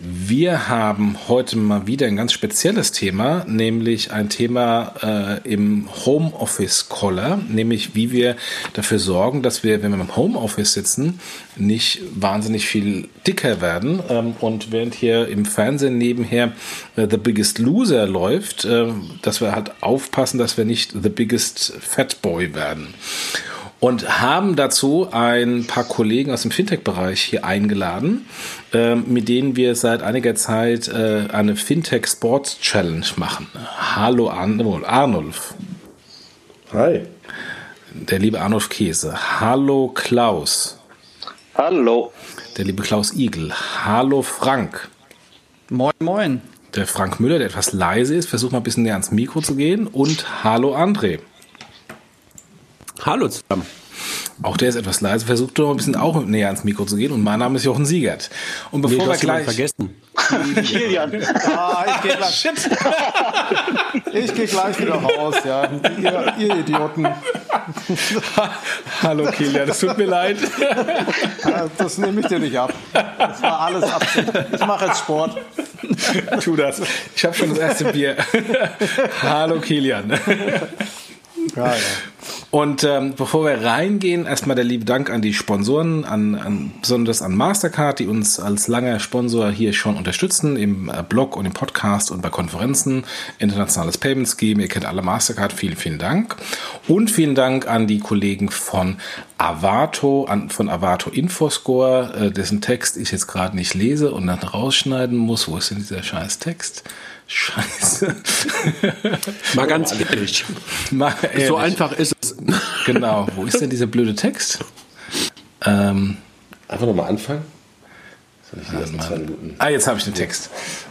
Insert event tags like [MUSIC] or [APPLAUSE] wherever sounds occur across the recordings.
Wir haben heute mal wieder ein ganz spezielles Thema, nämlich ein Thema äh, im Homeoffice-Collar, nämlich wie wir dafür sorgen, dass wir, wenn wir im Homeoffice sitzen, nicht wahnsinnig viel dicker werden. Ähm, und während hier im Fernsehen nebenher äh, The Biggest Loser läuft, äh, dass wir halt aufpassen, dass wir nicht The Biggest Fat Boy werden und haben dazu ein paar Kollegen aus dem Fintech-Bereich hier eingeladen, äh, mit denen wir seit einiger Zeit äh, eine Fintech Sports Challenge machen. Hallo Arnulf. Hi. Der liebe Arnulf Käse. Hallo Klaus. Hallo. Der liebe Klaus Igel. Hallo Frank. Moin, moin. Der Frank Müller, der etwas leise ist, versucht mal ein bisschen näher ans Mikro zu gehen. Und hallo André. Hallo zusammen. Auch der ist etwas leise, versucht doch ein bisschen auch näher ans Mikro zu gehen. Und mein Name ist Jochen Siegert. Und bevor nee, wir gleich. vergessen. [LAUGHS] Kilian. Ah, ich gehe gleich, [LAUGHS] ich geh gleich wieder raus, ja. Ihr, ihr Idioten. [LAUGHS] Hallo Kilian, es tut mir leid. Das nehme ich dir nicht ab. Das war alles Absicht. Ich mache jetzt Sport. Tu das. Ich habe schon das erste Bier. Hallo Kilian. Ja, ja. Und ähm, bevor wir reingehen, erstmal der liebe Dank an die Sponsoren, an, an, besonders an Mastercard, die uns als langer Sponsor hier schon unterstützen, im äh, Blog und im Podcast und bei Konferenzen. Internationales Payment Scheme, ihr kennt alle Mastercard, vielen, vielen Dank. Und vielen Dank an die Kollegen von Avato, an, von Avato Infoscore, äh, dessen Text ich jetzt gerade nicht lese und dann rausschneiden muss. Wo ist denn dieser scheiß Text? Scheiße. [LAUGHS] Mal ganz ehrlich. [LAUGHS] Mal ehrlich. So einfach ist es. Genau. Wo ist denn dieser blöde Text? Ähm, Einfach nochmal anfangen. Ich Ah, jetzt habe ich den Text.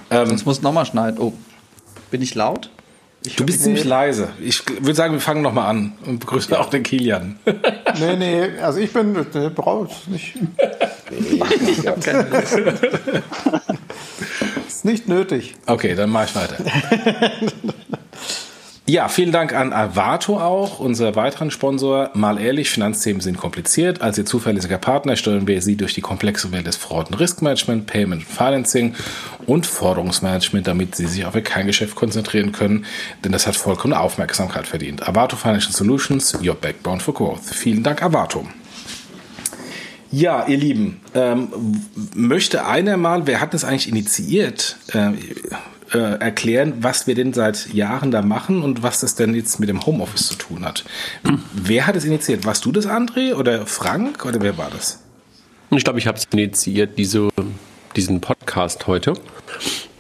Ähm, Sonst muss nochmal schneiden. Oh, bin ich laut? Ich du bist ziemlich leise. Ich würde sagen, wir fangen nochmal an und begrüßen auch den Kilian. [LAUGHS] Nee, nee, also ich bin, nee, braucht nicht. Ist nicht nötig. Okay, dann mache ich weiter. [LAUGHS] Ja, vielen Dank an Avato auch, unser weiteren Sponsor. Mal ehrlich, Finanzthemen sind kompliziert. Als Ihr zuverlässiger Partner steuern wir Sie durch die komplexe Welt des Fraud- und Riskmanagement, Payment, Financing und Forderungsmanagement, damit Sie sich auf Ihr Kerngeschäft konzentrieren können, denn das hat vollkommene Aufmerksamkeit verdient. Avato Financial Solutions, your backbone for growth. Vielen Dank, Avato. Ja, ihr Lieben, ähm, möchte einer mal, wer hat das eigentlich initiiert, äh, äh, erklären, was wir denn seit Jahren da machen und was das denn jetzt mit dem Homeoffice zu tun hat? Wer hat es initiiert? Warst du das, André, oder Frank, oder wer war das? Ich glaube, ich habe es initiiert, diese, diesen Podcast heute.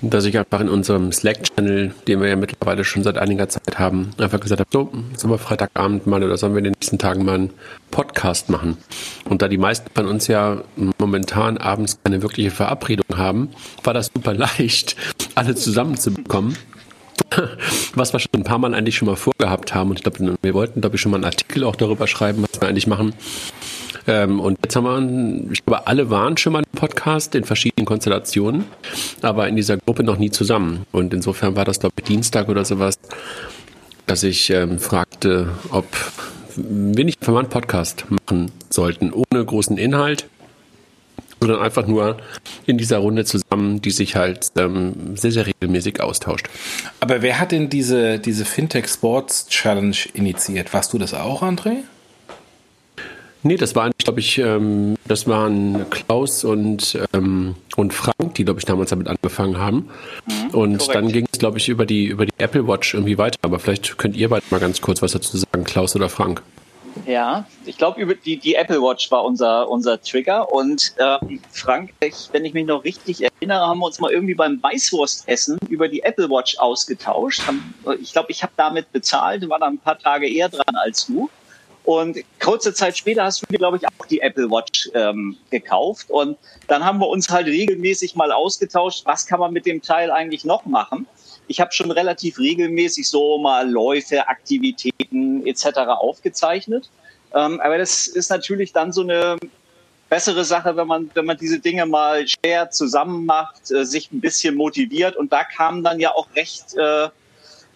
Dass ich einfach in unserem Slack-Channel, den wir ja mittlerweile schon seit einiger Zeit haben, einfach gesagt habe, so, sollen wir Freitagabend mal oder sollen wir in den nächsten Tagen mal einen Podcast machen? Und da die meisten von uns ja momentan abends keine wirkliche Verabredung haben, war das super leicht, [LAUGHS] alle zusammenzubekommen. [LAUGHS] Was wir schon ein paar Mal eigentlich schon mal vorgehabt haben. Und ich glaube, wir wollten, glaube ich, schon mal einen Artikel auch darüber schreiben, was wir eigentlich machen. Ähm, und jetzt haben wir, ich glaube, alle waren schon mal im Podcast in verschiedenen Konstellationen, aber in dieser Gruppe noch nie zusammen. Und insofern war das, glaube ich, Dienstag oder sowas, dass ich ähm, fragte, ob wir nicht einfach mal einen Podcast machen sollten, ohne großen Inhalt, sondern einfach nur in dieser Runde zusammen, die sich halt ähm, sehr, sehr regelmäßig austauscht. Aber wer hat denn diese, diese Fintech Sports Challenge initiiert? Warst du das auch, André? Nee, das waren, glaube ich, ähm, das waren Klaus und, ähm, und Frank, die, glaube ich, damals damit angefangen haben. und korrekt. dann ging es, glaube ich, über die, über die Apple Watch irgendwie weiter. Aber vielleicht könnt ihr beide mal ganz kurz was dazu sagen, Klaus oder Frank. Ja, ich glaube, über die, die Apple Watch war unser, unser Trigger. Und ähm, Frank, ich, wenn ich mich noch richtig erinnere, haben wir uns mal irgendwie beim Weißwurstessen über die Apple Watch ausgetauscht. Haben, ich glaube, ich habe damit bezahlt, war dann ein paar Tage eher dran als du. Und kurze Zeit später hast du dir, glaube ich, auch die Apple Watch ähm, gekauft. Und dann haben wir uns halt regelmäßig mal ausgetauscht, was kann man mit dem Teil eigentlich noch machen. Ich habe schon relativ regelmäßig so mal Läufe, Aktivitäten etc. aufgezeichnet. Ähm, aber das ist natürlich dann so eine bessere Sache, wenn man, wenn man diese Dinge mal schwer zusammen macht, äh, sich ein bisschen motiviert. Und da kamen dann ja auch recht äh,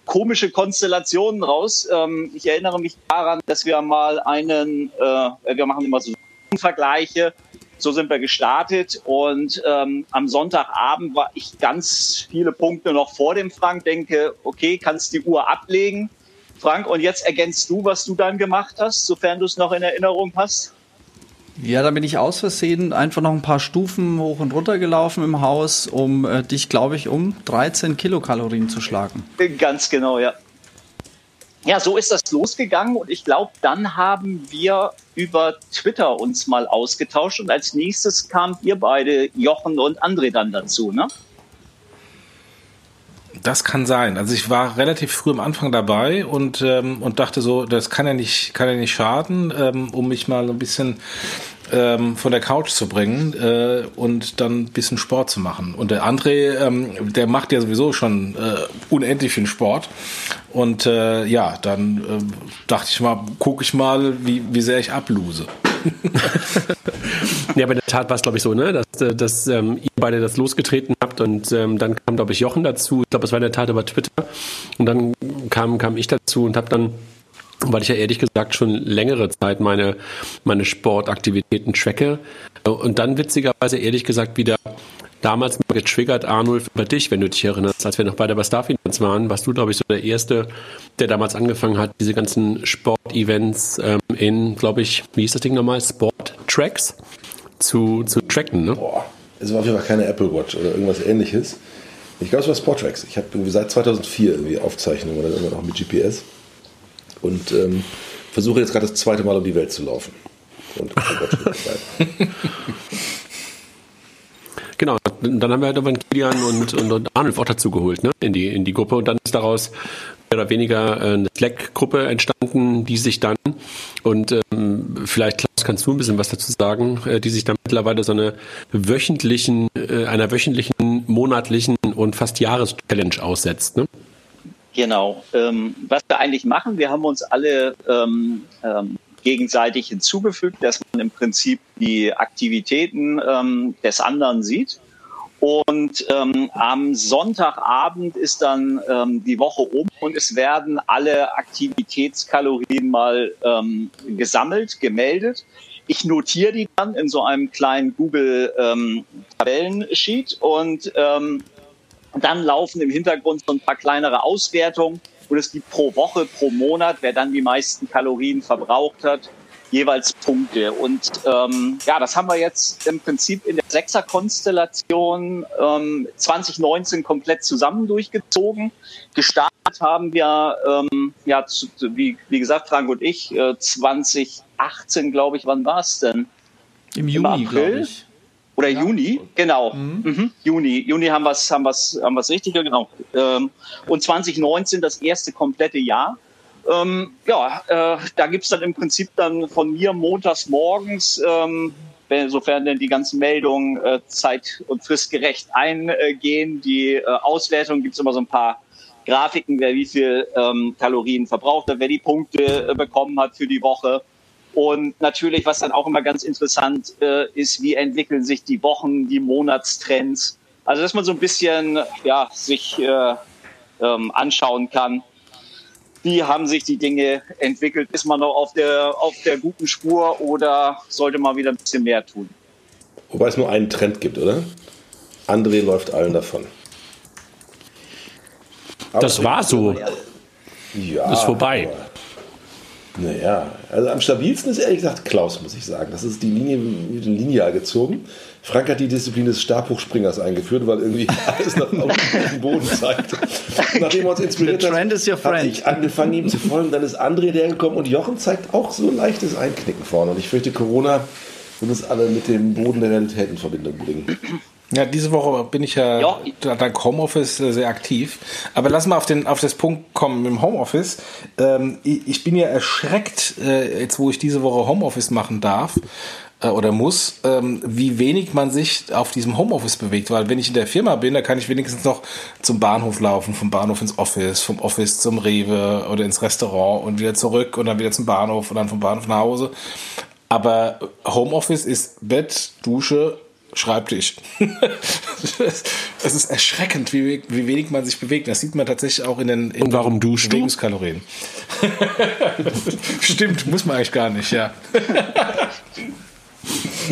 komische Konstellationen raus. Ähm, ich erinnere mich daran, dass wir mal einen, äh, wir machen immer so Vergleiche, so sind wir gestartet und ähm, am Sonntagabend war ich ganz viele Punkte noch vor dem Frank, denke, okay, kannst die Uhr ablegen. Frank, und jetzt ergänzt du, was du dann gemacht hast, sofern du es noch in Erinnerung hast. Ja, da bin ich aus Versehen einfach noch ein paar Stufen hoch und runter gelaufen im Haus, um äh, dich, glaube ich, um 13 Kilokalorien zu schlagen. Ganz genau, ja. Ja, so ist das losgegangen und ich glaube, dann haben wir über Twitter uns mal ausgetauscht und als nächstes kamen ihr beide, Jochen und André, dann dazu, ne? Das kann sein. Also ich war relativ früh am Anfang dabei und, ähm, und dachte so, das kann ja nicht, kann ja nicht schaden, ähm, um mich mal ein bisschen ähm, von der Couch zu bringen äh, und dann ein bisschen Sport zu machen. Und der André, ähm, der macht ja sowieso schon äh, unendlich viel Sport. Und äh, ja, dann äh, dachte ich mal, gucke ich mal, wie, wie sehr ich abluse. [LAUGHS] ja, aber in der Tat war es, glaube ich, so, ne? dass, äh, dass ähm, ihr beide das losgetreten habt und ähm, dann kam, glaube ich, Jochen dazu. Ich glaube, es war in der Tat über Twitter. Und dann kam, kam ich dazu und habe dann weil ich ja ehrlich gesagt schon längere Zeit meine, meine Sportaktivitäten tracke. Und dann witzigerweise ehrlich gesagt wieder damals mal getriggert, Arnulf, über dich, wenn du dich erinnerst, als wir noch bei Starfinance waren, warst du, glaube ich, so der Erste, der damals angefangen hat, diese ganzen Sportevents ähm, in, glaube ich, wie hieß das Ding nochmal, Sport-Tracks zu, zu tracken, ne? Boah, es war auf jeden Fall keine Apple Watch oder irgendwas ähnliches. Ich glaube, es war Sport-Tracks. Ich habe seit 2004 irgendwie Aufzeichnungen oder immer noch mit GPS und ähm, versuche jetzt gerade das zweite Mal um die Welt zu laufen. Und [LAUGHS] Genau, dann haben wir halt irgendwann Kilian und, und, und Arnulf auch dazu geholt, ne? In die, in die Gruppe. Und dann ist daraus mehr oder weniger äh, eine Slack-Gruppe entstanden, die sich dann, und ähm, vielleicht Klaus, kannst du ein bisschen was dazu sagen, äh, die sich dann mittlerweile so eine wöchentlichen, äh, einer wöchentlichen, monatlichen und fast Jahreschallenge aussetzt, ne? Genau. Ähm, was wir eigentlich machen, wir haben uns alle ähm, ähm, gegenseitig hinzugefügt, dass man im Prinzip die Aktivitäten ähm, des anderen sieht. Und ähm, am Sonntagabend ist dann ähm, die Woche um und es werden alle Aktivitätskalorien mal gesammelt, gemeldet. Ich notiere die dann in so einem kleinen Google ähm, Tabellensheet und dann laufen im Hintergrund so ein paar kleinere Auswertungen und es gibt pro Woche, pro Monat, wer dann die meisten Kalorien verbraucht hat, jeweils Punkte. Und ähm, ja, das haben wir jetzt im Prinzip in der Sechser-Konstellation ähm, 2019 komplett zusammen durchgezogen. Gestartet haben wir, ähm, ja, zu, wie, wie gesagt, Frank und ich, äh, 2018, glaube ich, wann war es denn? Im Juni, glaube ich. Oder ja. Juni, genau. Mhm. Mhm. Juni, Juni haben wir es haben wir's, haben wir's richtig, genau. Ähm, und 2019 das erste komplette Jahr. Ähm, ja, äh, da gibt's dann im Prinzip dann von mir montags morgens, ähm, sofern denn die ganzen Meldungen äh, zeit- und fristgerecht eingehen, die äh, Auswertung gibt's immer so ein paar Grafiken, wer wie viel ähm, Kalorien verbraucht hat, wer die Punkte äh, bekommen hat für die Woche. Und natürlich, was dann auch immer ganz interessant äh, ist, wie entwickeln sich die Wochen, die Monatstrends. Also, dass man so ein bisschen ja, sich äh, ähm, anschauen kann, wie haben sich die Dinge entwickelt. Ist man noch auf der, auf der guten Spur oder sollte man wieder ein bisschen mehr tun? Wobei es nur einen Trend gibt, oder? André läuft allen davon. Aber das war so. Ja, ist vorbei. Aber naja, also am stabilsten ist ehrlich gesagt Klaus, muss ich sagen. Das ist die Linie mit dem Lineal gezogen. Frank hat die Disziplin des Stabhochspringers eingeführt, weil irgendwie [LAUGHS] alles nach dem Boden zeigt. Nachdem er uns inspiriert hat, habe ich angefangen, ihm zu folgen. Dann ist André der gekommen und Jochen zeigt auch so ein leichtes Einknicken vorne. Und ich fürchte, Corona wird uns alle mit dem Boden der Realität in Verbindung bringen. Ja, diese Woche bin ich ja, Ja. dank Homeoffice äh, sehr aktiv. Aber lass mal auf, den, auf das Punkt kommen im Homeoffice. Ähm, ich, ich bin ja erschreckt, äh, jetzt wo ich diese Woche Homeoffice machen darf, äh, oder muss, ähm, wie wenig man sich auf diesem Homeoffice bewegt. Weil wenn ich in der Firma bin, da kann ich wenigstens noch zum Bahnhof laufen, vom Bahnhof ins Office, vom Office zum Rewe oder ins Restaurant und wieder zurück und dann wieder zum Bahnhof und dann vom Bahnhof nach Hause. Aber Homeoffice ist Bett, Dusche, Schreibtisch. [LAUGHS] Es ist erschreckend, wie, wie, wenig man sich bewegt. Das sieht man tatsächlich auch in den in Und warum duschst Bewegungskalorien. [LAUGHS] Stimmt, muss man eigentlich gar nicht, ja. [LAUGHS]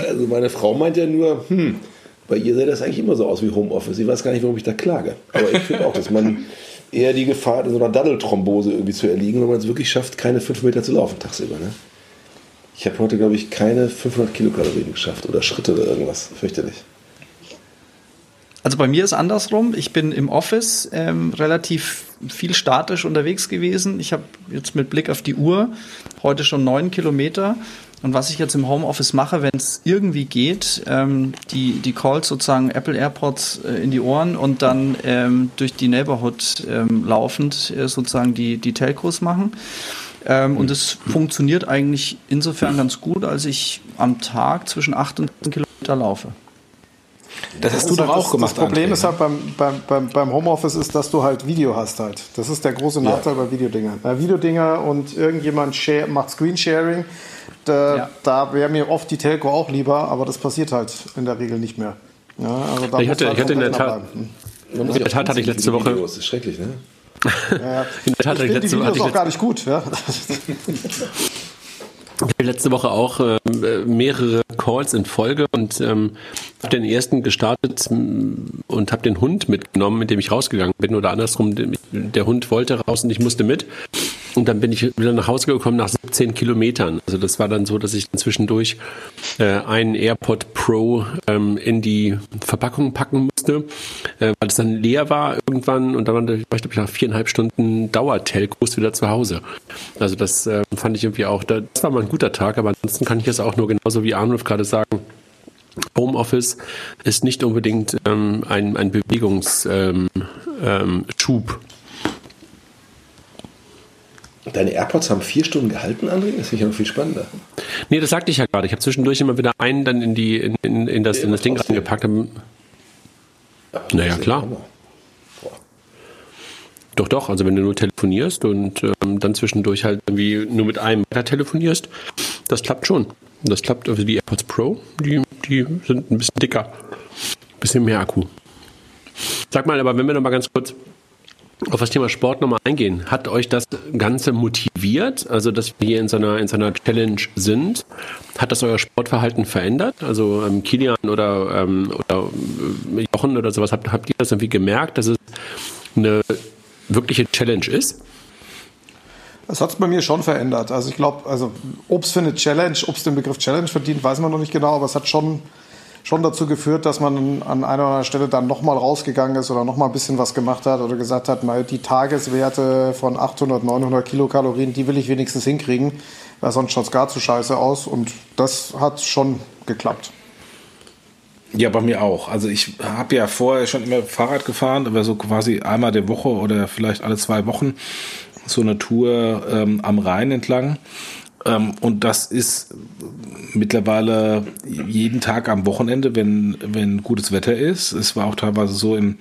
Also meine Frau meint ja nur, hm, bei ihr sieht das eigentlich immer so aus wie Homeoffice. Ich weiß gar nicht, warum ich da klage. Aber ich finde auch, dass man eher die Gefahr hat, in so einer Daddelthrombose irgendwie zu erliegen, wenn man es wirklich schafft, keine fünf Meter zu laufen tagsüber. Ne? Ich habe heute, glaube ich, keine 500 Kilokalorien geschafft oder Schritte oder irgendwas. Fürchterlich. Also bei mir ist andersrum. Ich bin im Office ähm, relativ viel statisch unterwegs gewesen. Ich habe jetzt mit Blick auf die Uhr heute schon neun Kilometer. Und was ich jetzt im Homeoffice mache, wenn es irgendwie geht, ähm, die, die Calls sozusagen Apple AirPods äh, in die Ohren und dann ähm, durch die Neighborhood ähm, laufend äh, sozusagen die, die Telcos machen. Ähm, und es funktioniert eigentlich insofern ganz gut, als ich am Tag zwischen 8 und 10 Kilometer laufe. Das hast du doch auch das, gemacht. Das Problem André, ist halt beim, beim, beim, Homeoffice ist, dass du halt Video hast halt. Das ist der große Nachteil bei Videodinger. Bei Videodinger und irgendjemand share, macht Screensharing, da, Ja. da wäre mir oft die Telco auch lieber, aber das passiert halt in der Regel nicht mehr. Ja, also da Ich hatte- halt ich hatte in der Tat- In der ja Tat hatte ich letzte Woche- Videos. Das ist schrecklich, ne? Ja. In der Tat Ich hatte finde die hatte Videos ich auch gar nicht gut. Ja. Ich hatte letzte Woche auch ähm, äh, mehrere Calls in Folge und ähm, habe den ersten gestartet und habe den Hund mitgenommen, mit dem ich rausgegangen bin oder andersrum, der- der Hund wollte raus und ich musste mit. Und dann bin ich wieder nach Hause gekommen nach 17 Kilometern. Also das war dann so, dass ich zwischendurch äh, einen AirPod Pro ähm, in die Verpackung packen musste, äh, weil es dann leer war irgendwann und dann war ich glaube ich nach viereinhalb Stunden Dauertelcos wieder zu Hause. Also das äh, fand ich irgendwie auch, das war mal ein guter Tag, aber ansonsten kann ich es auch nur genauso wie Arnulf gerade sagen. Homeoffice ist nicht unbedingt ähm, ein, ein Bewegungsschub. Ähm, ähm. Deine AirPods haben vier Stunden gehalten, André? Das finde ich ja noch viel spannender. Nee, das sagte ich ja gerade. Ich habe zwischendurch immer wieder einen dann in die in, in, in das, in das Ding reingepackt. Naja, klar. Doch, doch. Also wenn du nur telefonierst und ähm, dann zwischendurch halt irgendwie nur mit einem weiter telefonierst, das klappt schon. Das klappt. Also die AirPods Pro, die, die sind ein bisschen dicker. Ein bisschen mehr Akku. Sag mal, aber wenn wir noch mal ganz kurz auf das Thema Sport nochmal eingehen. Hat euch das Ganze motiviert? Also, dass wir hier in so einer, in so einer Challenge sind? Hat das euer Sportverhalten verändert? Also, ähm, Kilian oder, ähm, oder äh, Jochen oder sowas, habt, habt ihr das irgendwie gemerkt, dass es eine wirkliche Challenge ist? Das hat es bei mir schon verändert. Also ich glaube, also ob es für eine Challenge, ob es den Begriff Challenge verdient, weiß man noch nicht genau, aber es hat schon, schon dazu geführt, dass man an einer oder anderen Stelle dann nochmal rausgegangen ist oder nochmal ein bisschen was gemacht hat oder gesagt hat, mal die Tageswerte von 800, 900 Kilokalorien, die will ich wenigstens hinkriegen, weil sonst schaut es gar zu scheiße aus und das hat schon geklappt. Ja, bei mir auch. Also ich habe ja vorher schon immer Fahrrad gefahren, aber so quasi einmal der Woche oder vielleicht alle zwei Wochen so eine Tour ähm, am Rhein entlang. Ähm, und das ist mittlerweile jeden Tag am Wochenende, wenn, wenn gutes Wetter ist. Es war auch teilweise so im,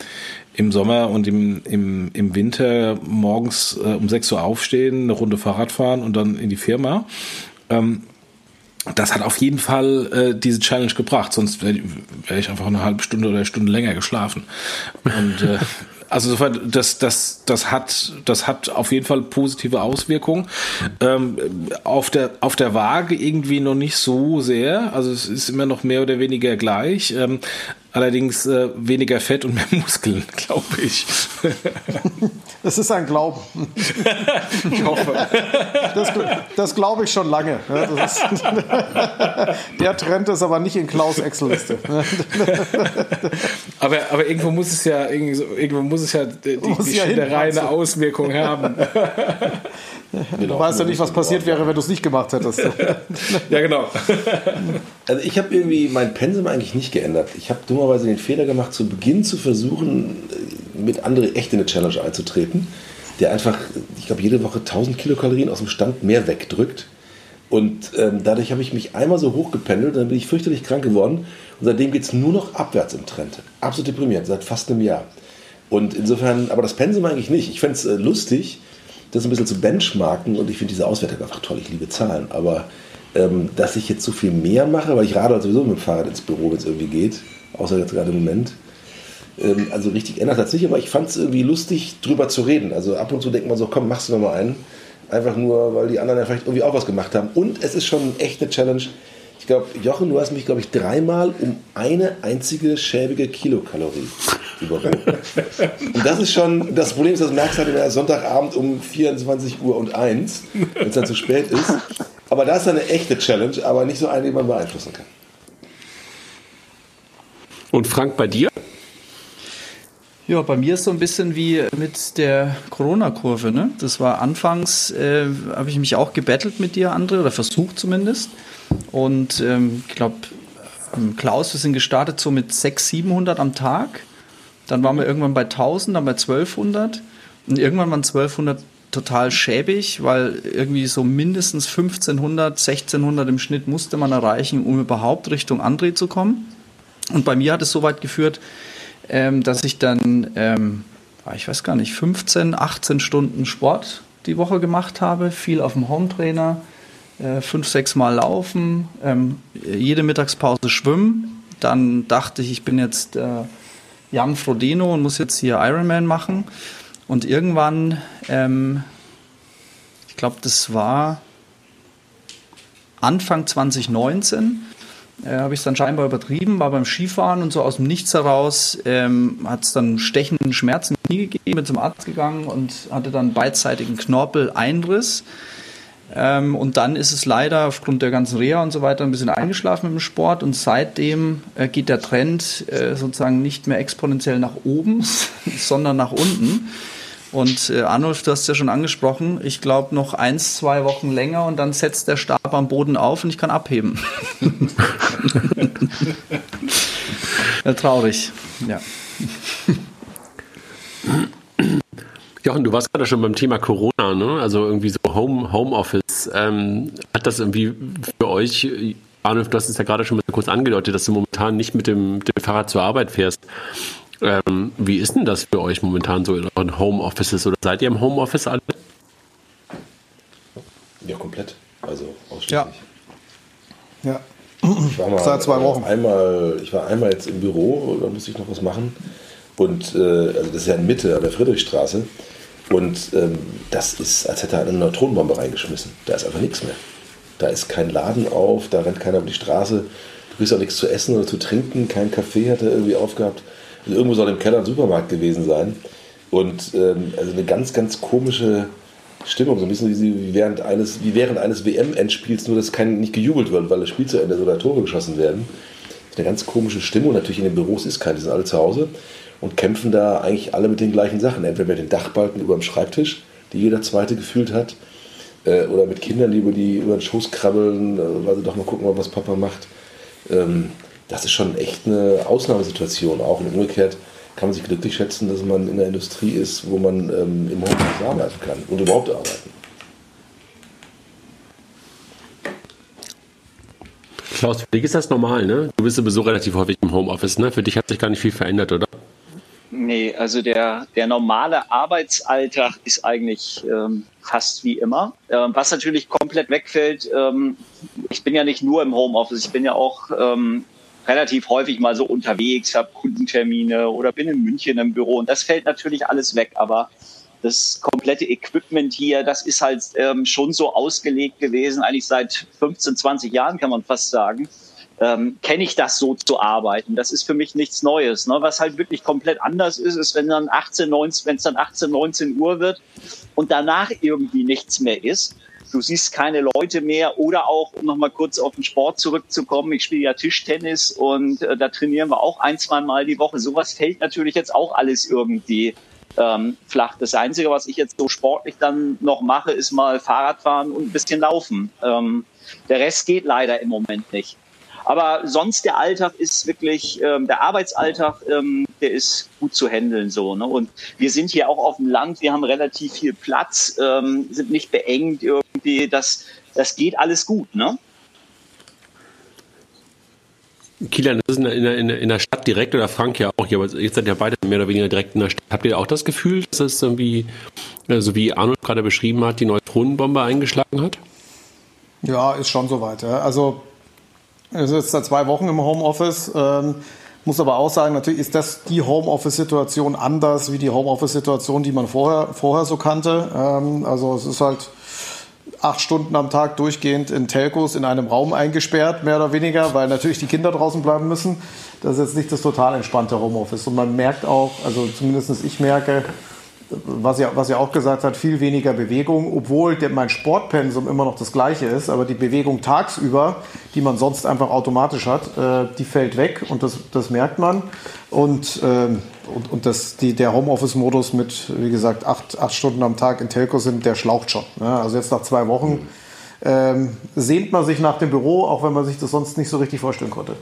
im Sommer und im, im, im Winter morgens äh, um 6 Uhr aufstehen, eine Runde Fahrrad fahren und dann in die Firma. Ähm, das hat auf jeden Fall äh, diese Challenge gebracht, sonst wäre wär ich einfach eine halbe Stunde oder eine Stunde länger geschlafen. Und äh, [LAUGHS] also insofern, das, das, das hat, das hat auf jeden Fall positive Auswirkungen. Ähm, auf der, auf der Waage irgendwie noch nicht so sehr. Also es ist immer noch mehr oder weniger gleich. Ähm, allerdings äh, weniger Fett und mehr [LAUGHS] Muskeln, glaube ich. Es ist ein Glauben. ich hoffe. Das, das glaube ich schon lange. Das ist, [LAUGHS] der Trend ist aber nicht in Klaus Excel-Liste. Aber, aber irgendwo muss es ja, irgendwo muss es ja die, Muss die ja eine? Auswirkung haben. [LAUGHS] [LAUGHS] Du weißt ja nicht, was passiert wäre, wenn du es nicht gemacht hättest. [LAUGHS] ja, genau. [LAUGHS] Also ich habe irgendwie mein Pensum eigentlich nicht geändert. Ich habe dummerweise den Fehler gemacht, zu Beginn zu versuchen, mit andere echt in eine Challenge einzutreten, der einfach, ich glaube, jede Woche 1000 Kilokalorien aus dem Stand mehr wegdrückt. Und ähm, dadurch habe ich mich einmal so hochgependelt, dann bin ich fürchterlich krank geworden. Und seitdem geht es nur noch abwärts im Trend. Absolut deprimierend, seit fast einem Jahr. Und insofern, aber das Pensum eigentlich nicht. Ich fände es äh, lustig, das ein bisschen zu benchmarken. Und ich finde diese Auswertung einfach toll. Ich liebe Zahlen. Aber ähm, dass ich jetzt so viel mehr mache, weil ich radel sowieso mit dem Fahrrad ins Büro, wenn es irgendwie geht, außer jetzt gerade im Moment. Ähm, also richtig ändert es nicht, aber ich fand es irgendwie lustig, drüber zu reden. Also ab und zu denkt man so, komm, machst du noch mal einen. Einfach nur, weil die anderen ja vielleicht irgendwie auch was gemacht haben. Und es ist schon echt eine Challenge. Ich glaube, Jochen, du hast mich, glaube ich, dreimal um eine einzige schäbige Kilokalorie überboten. Und das ist schon, das Problem ist, das merkst du halt Sonntagabend um 24 Uhr und 1, wenn es dann zu spät ist. Aber das ist eine echte Challenge, aber nicht so eine, die man beeinflussen kann. Und Frank, bei dir? Ja, bei mir ist so ein bisschen wie mit der Corona-Kurve. Ne? Das war anfangs, äh, habe ich mich auch gebettelt mit dir, André, oder versucht zumindest. Und ähm, ich glaube, ähm, Klaus, wir sind gestartet so mit 600, 700 am Tag. Dann waren wir irgendwann bei 1000, dann bei 1200. Und irgendwann waren 1200 total schäbig, weil irgendwie so mindestens 1500, 1600 im Schnitt musste man erreichen, um überhaupt Richtung André zu kommen. Und bei mir hat es so weit geführt, ähm, dass ich dann, ähm, ah, ich weiß gar nicht, 15, 18 Stunden Sport die Woche gemacht habe, viel auf dem Hometrainer, äh, fünf, sechs Mal laufen, ähm, jede Mittagspause schwimmen. Dann dachte ich, ich bin jetzt äh, Jan Frodeno und muss jetzt hier Ironman machen. Und irgendwann, ähm, ich glaube, das war Anfang 2019, äh, habe ich es dann scheinbar übertrieben, war beim Skifahren und so aus dem Nichts heraus ähm, hat es dann stechenden Schmerzen im Knie gegeben, bin zum Arzt gegangen und hatte dann beidseitigen Knorpeleinriss. Ähm, und dann ist es leider aufgrund der ganzen Reha und so weiter ein bisschen eingeschlafen mit dem Sport und seitdem äh, geht der Trend äh, sozusagen nicht mehr exponentiell nach oben, [LAUGHS] sondern nach unten. Und äh, Arnulf, du hast es ja schon angesprochen, ich glaube noch eins, zwei Wochen länger und dann setzt der Stab am Boden auf und ich kann abheben. ja, [LAUGHS] traurig, ja. [LAUGHS] Jochen, du warst gerade schon beim Thema Corona, ne? Also irgendwie so Home, Homeoffice. Ähm, hat das irgendwie für euch, Arnulf, du hast es ja gerade schon mal kurz angedeutet, dass du momentan nicht mit dem, dem Fahrrad zur Arbeit fährst. Ähm, wie ist denn das für euch momentan so in euren Homeoffices oder seid ihr im Homeoffice alle? Ja, komplett. Also ausschließlich. Ja. Ja. Ich war mal Seit zwei Wochen. Einmal, ich war einmal jetzt im Büro, da musste ich noch was machen. Und äh, also das ist ja in Mitte an der Friedrichstraße. Und ähm, das ist, als hätte er eine Neutronenbombe reingeschmissen. Da ist einfach nichts mehr. Da ist kein Laden auf, da rennt keiner über die Straße. Du kriegst auch nichts zu essen oder zu trinken. Kein Kaffee hat er irgendwie aufgehabt. Also irgendwo soll im Keller ein Supermarkt gewesen sein. Und ähm, also eine ganz, ganz komische Stimmung. So ein bisschen wie während eines, wie während eines WM-Endspiels, nur dass kein, nicht gejubelt wird, weil das Spiel zu Ende ist oder Tore geschossen werden. Eine ganz komische Stimmung. Natürlich in den Büros ist kein, die sind alle zu Hause und kämpfen da eigentlich alle mit den gleichen Sachen. Entweder mit den Dachbalken über dem Schreibtisch, die jeder Zweite gefühlt hat, äh, oder mit Kindern, die über, die über den Schoß krabbeln, äh, weil sie doch mal gucken, was Papa macht. Ähm, das ist schon echt eine Ausnahmesituation. Auch und umgekehrt kann man sich glücklich schätzen, dass man in der Industrie ist, wo man ähm, im Homeoffice arbeiten kann und überhaupt arbeiten. Klaus, für dich ist das normal, ne? Du bist sowieso relativ häufig im Homeoffice, ne? Für dich hat sich gar nicht viel verändert, oder? Nee, also der, der normale Arbeitsalltag ist eigentlich ähm, fast wie immer. Ähm, was natürlich komplett wegfällt, ähm, ich bin ja nicht nur im Homeoffice, ich bin ja auch ähm, relativ häufig mal so unterwegs, habe Kundentermine oder bin in München im Büro und das fällt natürlich alles weg, aber das komplette Equipment hier, das ist halt ähm, schon so ausgelegt gewesen, eigentlich seit 15, 20 Jahren kann man fast sagen ähm, kenne ich das so zu arbeiten. Das ist für mich nichts Neues. Ne? Was halt wirklich komplett anders ist, ist, wenn dann 18, 19, wenn es dann 18, 19 Uhr wird und danach irgendwie nichts mehr ist. Du siehst keine Leute mehr oder auch, um nochmal kurz auf den Sport zurückzukommen, ich spiele ja Tischtennis und äh, da trainieren wir auch ein, zwei Mal die Woche. Sowas fällt natürlich jetzt auch alles irgendwie ähm, flach. Das Einzige, was ich jetzt so sportlich dann noch mache, ist mal Fahrradfahren und ein bisschen laufen. Ähm, der Rest geht leider im Moment nicht. Aber sonst der Alltag ist wirklich, ähm, der Arbeitsalltag, ähm, der ist gut zu handeln so. Ne? Und wir sind hier auch auf dem Land, wir haben relativ viel Platz, ähm, sind nicht beengt irgendwie, das, das geht alles gut. Ne? Kilian, das ist in der, in, der, in der Stadt direkt oder Frank ja auch hier, aber jetzt seid ihr beide mehr oder weniger direkt in der Stadt. Habt ihr auch das Gefühl, dass es irgendwie, so also wie Arnold gerade beschrieben hat, die Neutronenbombe eingeschlagen hat? Ja, ist schon soweit. Ja. Also es ist seit zwei Wochen im Homeoffice. Ähm, muss aber auch sagen, natürlich ist das die Homeoffice-Situation anders wie die Homeoffice-Situation, die man vorher, vorher so kannte. Ähm, also es ist halt acht Stunden am Tag durchgehend in Telcos in einem Raum eingesperrt, mehr oder weniger, weil natürlich die Kinder draußen bleiben müssen. Das ist jetzt nicht das total entspannte Homeoffice. Und man merkt auch, also zumindest ich merke, was ja, was ja auch gesagt hat, viel weniger Bewegung, obwohl der, mein Sportpensum immer noch das gleiche ist, aber die Bewegung tagsüber, die man sonst einfach automatisch hat, äh, die fällt weg und das, das merkt man. Und, äh, und, und das, die, der Homeoffice-Modus mit, wie gesagt, acht, acht Stunden am Tag in Telco sind, der schlaucht schon. Ja, also jetzt nach zwei Wochen ähm, sehnt man sich nach dem Büro, auch wenn man sich das sonst nicht so richtig vorstellen konnte.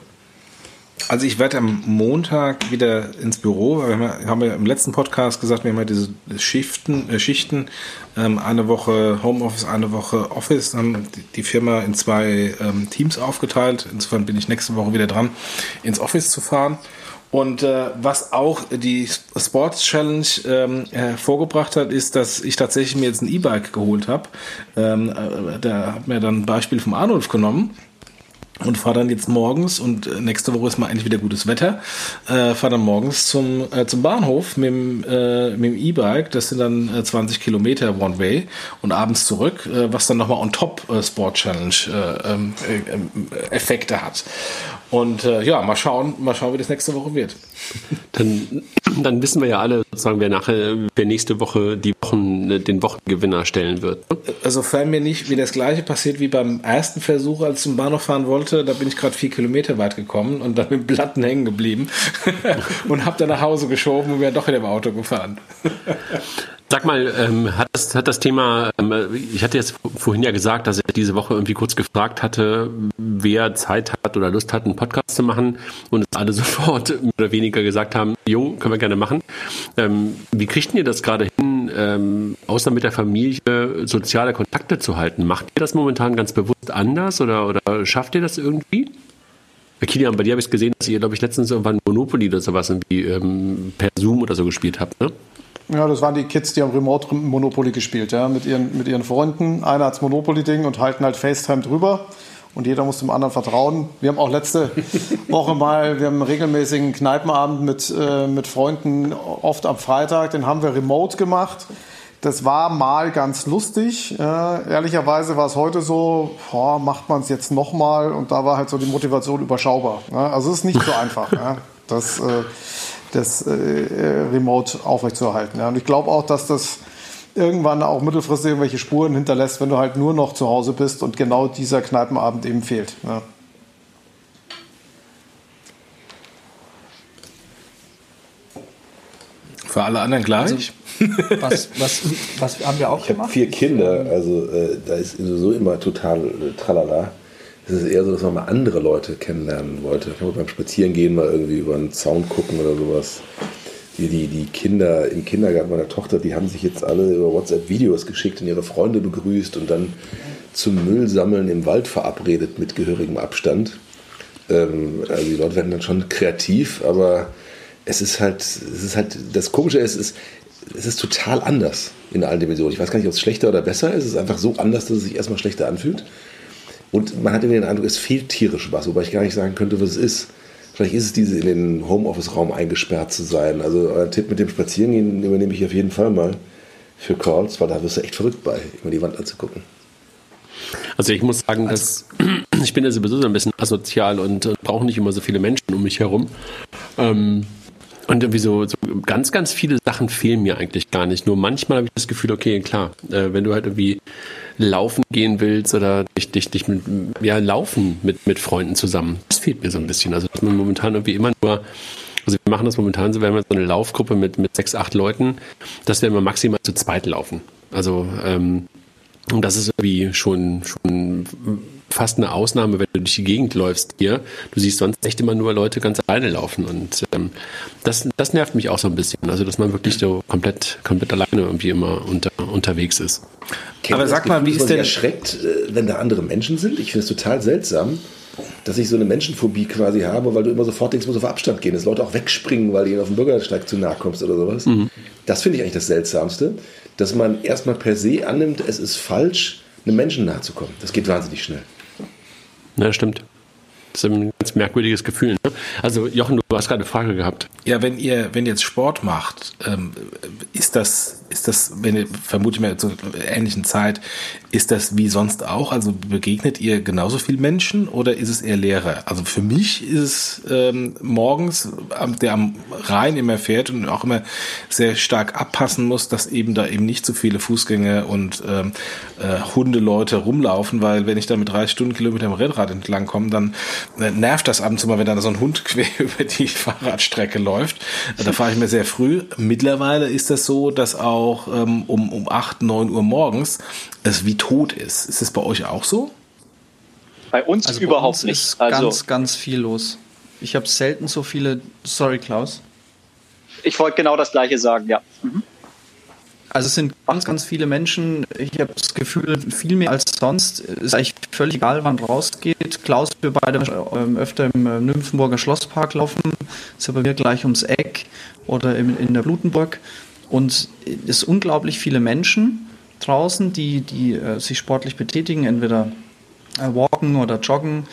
Also ich werde am Montag wieder ins Büro. Wir haben ja im letzten Podcast gesagt, wir haben ja diese Schichten, äh, Schichten ähm, eine Woche Homeoffice, eine Woche Office. Dann die Firma in zwei ähm, Teams aufgeteilt. Insofern bin ich nächste Woche wieder dran, ins Office zu fahren. Und äh, was auch die Sports Challenge ähm, hervorgebracht hat, ist, dass ich tatsächlich mir jetzt ein E-Bike geholt habe. Ähm, äh, da hat mir dann ein Beispiel vom Arnulf genommen und fahre dann jetzt morgens und äh, nächste Woche ist mal endlich wieder gutes Wetter. Äh, fahre dann morgens zum, äh, zum Bahnhof mit dem äh, E-Bike. Das sind dann äh, 20 Kilometer One Way und abends zurück, äh, was dann nochmal on top äh, Sport Challenge äh, ähm, äh, Effekte hat. Und äh, ja, mal schauen, mal schauen, wie das nächste Woche wird. [LAUGHS] Dann, dann wissen wir ja alle, sozusagen, wer nachher, wer nächste Woche die Wochen, den Wochengewinner stellen wird. Also, sofern mir nicht wie das gleiche passiert wie beim ersten Versuch, als ich zum Bahnhof fahren wollte, da bin ich gerade vier Kilometer weit gekommen und dann mit Platten hängen geblieben [LAUGHS] und habe dann nach Hause geschoben und wäre doch wieder im Auto gefahren. [LAUGHS] Sag mal, ähm, hat, das, hat das Thema, ähm, ich hatte jetzt vorhin ja gesagt, dass ich diese Woche irgendwie kurz gefragt hatte, wer Zeit hat oder Lust hat, einen Podcast zu machen und es alle [LAUGHS] sofort mehr oder weniger gesagt haben, jo, können wir gerne machen. Ähm, wie kriegt ihr das gerade hin, ähm, außer mit der Familie soziale Kontakte zu halten? Macht ihr das momentan ganz bewusst anders oder, oder schafft ihr das irgendwie? Kilian, bei dir habe ich gesehen, dass ihr, glaube ich, letztens irgendwann Monopoly oder sowas irgendwie ähm, per Zoom oder so gespielt habt, ne? Ja, das waren die Kids, die haben Remote Monopoly gespielt, ja, mit ihren, mit ihren Freunden. Einer hat's Monopoly-Ding und halten halt FaceTime drüber. Und jeder muss dem anderen vertrauen. Wir haben auch letzte [LAUGHS] Woche mal, wir haben einen regelmäßigen Kneipenabend mit, äh, mit Freunden, oft am Freitag, den haben wir remote gemacht. Das war mal ganz lustig. Äh, ehrlicherweise war es heute so, boah, macht man es jetzt nochmal? Und da war halt so die Motivation überschaubar. Ne? Also es ist nicht so einfach. ja? Das, äh, das äh, äh, Remote aufrechtzuerhalten. Ja. Und ich glaube auch, dass das irgendwann auch mittelfristig irgendwelche Spuren hinterlässt, wenn du halt nur noch zu Hause bist und genau dieser Kneipenabend eben fehlt. Ja. Für alle anderen gleich. Also, was, was, was haben wir auch ich gemacht? Ich habe vier Kinder, also äh, da ist sowieso immer total äh, tralala es ist eher so, dass man mal andere Leute kennenlernen wollte. Ich habe beim Spazierengehen mal irgendwie über einen Zaun gucken oder sowas. Die, die, die Kinder im Kindergarten meiner Tochter, die haben sich jetzt alle über WhatsApp Videos geschickt und ihre Freunde begrüßt und dann zum Müllsammeln im Wald verabredet mit gehörigem Abstand. Ähm, also die Leute werden dann schon kreativ, aber es ist halt, es ist halt, das Komische ist, es ist, es ist total anders in allen Dimensionen. Ich weiß gar nicht, ob es schlechter oder besser ist. Es ist einfach so anders, dass es sich erstmal schlechter anfühlt. Und man hat irgendwie den Eindruck, es fehlt tierisch was, wobei ich gar nicht sagen könnte, was es ist. Vielleicht ist es diese in den Homeoffice-Raum eingesperrt zu sein. Also euer Tipp mit dem Spazierengehen übernehme ich auf jeden Fall mal für Calls, weil da wirst du echt verrückt bei, immer die Wand anzugucken. Also ich muss sagen, dass [CLEARS THROAT] ich bin ja sowieso so ein bisschen asozial und äh, brauche nicht immer so viele Menschen um mich herum. Ähm, und irgendwie so, so, ganz, ganz viele Sachen fehlen mir eigentlich gar nicht. Nur manchmal habe ich das Gefühl, okay, klar, äh, wenn du halt irgendwie laufen gehen willst oder dich, dich, dich mit, ja, laufen mit, mit Freunden zusammen. Das fehlt mir so ein bisschen. Also, dass man momentan irgendwie immer nur, also wir machen das momentan so, wir haben jetzt so eine Laufgruppe mit, mit sechs, acht Leuten, dass wir immer maximal zu zweit laufen. Also, ähm, das ist irgendwie schon, schon fast eine Ausnahme, wenn du durch die Gegend läufst hier. Du siehst sonst echt immer nur Leute ganz alleine laufen und ähm, das, das nervt mich auch so ein bisschen. Also, dass man wirklich so komplett, komplett alleine irgendwie immer unter, unterwegs ist. Kennt Aber sag das mal, Gefühl, wie ist denn- erschreckt, äh, wenn da andere Menschen sind? Ich finde es total seltsam, dass ich so eine Menschenphobie quasi habe, weil du immer sofort denkst, muss auf Abstand gehen, dass Leute auch wegspringen, weil du ihnen auf dem Bürgersteig zu nahe kommst oder sowas. Mhm. Das finde ich eigentlich das Seltsamste, dass man erstmal per se annimmt, es ist falsch, einem Menschen nahe zu kommen. Das geht wahnsinnig schnell. Ja, stimmt. Das ist ein ganz merkwürdiges Gefühl. Ne? Also, Jochen, du hast gerade eine Frage gehabt. Ja, wenn ihr, wenn ihr jetzt Sport macht, ähm, ist das, ist das, wenn ihr vermute ich mal zur ähnlichen Zeit, ist das wie sonst auch? Also begegnet ihr genauso viel Menschen oder ist es eher leerer? Also für mich ist es ähm, morgens, der am Rhein immer fährt und auch immer sehr stark abpassen muss, dass eben da eben nicht so viele Fußgänger und ähm, äh, Hundeleute rumlaufen, weil wenn ich da mit 30 Stundenkilometer am Rennrad entlang komme, dann äh, nervt das ab und zu mal, wenn da so ein Hund [LAUGHS] quer über die Fahrradstrecke läuft. Da fahre ich mir sehr früh. Mittlerweile ist das so, dass auch ähm, um, um 8, 9 Uhr morgens es wie tot ist. Ist es bei euch auch so? Bei uns Also bei überhaupt uns nicht. ist Also ganz, ganz viel los. Ich habe selten so viele. Sorry, Klaus. ich wollte genau das gleiche sagen, ja. Also es sind ganz, ganz viele Menschen. Ich habe das Gefühl, viel mehr als sonst. Ist eigentlich völlig egal, wann rausgeht. Klaus, wir beide ähm, öfter im äh, Nymphenburger Schlosspark laufen. Ist ja bei mir gleich ums Eck oder in, in der Blutenburg. Und es sind unglaublich viele Menschen draußen, die, die äh, sich sportlich betätigen, entweder äh, walken oder joggen,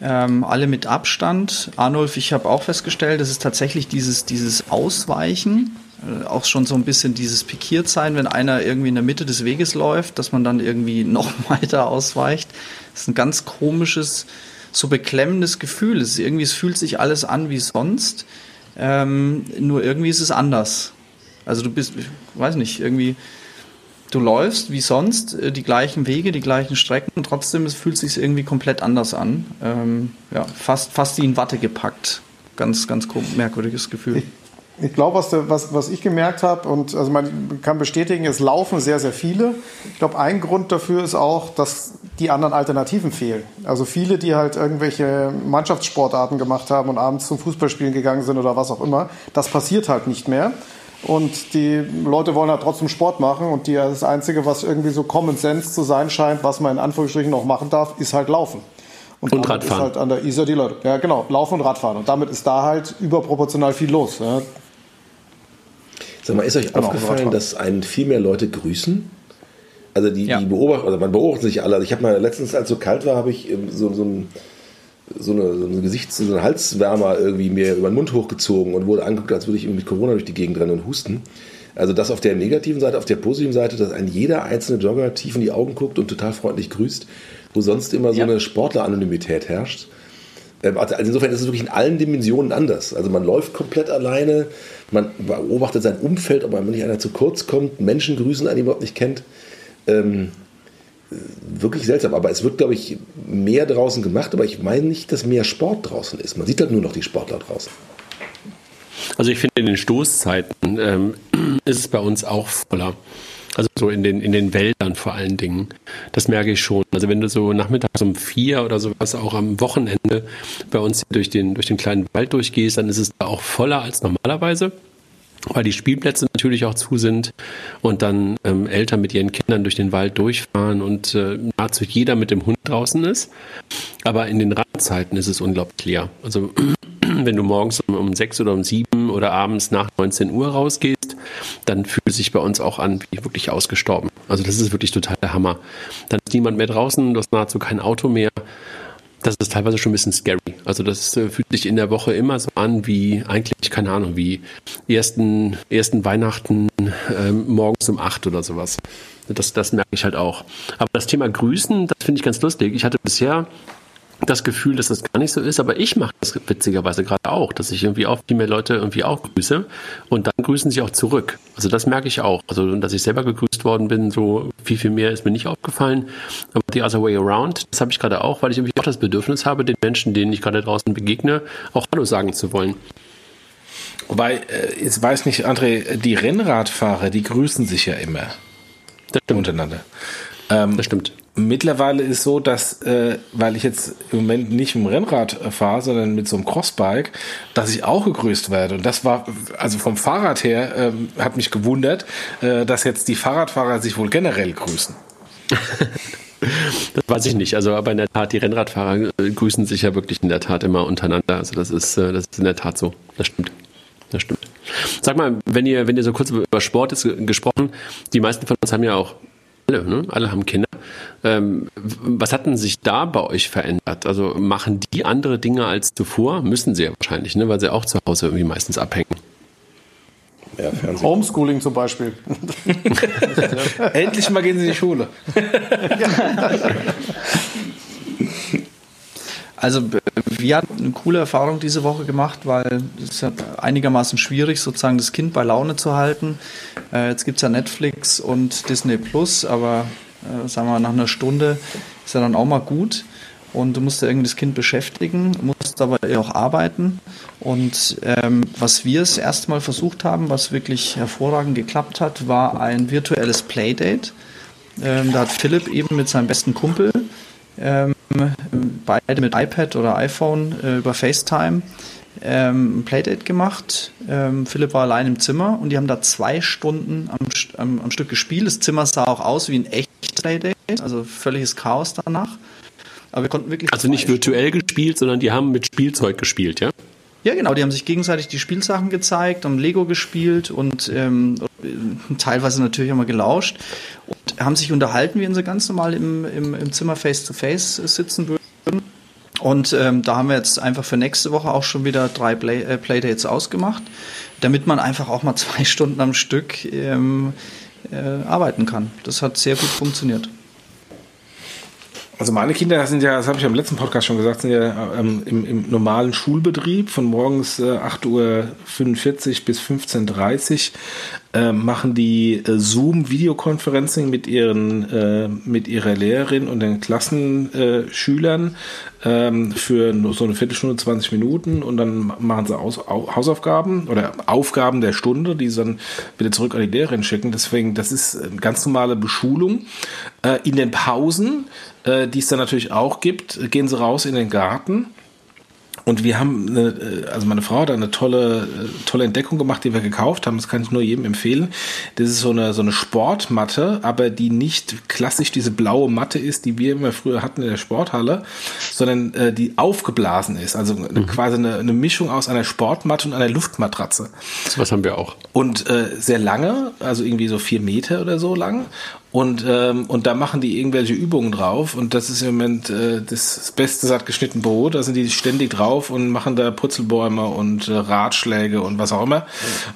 ähm, alle mit Abstand. Arnulf, ich habe auch festgestellt, es ist tatsächlich dieses, dieses Ausweichen, äh, auch schon so ein bisschen dieses pikiert sein, wenn einer irgendwie in der Mitte des Weges läuft, dass man dann irgendwie [LAUGHS] noch weiter ausweicht. Das ist ein ganz komisches, so beklemmendes Gefühl. Es ist irgendwie, es fühlt sich alles an wie sonst, ähm, nur irgendwie ist es anders. Also du bist, ich weiß nicht, irgendwie du läufst wie sonst äh, die gleichen Wege, die gleichen Strecken trotzdem es fühlt sich irgendwie komplett anders an. Ähm, ja, fast, fast wie in Watte gepackt. Ganz, ganz merkwürdiges Gefühl. Ich glaube, was, was, was ich gemerkt habe, und also man kann bestätigen, es laufen sehr, sehr viele. Ich glaube, ein Grund dafür ist auch, dass die anderen Alternativen fehlen. Also viele, die halt irgendwelche Mannschaftssportarten gemacht haben und abends zum Fußballspielen gegangen sind oder was auch immer, das passiert halt nicht mehr. Und die Leute wollen halt trotzdem Sport machen und die, das Einzige, was irgendwie so Common Sense zu sein scheint, was man in Anführungsstrichen noch machen darf, ist halt Laufen. Und damit Radfahren. Ist halt an der Isar die Leute. Ja, genau, Laufen und Radfahren. Und damit ist da halt überproportional viel los. Ja. Sag mal, ist euch Genau, aufgefallen, dass einen viel mehr Leute grüßen? Also die, Ja. die beobachten, also man beobachtet sich alle. Also ich habe mal letztens, als es so kalt war, habe ich ähm, so, so ein so eine, so eine Gesichts-, so eine Halswärmer irgendwie mir über den Mund hochgezogen und wurde angeguckt, als würde ich irgendwie mit Corona durch die Gegend rennen und husten. Also das auf der negativen Seite, auf der positiven Seite, dass ein jeder einzelne Jogger tief in die Augen guckt und total freundlich grüßt, wo sonst immer so Ja. eine Sportleranonymität herrscht. Ähm, Also insofern ist es wirklich in allen Dimensionen anders. Also man läuft komplett alleine, man beobachtet sein Umfeld, ob einem nicht einer zu kurz kommt, Menschen grüßen, einen die man überhaupt nicht kennt. Ähm, wirklich seltsam. Aber es wird, glaube ich, mehr draußen gemacht, aber ich meine nicht, dass mehr Sport draußen ist. Man sieht halt nur noch die Sportler draußen. Also ich finde, in den Stoßzeiten ähm, [CLEARS THROAT] ist es bei uns auch voller. Also so in den, in den Wäldern vor allen Dingen. Das merke ich schon. Also wenn du so nachmittags um vier oder sowas auch am Wochenende bei uns durch den, durch den kleinen Wald durchgehst, dann ist es da auch voller als normalerweise. Weil die Spielplätze natürlich auch zu sind und dann ähm, Eltern mit ihren Kindern durch den Wald durchfahren und äh, nahezu jeder mit dem Hund draußen ist. Aber in den Randzeiten ist es unglaublich leer. Also [CLEARS THROAT] wenn du morgens um, um sechs oder um sieben oder abends nach 19 Uhr rausgehst, dann fühlt es sich bei uns auch an wie wirklich ausgestorben. Also das ist wirklich total der Hammer. Dann ist niemand mehr draußen, du hast nahezu kein Auto mehr. Das ist teilweise schon ein bisschen scary. Also das äh, fühlt sich in der Woche immer so an wie eigentlich, keine Ahnung, wie ersten, ersten Weihnachten ähm, morgens um acht oder sowas. Das, das merke ich halt auch. Aber das Thema Grüßen, das finde ich ganz lustig. Ich hatte bisher das Gefühl, dass das gar nicht so ist, aber ich mache das witzigerweise gerade auch, dass ich irgendwie auch viel mehr Leute irgendwie auch grüße und dann grüßen sie auch zurück. Also das merke ich auch. Also dass ich selber gegrüßt worden bin, so viel, viel mehr ist mir nicht aufgefallen. Aber the other way around, das habe ich gerade auch, weil ich irgendwie auch das Bedürfnis habe, den Menschen, denen ich gerade draußen begegne, auch Hallo sagen zu wollen. Wobei, äh, jetzt weiß nicht, André, die Rennradfahrer, die grüßen sich ja immer Das stimmt. untereinander. Ähm, Das stimmt. Mittlerweile ist so, dass, äh, weil ich jetzt im Moment nicht mit dem Rennrad fahre, sondern mit so einem Crossbike, dass ich auch gegrüßt werde. Und das war, also vom Fahrrad her, ähm, hat mich gewundert, äh, dass jetzt die Fahrradfahrer sich wohl generell grüßen. Das [LAUGHS] weiß ich nicht. Also, aber in der Tat, die Rennradfahrer äh, grüßen sich ja wirklich in der Tat immer untereinander. Also, das ist, äh, das ist in der Tat so. Das stimmt. Das stimmt. Sag mal, wenn ihr, wenn ihr so kurz über Sport ist gesprochen, die meisten von uns haben ja auch alle, ne? alle haben Kinder. Ähm, was hat denn sich da bei euch verändert? Also machen die andere Dinge als zuvor? Müssen sie ja wahrscheinlich, ne? weil sie auch zu Hause irgendwie meistens abhängen. Ja, Homeschooling zum Beispiel. [LAUGHS] Endlich mal gehen sie in die Schule. [LAUGHS] Also wir hatten eine coole Erfahrung diese Woche gemacht, weil es ist ja einigermaßen schwierig, sozusagen das Kind bei Laune zu halten. Äh, jetzt gibt es ja Netflix und Disney Plus, aber äh, sagen wir nach einer Stunde ist ja dann auch mal gut. Und du musst ja irgendwie das Kind beschäftigen, musst aber auch arbeiten. Und ähm, was wir es erstmal versucht haben, was wirklich hervorragend geklappt hat, war ein virtuelles Playdate. Ähm, da hat Philipp eben mit seinem besten Kumpel, ähm, beide mit iPad oder iPhone äh, über FaceTime, ähm, ein Playdate gemacht. Ähm, Philipp war allein im Zimmer und die haben da zwei Stunden am, am, am Stück gespielt. Das Zimmer sah auch aus wie ein echtes Playdate, also völliges Chaos danach. Aber wir konnten wirklich. Also nicht virtuell gespielt, sondern die haben mit Spielzeug gespielt, ja? Ja, genau. Die haben sich gegenseitig die Spielsachen gezeigt, haben Lego gespielt und ähm, teilweise natürlich auch mal gelauscht und haben sich unterhalten, wie sie ganz normal im, im, im Zimmer face-to-face -face sitzen würden. Und ähm, da haben wir jetzt einfach für nächste Woche auch schon wieder drei Play äh, Playdates ausgemacht, damit man einfach auch mal [LAUGHS] zwei Stunden am Stück ähm, äh, arbeiten kann. Das hat sehr gut funktioniert. Also meine Kinder sind ja, das habe ich ja im letzten Podcast schon gesagt, sind ja ähm, im, im, normalen Schulbetrieb von morgens äh, 8.45 Uhr bis 15.30 Uhr äh, machen die äh, Zoom-Videokonferencing mit äh, mit ihrer Lehrerin und den Klassenschülern ähm, für so eine Viertelstunde, 20 Minuten und dann machen sie Aus, Hausaufgaben oder Aufgaben der Stunde, die sie dann wieder zurück an die Lehrerin schicken. Deswegen, das ist eine ganz normale Beschulung. Äh, in den Pausen, äh, die es dann natürlich auch gibt, gehen sie raus in den Garten und wir haben, eine, äh, also meine Frau hat eine tolle, äh, tolle Entdeckung gemacht, die wir gekauft haben. Das kann ich nur jedem empfehlen. Das ist so eine, so eine Sportmatte, aber die nicht klassisch diese blaue Matte ist, die wir immer früher hatten in der Sporthalle, sondern äh, die aufgeblasen ist. Also mhm. quasi eine, eine, Mischung aus einer Sportmatte und einer Luftmatratze. So was haben wir auch. Und äh, sehr lange, also irgendwie so vier Meter oder so lang. Und, ähm, und da machen die irgendwelche Übungen drauf und das ist im Moment äh, das Beste satt geschnitten Brot. Da sind die ständig drauf und machen da Putzelbäume und äh, Ratschläge und was auch immer.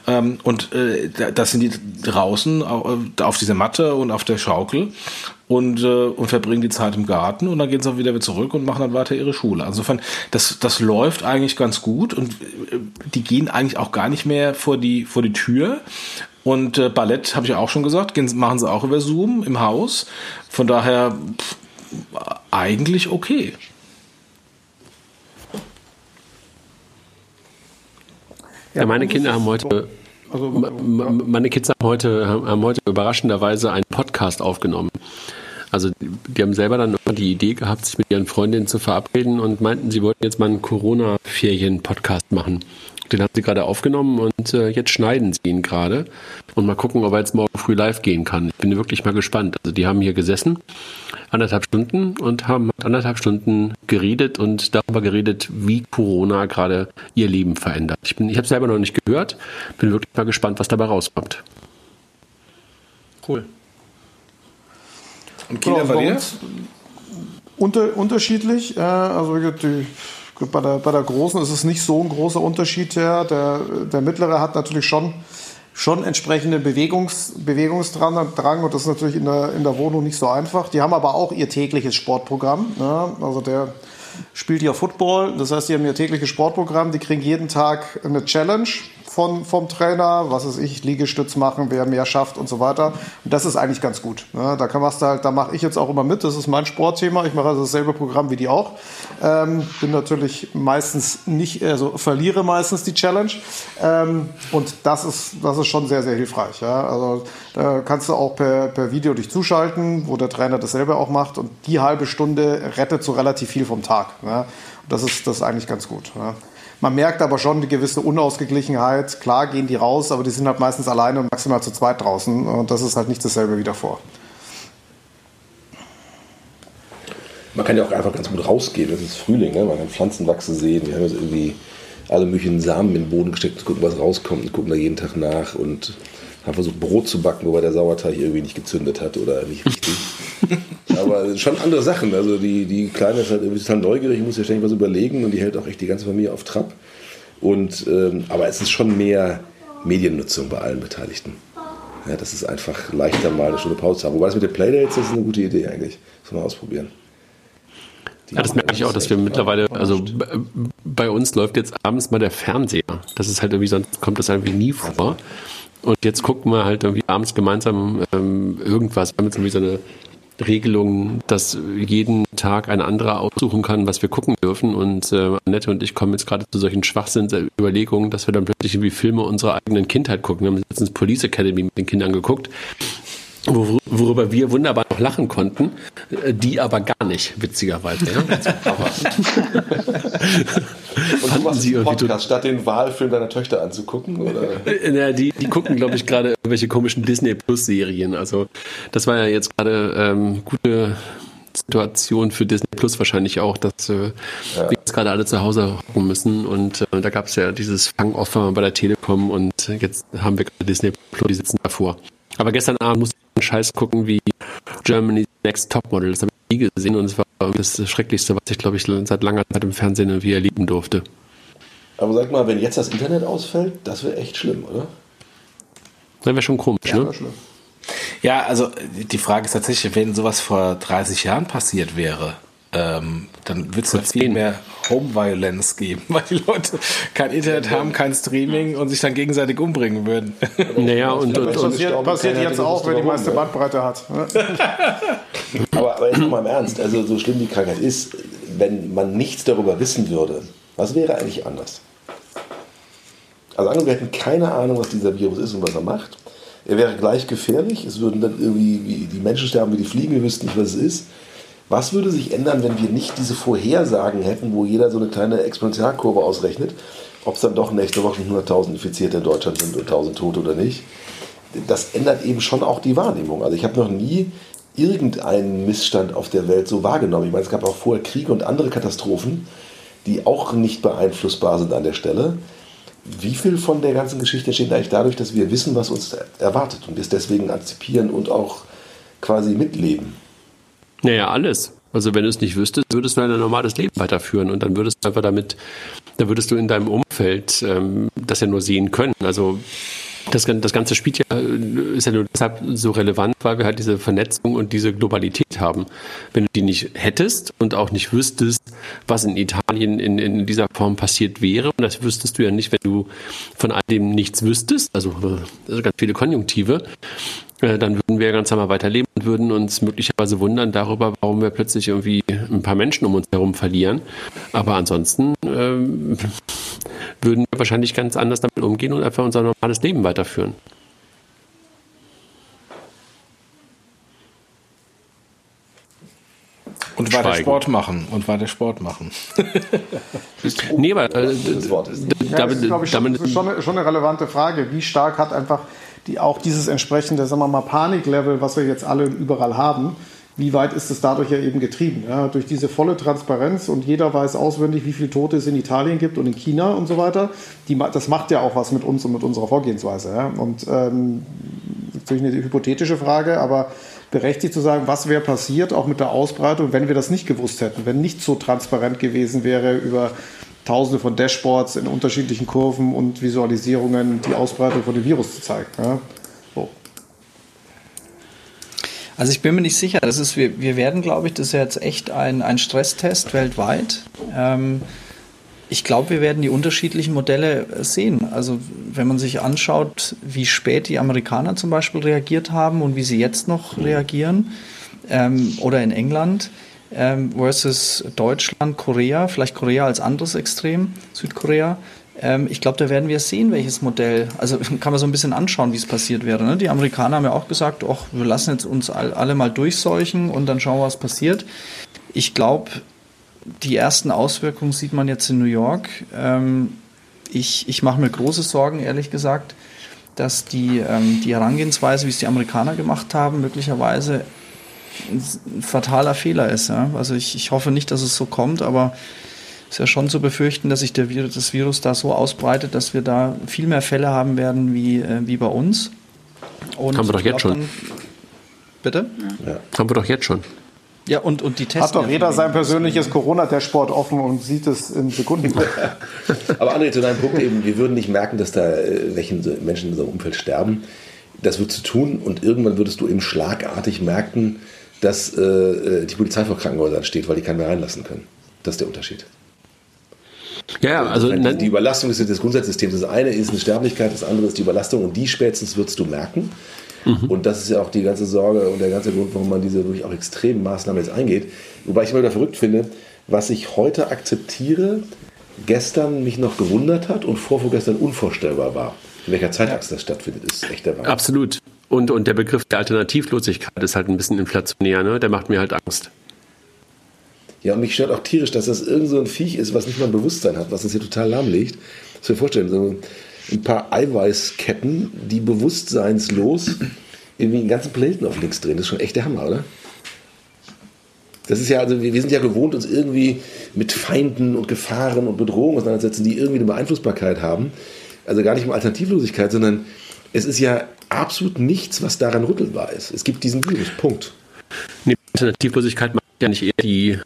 Ähm, und äh, das sind die draußen auf dieser Matte und auf der Schaukel und, äh, und verbringen die Zeit im Garten und dann gehen sie auch wieder zurück und machen dann weiter ihre Schule. Insofern, das, das läuft eigentlich ganz gut und äh, die gehen eigentlich auch gar nicht mehr vor die, vor die Tür, und äh, Ballett, habe ich ja auch schon gesagt, gehen, machen sie auch über Zoom im Haus. Von daher pff, eigentlich okay. Ja, meine Kinder haben heute, also, meine Kids haben heute, haben heute überraschenderweise einen Podcast aufgenommen. Also die haben selber dann die Idee gehabt, sich mit ihren Freundinnen zu verabreden und meinten, sie wollten jetzt mal einen Corona-Ferien-Podcast machen. Den haben sie gerade aufgenommen und äh, jetzt schneiden sie ihn gerade. Und mal gucken, ob er jetzt morgen früh live gehen kann. Ich bin wirklich mal gespannt. Also die haben hier gesessen, anderthalb Stunden und haben anderthalb Stunden geredet und darüber geredet, wie Corona gerade ihr Leben verändert. Ich, bin, ich habe selber noch nicht gehört. Bin wirklich mal gespannt, was dabei rauskommt. Cool. Und Kinder bei dir? Unter, unterschiedlich. Äh, also die bei der, bei der Großen ist es nicht so ein großer Unterschied her. Der, der Mittlere hat natürlich schon, schon entsprechende Bewegungs, Bewegungsdrang und das ist natürlich in der, in der Wohnung nicht so einfach. Die haben aber auch ihr tägliches Sportprogramm. Ne? Also der spielt ja Football. Das heißt, die haben ihr tägliches Sportprogramm, die kriegen jeden Tag eine Challenge von, vom Trainer, was weiß ich, Liegestütz machen, wer mehr schafft und so weiter. Und das ist eigentlich ganz gut. Ne? Da kann man halt, da mache ich jetzt auch immer mit. Das ist mein Sportthema. Ich mache also dasselbe Programm wie die auch. Ähm, bin natürlich meistens nicht, also verliere meistens die Challenge. Ähm, und das ist, das ist schon sehr, sehr hilfreich. Ja? Also da kannst du auch per, per Video dich zuschalten, wo der Trainer dasselbe auch macht. Und die halbe Stunde rettet so relativ viel vom Tag. Ja? Das ist, das ist eigentlich ganz gut. Ja? Man merkt aber schon eine gewisse Unausgeglichenheit. Klar gehen die raus, aber die sind halt meistens alleine und maximal zu zweit draußen. Und das ist halt nicht dasselbe wie davor. Man kann ja auch einfach ganz gut rausgehen. Das ist Frühling, ne? man kann Pflanzen wachsen sehen. Wir haben jetzt irgendwie alle möglichen Samen in den Boden gesteckt, gucken, was rauskommt und gucken da jeden Tag nach und haben versucht, Brot zu backen, wobei der Sauerteig irgendwie nicht gezündet hat oder nicht richtig. [LAUGHS] Aber schon andere Sachen. Also die, die Kleine ist halt irgendwie total neugierig, muss ja ständig was überlegen und die hält auch echt die ganze Familie auf Trab. Und, ähm, aber es ist schon mehr Mediennutzung bei allen Beteiligten. Ja, das ist einfach leichter mal eine Stunde Pause zu haben. Wobei das mit den Playdates, ist eine gute Idee eigentlich. Das mal ausprobieren. Ja, das merke ich auch, dass wir mittlerweile, also bei uns läuft jetzt abends mal der Fernseher. Das ist halt irgendwie, sonst kommt das irgendwie nie vor. Und jetzt gucken wir halt irgendwie abends gemeinsam ähm, irgendwas. Wir haben jetzt irgendwie so eine Regelung, dass jeden Tag ein anderer aussuchen kann, was wir gucken dürfen. Und äh, Annette und ich kommen jetzt gerade zu solchen Schwachsinnsüberlegungen, dass wir dann plötzlich irgendwie Filme unserer eigenen Kindheit gucken. Wir haben letztens Police Academy mit den Kindern geguckt worüber wir wunderbar noch lachen konnten, äh, die aber gar nicht, witzigerweise. Ja? [LAUGHS] Und du machst sie Podcast, statt den Wahlfilm deiner Töchter anzugucken? Oder? [LAUGHS] Ja, die, die gucken, glaube ich, gerade irgendwelche komischen Disney-Plus-Serien. Also das war ja jetzt gerade ähm, gute Situation für Disney Plus wahrscheinlich auch, dass äh, ja. wir jetzt gerade alle zu Hause hocken müssen. Und äh, da gab es ja dieses Fang-Offer bei der Telekom und jetzt haben wir gerade Disney Plus, die sitzen davor. Aber gestern Abend musste einen Scheiß gucken wie Germany's Next Topmodel. Das habe ich nie gesehen und es war das Schrecklichste, was ich, glaube ich, seit langer Zeit im Fernsehen irgendwie erleben durfte. Aber sag mal, wenn jetzt das Internet ausfällt, das wäre echt schlimm, oder? Das wäre schon komisch, ja, ne? Schlimm. Ja, also die Frage ist tatsächlich, wenn sowas vor 30 Jahren passiert wäre, ähm, dann wird es jetzt viel mehr Home Violence geben, [LAUGHS] weil die Leute kein Internet haben, kein Streaming und sich dann gegenseitig umbringen würden. [LAUGHS] Naja, und, und, und passiert, passiert jetzt auch, wer die meiste Bandbreite hat. [LAUGHS] aber, aber jetzt mal im Ernst, also so schlimm die Krankheit ist, wenn man nichts darüber wissen würde, was wäre eigentlich anders? Also angenommen, wir hätten keine Ahnung, was dieser Virus ist und was er macht. Er wäre gleich gefährlich, es würden dann irgendwie die Menschen sterben wie die Fliegen, wir wüssten nicht, was es ist. Was würde sich ändern, wenn wir nicht diese Vorhersagen hätten, wo jeder so eine kleine Exponentialkurve ausrechnet, ob es dann doch nächste Woche 100.000 Infizierte in Deutschland sind und 1.000 Tote oder nicht? Das ändert eben schon auch die Wahrnehmung. Also ich habe noch nie irgendeinen Missstand auf der Welt so wahrgenommen. Ich meine, es gab auch vorher Kriege und andere Katastrophen, die auch nicht beeinflussbar sind an der Stelle. Wie viel von der ganzen Geschichte entsteht eigentlich dadurch, dass wir wissen, was uns erwartet und wir es deswegen antizipieren und auch quasi mitleben? Naja, alles. Also wenn du es nicht wüsstest, würdest du ein normales Leben weiterführen und dann würdest du einfach damit, dann würdest du in deinem Umfeld ähm, das ja nur sehen können. Also das, das Ganze spielt ja, ist ja nur deshalb so relevant, weil wir halt diese Vernetzung und diese Globalität haben. Wenn du die nicht hättest und auch nicht wüsstest, was in Italien in, in dieser Form passiert wäre, und das wüsstest du ja nicht, wenn du von all dem nichts wüsstest, also, also ganz viele Konjunktive, äh, dann würden wir ganz normal weiterleben und würden uns möglicherweise wundern darüber, warum wir plötzlich irgendwie ein paar Menschen um uns herum verlieren. Aber ansonsten ähm, würden wir wahrscheinlich ganz anders damit umgehen und einfach unser normales Leben weiterführen. Und weiter Sport machen. Und weiter Sport machen. nee, aber äh, das Wort ist. Ja, das ist, ich, schon, schon, schon eine relevante Frage. Wie stark hat einfach die auch dieses entsprechende, sagen wir mal, Paniklevel, was wir jetzt alle überall haben, wie weit ist es dadurch ja eben getrieben? Ja, durch diese volle Transparenz und jeder weiß auswendig, wie viele Tote es in Italien gibt und in China und so weiter. Die, das macht ja auch was mit uns und mit unserer Vorgehensweise. Ja? Und ähm, natürlich eine hypothetische Frage, aber berechtigt zu sagen, was wäre passiert, auch mit der Ausbreitung, wenn wir das nicht gewusst hätten, wenn nicht so transparent gewesen wäre über tausende von Dashboards in unterschiedlichen Kurven und Visualisierungen die Ausbreitung von dem Virus zu zeigen. Ja? So. Also ich bin mir nicht sicher. Das ist, wir, wir werden, glaube ich, das ist jetzt echt ein, ein Stresstest weltweit. Ähm, ich glaube, wir werden die unterschiedlichen Modelle sehen. Also wenn man sich anschaut, wie spät die Amerikaner zum Beispiel reagiert haben und wie sie jetzt noch reagieren, ähm, oder in England ähm, versus Deutschland, Korea, vielleicht Korea als anderes Extrem, Südkorea. Ähm, ich glaube, da werden wir sehen, welches Modell. Also [LAUGHS] kann man so ein bisschen anschauen, wie es passiert wäre. Ne? Die Amerikaner haben ja auch gesagt, och, wir lassen jetzt uns alle mal durchseuchen und dann schauen, was passiert. Ich glaube, die ersten Auswirkungen sieht man jetzt in New York. Ähm, ich ich mache mir große Sorgen, ehrlich gesagt, dass die, ähm, die Herangehensweise, wie es die Amerikaner gemacht haben, möglicherweise ein fataler Fehler ist. Ja? Also ich, ich hoffe nicht, dass es so kommt, aber es ist ja schon zu befürchten, dass sich der Virus, das Virus da so ausbreitet, dass wir da viel mehr Fälle haben werden wie, äh, wie bei uns. Und haben wir doch jetzt schon. Dann, bitte? Ja. Haben wir doch jetzt schon. Ja, und, und die Tests. Hat doch jeder sein persönliches Corona-Dashboard offen und sieht es in Sekunden. [LAUGHS] Aber André, zu deinem Punkt eben, wir würden nicht merken, dass da äh, welche Menschen in unserem Umfeld sterben. Das wird zu tun und irgendwann würdest du eben schlagartig merken, dass äh, äh, die Polizei vor Krankenhäusern steht, weil die keinen mehr reinlassen können. Das ist der Unterschied. Ja, also die, die Überlastung des, des Grundsatzsystems. Das eine ist eine Sterblichkeit, das andere ist die Überlastung und die spätestens wirst du merken. Mhm. Und das ist ja auch die ganze Sorge und der ganze Grund, warum man diese wirklich auch extremen Maßnahmen jetzt eingeht. Wobei ich immer wieder verrückt finde, was ich heute akzeptiere, gestern mich noch gewundert hat und vorvorgestern unvorstellbar war. In welcher Zeitachse das stattfindet, ist echt der Wahnsinn. Absolut. Und, und der Begriff der Alternativlosigkeit ist halt ein bisschen inflationär, ne? der macht mir halt Angst. Ja, und mich stört auch tierisch, dass das irgend so ein Viech ist, was nicht mal ein Bewusstsein hat, was uns hier total lahmlegt. Das wir vorstellen, so ein paar Eiweißketten, die bewusstseinslos irgendwie den ganzen Planeten auf links drehen. Das ist schon echt der Hammer, oder? Das ist ja, also wir, sind ja gewohnt, uns irgendwie mit Feinden und Gefahren und Bedrohungen auseinandersetzen, die irgendwie eine Beeinflussbarkeit haben. Also gar nicht um Alternativlosigkeit, sondern es ist ja absolut nichts, was daran rüttelbar ist. Es gibt diesen Virus, Punkt. Nee, Alternativlosigkeit macht ja nicht eher die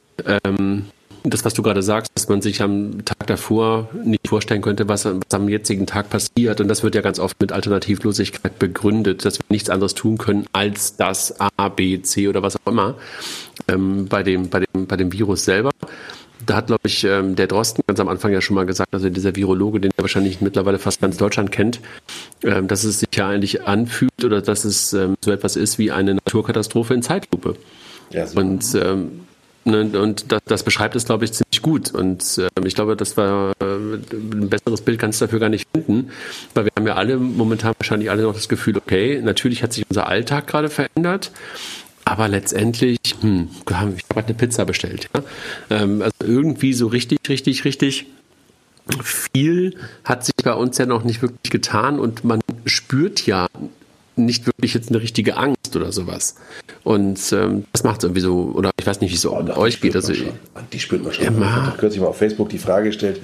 ähm, das, was du gerade sagst, dass man sich am Tag davor nicht vorstellen könnte, was, was, am jetzigen Tag passiert. Und das wird ja ganz oft mit Alternativlosigkeit begründet, dass wir nichts anderes tun können als das A, B, C oder was auch immer ähm, bei, dem, bei, dem, bei dem Virus selber. Da hat, glaube ich, ähm, der Drosten ganz am Anfang ja schon mal gesagt, also dieser Virologe, den er wahrscheinlich mittlerweile fast ganz Deutschland kennt, ähm, dass es sich ja eigentlich anfühlt oder dass es ähm, so etwas ist wie eine Naturkatastrophe in Zeitlupe. Ja, und ähm, Ne, und das, das, beschreibt es, glaube ich, ziemlich gut. Und äh, ich glaube, das war äh, ein besseres Bild kannst du dafür gar nicht finden, weil wir haben ja alle momentan wahrscheinlich alle noch das Gefühl, okay, natürlich hat sich unser Alltag gerade verändert. Aber letztendlich, hm, ich habe gerade eine Pizza bestellt. Ja? Ähm, also irgendwie so richtig, richtig, richtig viel hat sich bei uns ja noch nicht wirklich getan und man spürt ja nicht wirklich jetzt eine richtige Angst oder sowas. Und ähm, das macht es irgendwie so, oder ich weiß nicht, wie es so oh, euch geht. Also, die spürt man schon. Immer. Ich habe kürzlich mal auf Facebook die Frage gestellt,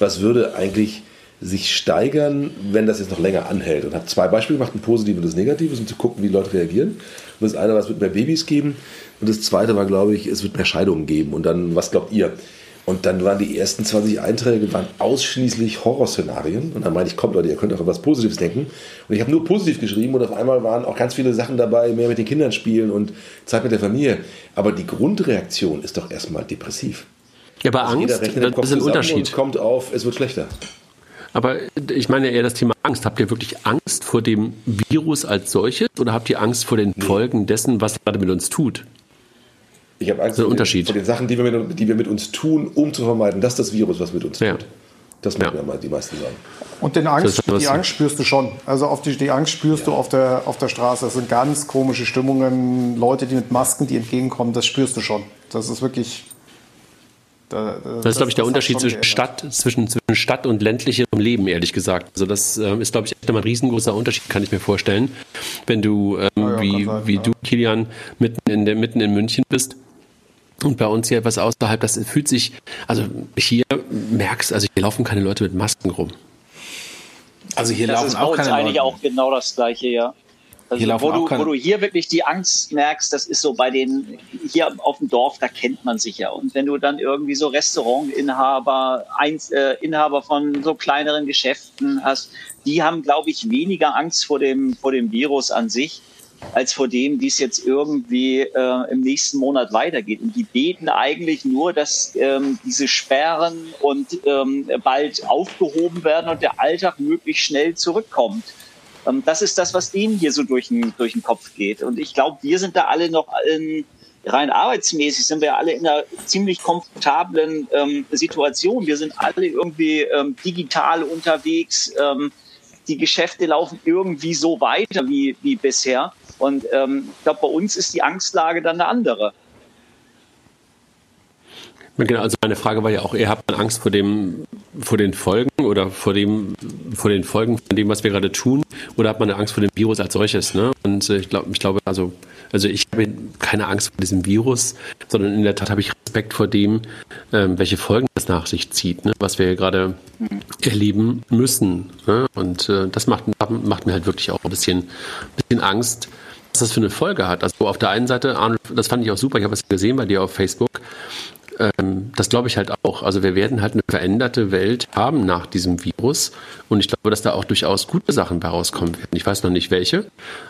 was würde eigentlich sich steigern, wenn das jetzt noch länger anhält? Und habe zwei Beispiele gemacht, ein positives und ein negatives, um zu gucken, wie Leute reagieren. Und das eine war, es wird mehr Babys geben. Und das zweite war, glaube ich, es wird mehr Scheidungen geben. Und dann, was glaubt ihr? Und dann waren die ersten 20 Einträge waren ausschließlich Horrorszenarien. Und dann meinte ich, kommt Leute, ihr könnt auch an was Positives denken. Und ich habe nur positiv geschrieben und auf einmal waren auch ganz viele Sachen dabei, mehr mit den Kindern spielen und Zeit mit der Familie. Aber die Grundreaktion ist doch erstmal depressiv. Ja, aber also Angst, das ist ein Unterschied. Und kommt auf, es wird schlechter. Aber ich meine eher das Thema Angst. Habt ihr wirklich Angst vor dem Virus als solches oder habt ihr Angst vor den. Folgen dessen, was gerade mit uns tut? Ich habe Angst vor, Unterschied. Den, vor den Sachen, die wir, mit, die wir mit uns tun, um zu vermeiden, dass das Virus was mit uns ja. tut. Das machen ja. mal die meisten sagen. Und den Angst, die Angst spürst du schon. Also auf die, die Angst spürst ja. du auf der, auf der Straße. Das sind ganz komische Stimmungen. Leute, die mit Masken, die entgegenkommen, das spürst du schon. Das ist wirklich. Da, das, das, ist, glaube ich, der Unterschied zwischen Stadt, zwischen, zwischen Stadt und ländlichem Leben, ehrlich gesagt. Also das äh, ist, glaube ich, echt immer ein riesengroßer Unterschied, kann ich mir vorstellen. Wenn du, ähm, ja, wie, sein, wie du, Kilian, mitten in, der, mitten in München bist und bei uns hier etwas außerhalb, das fühlt sich, also hier merkst, also hier laufen keine Leute mit Masken rum. Also hier das laufen ist auch keine eigentlich Leute. auch genau das gleiche, ja. Also wo, du, wo du hier wirklich die Angst merkst, das ist so bei den, hier auf dem Dorf, da kennt man sich ja. Und wenn du dann irgendwie so Restaurantinhaber, Einz, äh, Inhaber von so kleineren Geschäften hast, die haben, glaube ich, weniger Angst vor dem, vor dem Virus an sich als vor dem, wie es jetzt irgendwie äh, im nächsten Monat weitergeht. Und die beten eigentlich nur, dass ähm, diese Sperren und ähm, bald aufgehoben werden und der Alltag möglichst schnell zurückkommt. Ähm, das ist das, was denen hier so durch den, durch den Kopf geht. Und ich glaube, wir sind da alle noch in, rein arbeitsmäßig sind wir alle in einer ziemlich komfortablen ähm, Situation. Wir sind alle irgendwie ähm, digital unterwegs. Ähm, die Geschäfte laufen irgendwie so weiter wie, wie bisher. Und ähm, ich glaube, bei uns ist die Angstlage dann eine andere. Genau, also meine Frage war ja auch, ihr habt Angst vor dem, vor den Folgen oder vor dem, vor den Folgen von dem, was wir gerade tun, oder hat man eine Angst vor dem Virus als solches? Ne? Und äh, ich glaube, ich glaube, also, also ich habe keine Angst vor diesem Virus, sondern in der Tat habe ich Respekt vor dem, ähm, welche Folgen das nach sich zieht, ne? was wir gerade erleben müssen. Ne? Und äh, das macht, macht mir halt wirklich auch ein bisschen, bisschen Angst was das für eine Folge hat. Also auf der einen Seite, Arnold, das fand ich auch super, ich habe es gesehen bei dir auf Facebook, ähm, das glaube ich halt auch. Also wir werden halt eine veränderte Welt haben nach diesem Virus. Und ich glaube, dass da auch durchaus gute Sachen bei rauskommen werden. Ich weiß noch nicht welche,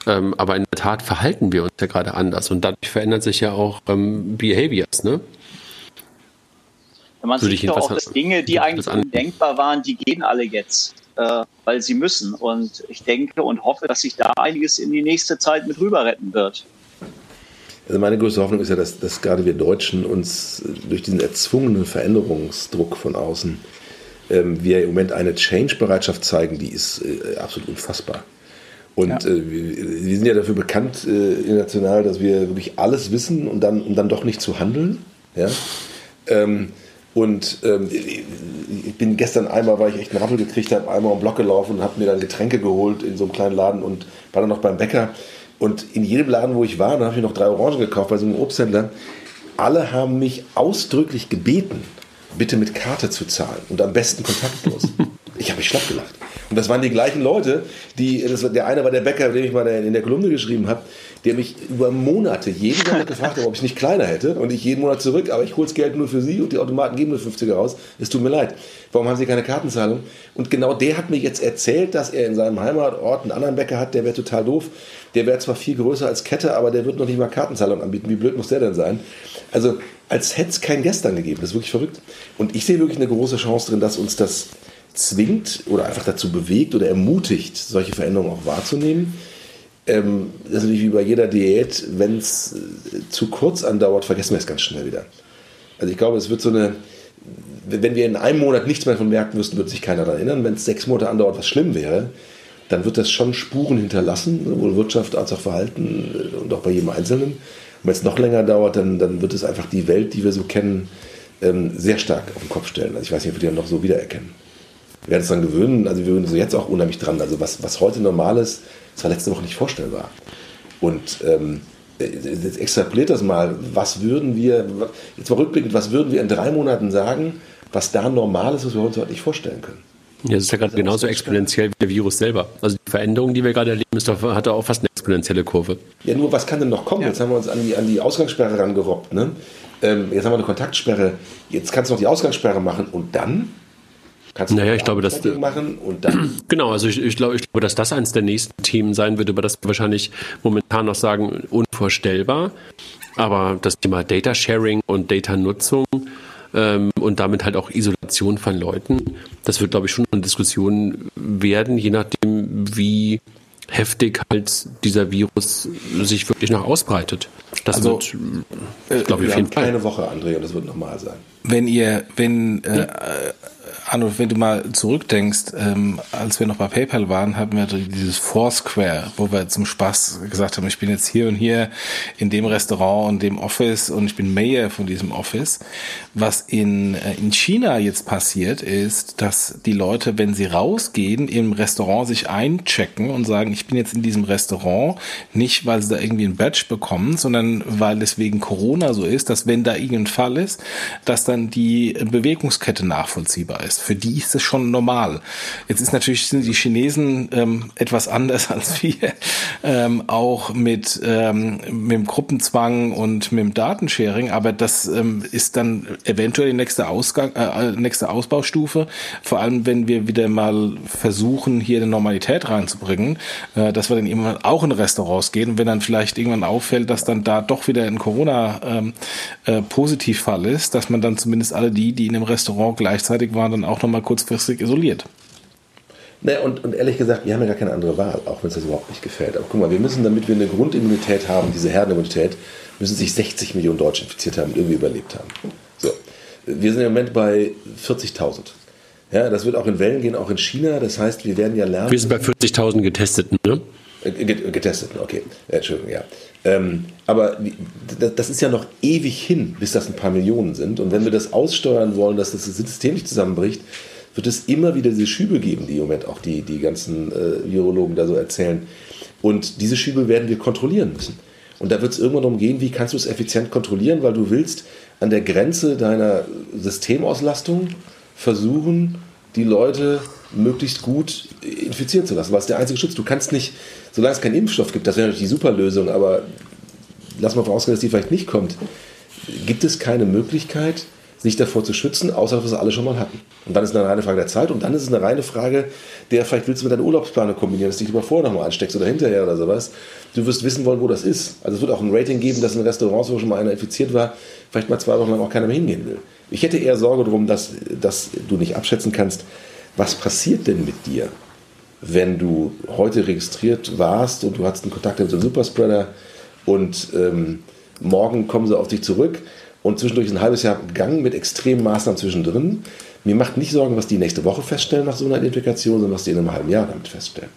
ähm, aber in der Tat verhalten wir uns ja gerade anders. Und dadurch verändern sich ja auch ähm, Behaviors, ne? Wenn man sieht doch auch, dass Dinge, die eigentlich undenkbar waren, die gehen alle jetzt, äh, weil sie müssen. Und ich denke und hoffe, dass sich da einiges in die nächste Zeit mit rüber retten wird. Also meine größte Hoffnung ist ja, dass, dass gerade wir Deutschen uns durch diesen erzwungenen Veränderungsdruck von außen, ähm, wir im Moment eine Change-Bereitschaft zeigen, die ist äh, absolut unfassbar. Und ja. äh, wir, wir, sind ja dafür bekannt äh, international, dass wir wirklich alles wissen und dann, um dann doch nicht zu handeln. Ja? Ähm, und ähm, ich bin gestern einmal, weil ich echt einen Rappel gekriegt habe, einmal um Block gelaufen und habe mir dann Getränke geholt in so einem kleinen Laden und war dann noch beim Bäcker. Und in jedem Laden, wo ich war, da habe ich noch drei Orangen gekauft bei so einem Obsthändler. Alle haben mich ausdrücklich gebeten, bitte mit Karte zu zahlen und am besten kontaktlos. [LAUGHS] ich habe mich schlapp gelacht. Und das waren die gleichen Leute, die, das, der eine war der Bäcker, den ich mal in der Kolumne geschrieben habe, der mich über Monate jeden Monat [LAUGHS] gefragt hat, ob ich nicht kleiner hätte. Und ich jeden Monat zurück, aber ich hole das Geld nur für Sie und die Automaten geben nur 50er raus. Es tut mir leid. Warum haben Sie keine Kartenzahlung? Und genau der hat mir jetzt erzählt, dass er in seinem Heimatort einen anderen Bäcker hat, der wäre total doof. Der wäre zwar viel größer als Kette, aber der wird noch nicht mal Kartenzahlung anbieten. Wie blöd muss der denn sein? Also, als hätte es kein Gestern gegeben. Das ist wirklich verrückt. Und ich sehe wirklich eine große Chance drin, dass uns das zwingt oder einfach dazu bewegt oder ermutigt, solche Veränderungen auch wahrzunehmen ähm, das ist natürlich wie bei jeder Diät, wenn es äh, zu kurz andauert, vergessen wir es ganz schnell wieder. Also ich glaube, es wird so eine, wenn wir in einem Monat nichts mehr von merken müssten, wird sich keiner daran erinnern. Wenn es sechs Monate andauert, was schlimm wäre, dann wird das schon Spuren hinterlassen, sowohl Wirtschaft als auch Verhalten äh, und auch bei jedem Einzelnen. Und wenn es noch länger dauert, dann, dann wird es einfach die Welt, die wir so kennen, ähm, sehr stark auf den Kopf stellen. Also ich weiß nicht, ob wir die dann noch so wiedererkennen. Wir werden uns dann gewöhnen, also wir gewöhnen uns jetzt auch unheimlich dran. Also was, was heute normal ist, das war letzte Woche nicht vorstellbar. Und ähm, jetzt extrapoliert das mal. Was würden wir, jetzt mal rückblickend, was würden wir in drei Monaten sagen, was da normal ist, was wir uns heute nicht vorstellen können? Ja, das ist ja gerade genauso exponentiell wie der Virus selber. Also die Veränderung, die wir gerade erleben, ist doch, hat auch fast eine exponentielle Kurve. Ja, nur was kann denn noch kommen? Ja. Jetzt haben wir uns an die, an die Ausgangssperre rangerobbt. Ne? Ähm, jetzt haben wir eine Kontaktsperre. Jetzt kannst du noch die Ausgangssperre machen und dann? Kannst du naja, ich glaube, dass machen und dann. [CLEARS THROAT] Genau, also ich, ich, glaube, ich glaube, dass das eines der nächsten Themen sein wird, über das wir wahrscheinlich momentan noch sagen, unvorstellbar. Aber das Thema Data Sharing und Data Nutzung ähm, und damit halt auch Isolation von Leuten, das wird, glaube ich, schon eine Diskussion werden, je nachdem, wie heftig halt dieser Virus sich wirklich noch ausbreitet. Das also, wird, äh, glaube ich, auf jeden Fall. Keine Woche, André, und das wird normal sein. Wenn ihr, wenn äh, Arno, wenn du mal zurückdenkst, ähm, als wir noch bei PayPal waren, hatten wir dieses Foursquare, wo wir zum Spaß gesagt haben, ich bin jetzt hier und hier in dem Restaurant und dem Office und ich bin Mayor von diesem Office. Was in, äh, in China jetzt passiert ist, dass die Leute, wenn sie rausgehen, im Restaurant sich einchecken und sagen, ich bin jetzt in diesem Restaurant, nicht weil sie da irgendwie ein Badge bekommen, sondern weil es wegen Corona so ist, dass wenn da irgendein Fall ist, dass dann die Bewegungskette nachvollziehbar ist ist Für die ist das schon normal. Jetzt ist natürlich sind die Chinesen ähm, etwas anders [LAUGHS] als wir, ähm, auch mit, ähm, mit dem Gruppenzwang und mit dem Datensharing, aber das ähm, ist dann eventuell die nächste, Ausgang, äh, nächste Ausbaustufe, vor allem wenn wir wieder mal versuchen, hier eine Normalität reinzubringen, äh, dass wir dann irgendwann auch in Restaurants gehen und wenn dann vielleicht irgendwann auffällt, dass dann da doch wieder ein Corona-Positivfall ähm, äh, ist, dass man dann zumindest alle die, die in dem Restaurant gleichzeitig waren, dann auch nochmal kurzfristig isoliert. Ne, und, und ehrlich gesagt, wir haben ja gar keine andere Wahl, auch wenn es das überhaupt nicht gefällt. Aber guck mal, wir müssen, damit wir eine Grundimmunität haben, diese Herdenimmunität, müssen sich 60 Millionen Deutsche infiziert haben und irgendwie überlebt haben. So. Wir sind im Moment bei 40.000. Ja, das wird auch in Wellen gehen, auch in China. Das heißt, wir werden ja lernen. Wir sind bei 40.000 Getesteten, ne? Äh, getesteten, okay. Entschuldigung, ja. Ähm, aber das ist ja noch ewig hin, bis das ein paar Millionen sind. Und wenn wir das aussteuern wollen, dass das System nicht zusammenbricht, wird es immer wieder diese Schübe geben, die im Moment auch die, die ganzen äh, Virologen da so erzählen. Und diese Schübe werden wir kontrollieren müssen. Und da wird es irgendwann darum gehen, wie kannst du es effizient kontrollieren, weil du willst an der Grenze deiner Systemauslastung versuchen, die Leute möglichst gut infizieren zu lassen, weil es der einzige Schutz. Du kannst nicht, solange es keinen Impfstoff gibt, das wäre natürlich die Superlösung, aber lass mal vorausgehen, dass die vielleicht nicht kommt, gibt es keine Möglichkeit, sich davor zu schützen, außer dass wir alle schon mal hatten. Und dann ist es eine reine Frage der Zeit und dann ist es eine reine Frage der, vielleicht willst du mit deiner Urlaubsplanung kombinieren, dass du dich lieber vorher nochmal ansteckst oder hinterher oder sowas. Du wirst wissen wollen, wo das ist. Also es wird auch ein Rating geben, dass in Restaurants, wo schon mal einer infiziert war, vielleicht mal zwei Wochen lang auch keiner mehr hingehen will. Ich hätte eher Sorge darum, dass, dass du nicht abschätzen kannst, was passiert denn mit dir, wenn du heute registriert warst und du hattest einen Kontakt mit einem Superspreader und ähm, morgen kommen sie auf dich zurück und zwischendurch ist ein halbes Jahr gegangen mit extremen Maßnahmen zwischendrin. Mir macht nicht Sorgen, was die nächste Woche feststellen nach so einer Identifikation, sondern was die in einem halben Jahr damit feststellen.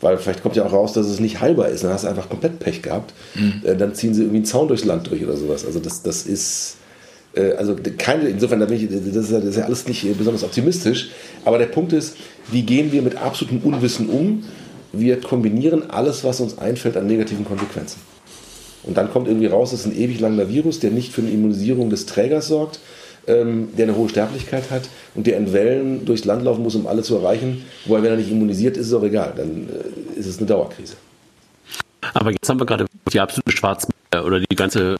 Weil vielleicht kommt ja auch raus, dass es nicht heilbar ist. Dann hast du einfach komplett Pech gehabt. Mhm. Äh, dann ziehen sie irgendwie einen Zaun durchs Land durch oder sowas. Also das, das ist äh, also keine, insofern, das, ist ja, das ist ja alles nicht besonders optimistisch. Aber der Punkt ist, wie gehen wir mit absolutem Unwissen um? Wir kombinieren alles, was uns einfällt, an negativen Konsequenzen. Und dann kommt irgendwie raus, es ist ein ewig langer Virus, der nicht für eine Immunisierung des Trägers sorgt, ähm, der eine hohe Sterblichkeit hat und der in Wellen durchs Land laufen muss, um alle zu erreichen. Wobei, wenn er nicht immunisiert ist, ist es auch egal. Dann äh, ist es eine Dauerkrise. Aber jetzt haben wir gerade die absolute Schwarz oder die ganze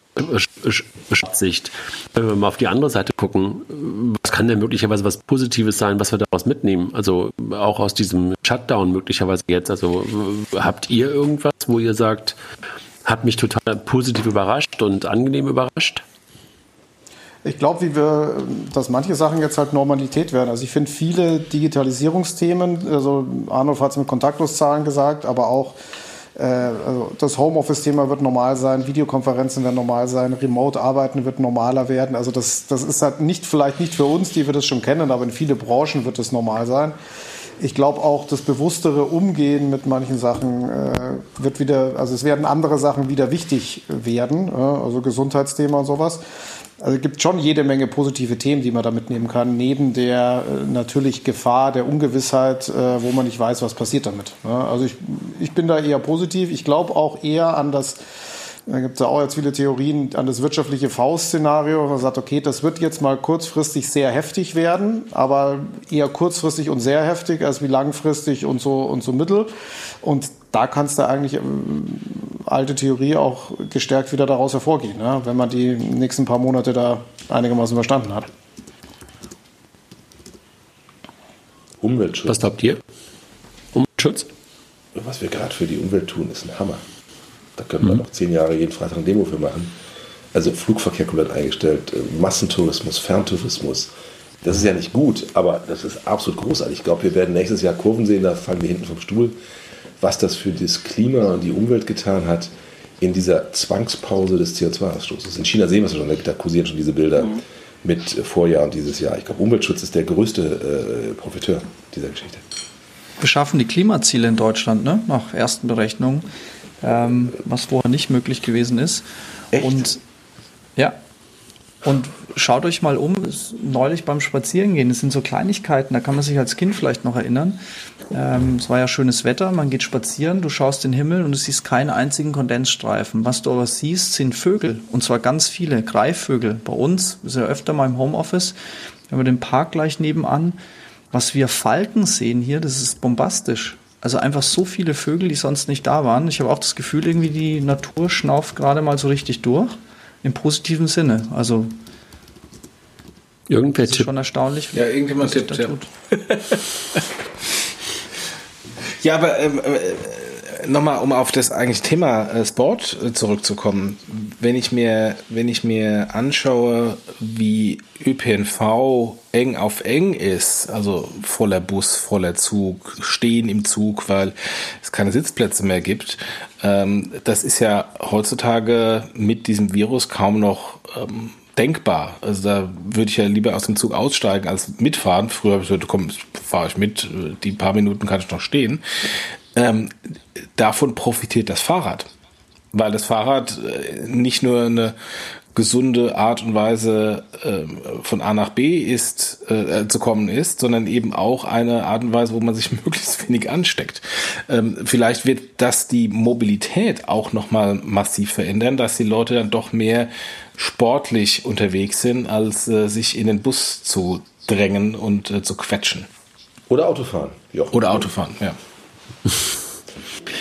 Schwarzsicht. Wenn wir mal auf die andere Seite gucken, was kann denn möglicherweise was Positives sein, was wir daraus mitnehmen? Also auch aus diesem Shutdown möglicherweise jetzt. Also habt ihr irgendwas, wo ihr sagt, hat mich total positiv überrascht und angenehm überrascht. Ich glaube, wie wir, dass manche Sachen jetzt halt Normalität werden. Also ich finde viele Digitalisierungsthemen, also Arnold hat es mit Kontaktloszahlen gesagt, aber auch äh, also das Homeoffice-Thema wird normal sein, Videokonferenzen werden normal sein, Remote-Arbeiten wird normaler werden. Also das, das ist halt nicht, vielleicht nicht für uns, die wir das schon kennen, aber in viele Branchen wird es normal sein ich glaube auch, das bewusstere Umgehen mit manchen Sachen äh, wird wieder, also es werden andere Sachen wieder wichtig werden, äh, also Gesundheitsthema und sowas. Also es gibt schon jede Menge positive Themen, die man da mitnehmen kann, neben der äh, natürlich Gefahr der Ungewissheit, äh, wo man nicht weiß, was passiert damit. Ne? Also ich, ich bin da eher positiv. Ich glaube auch eher an das da gibt es ja auch jetzt viele Theorien an das wirtschaftliche Faust-Szenario. Man sagt, okay, das wird jetzt mal kurzfristig sehr heftig werden, aber eher kurzfristig und sehr heftig als wie langfristig und so und so mittel. Und da kannst du eigentlich ähm, alte Theorie auch gestärkt wieder daraus hervorgehen, ne? wenn man die nächsten paar Monate da einigermaßen verstanden hat. Umweltschutz. Was glaubt ihr? Umweltschutz? Was wir gerade für die Umwelt tun, ist ein Hammer. Da können wir mhm. noch zehn Jahre jeden Freitag ein Demo für machen. Also Flugverkehr komplett eingestellt, äh, Massentourismus, Ferntourismus. Das ist ja nicht gut, aber das ist absolut großartig. Ich glaube, wir werden nächstes Jahr Kurven sehen, da fallen wir hinten vom Stuhl, was das für das Klima und die Umwelt getan hat in dieser Zwangspause des CO2-Ausstoßes. In China sehen wir es schon, da kursieren schon diese Bilder mhm. mit Vorjahr und dieses Jahr. Ich glaube, Umweltschutz ist der größte äh, Profiteur dieser Geschichte. Wir schaffen die Klimaziele in Deutschland, ne? nach ersten Berechnungen ähm, was vorher nicht möglich gewesen ist. Echt? Und ja. Und schaut euch mal um, neulich beim Spazierengehen, das sind so Kleinigkeiten, da kann man sich als Kind vielleicht noch erinnern. Ähm, es war ja schönes Wetter, man geht spazieren, du schaust den Himmel und du siehst keinen einzigen Kondensstreifen. Was du aber siehst, sind Vögel und zwar ganz viele Greifvögel. Bei uns ist ja öfter mal im Homeoffice, wenn wir den Park gleich nebenan, was wir Falken sehen hier, das ist bombastisch. Also einfach so viele Vögel, die sonst nicht da waren. Ich habe auch das Gefühl, irgendwie die Natur schnauft gerade mal so richtig durch. Im positiven Sinne. Also Irgendwer das ist schon erstaunlich. Ja, irgendjemand tippt, ja. [LAUGHS] ja, aber ähm, äh, nochmal, um auf das eigentlich Thema äh, Sport äh, zurückzukommen. Wenn ich mir, wenn ich mir anschaue, wie ÖPNV eng auf eng ist, also voller Bus, voller Zug, stehen im Zug, weil es keine Sitzplätze mehr gibt, ähm, das ist ja heutzutage mit diesem Virus kaum noch ähm, denkbar. Also da würde ich ja lieber aus dem Zug aussteigen als mitfahren. Früher habe ich gesagt, komm, fahre ich mit, die paar Minuten kann ich noch stehen. Ähm, davon profitiert das Fahrrad. Weil das Fahrrad äh, nicht nur eine gesunde Art und Weise äh, von A nach B ist, äh, zu kommen ist, sondern eben auch eine Art und Weise, wo man sich [LAUGHS] möglichst wenig ansteckt. Ähm, vielleicht wird das die Mobilität auch nochmal massiv verändern, dass die Leute dann doch mehr sportlich unterwegs sind, als äh, sich in den Bus zu drängen und äh, zu quetschen. Oder Autofahren. Oder Autofahren, ja.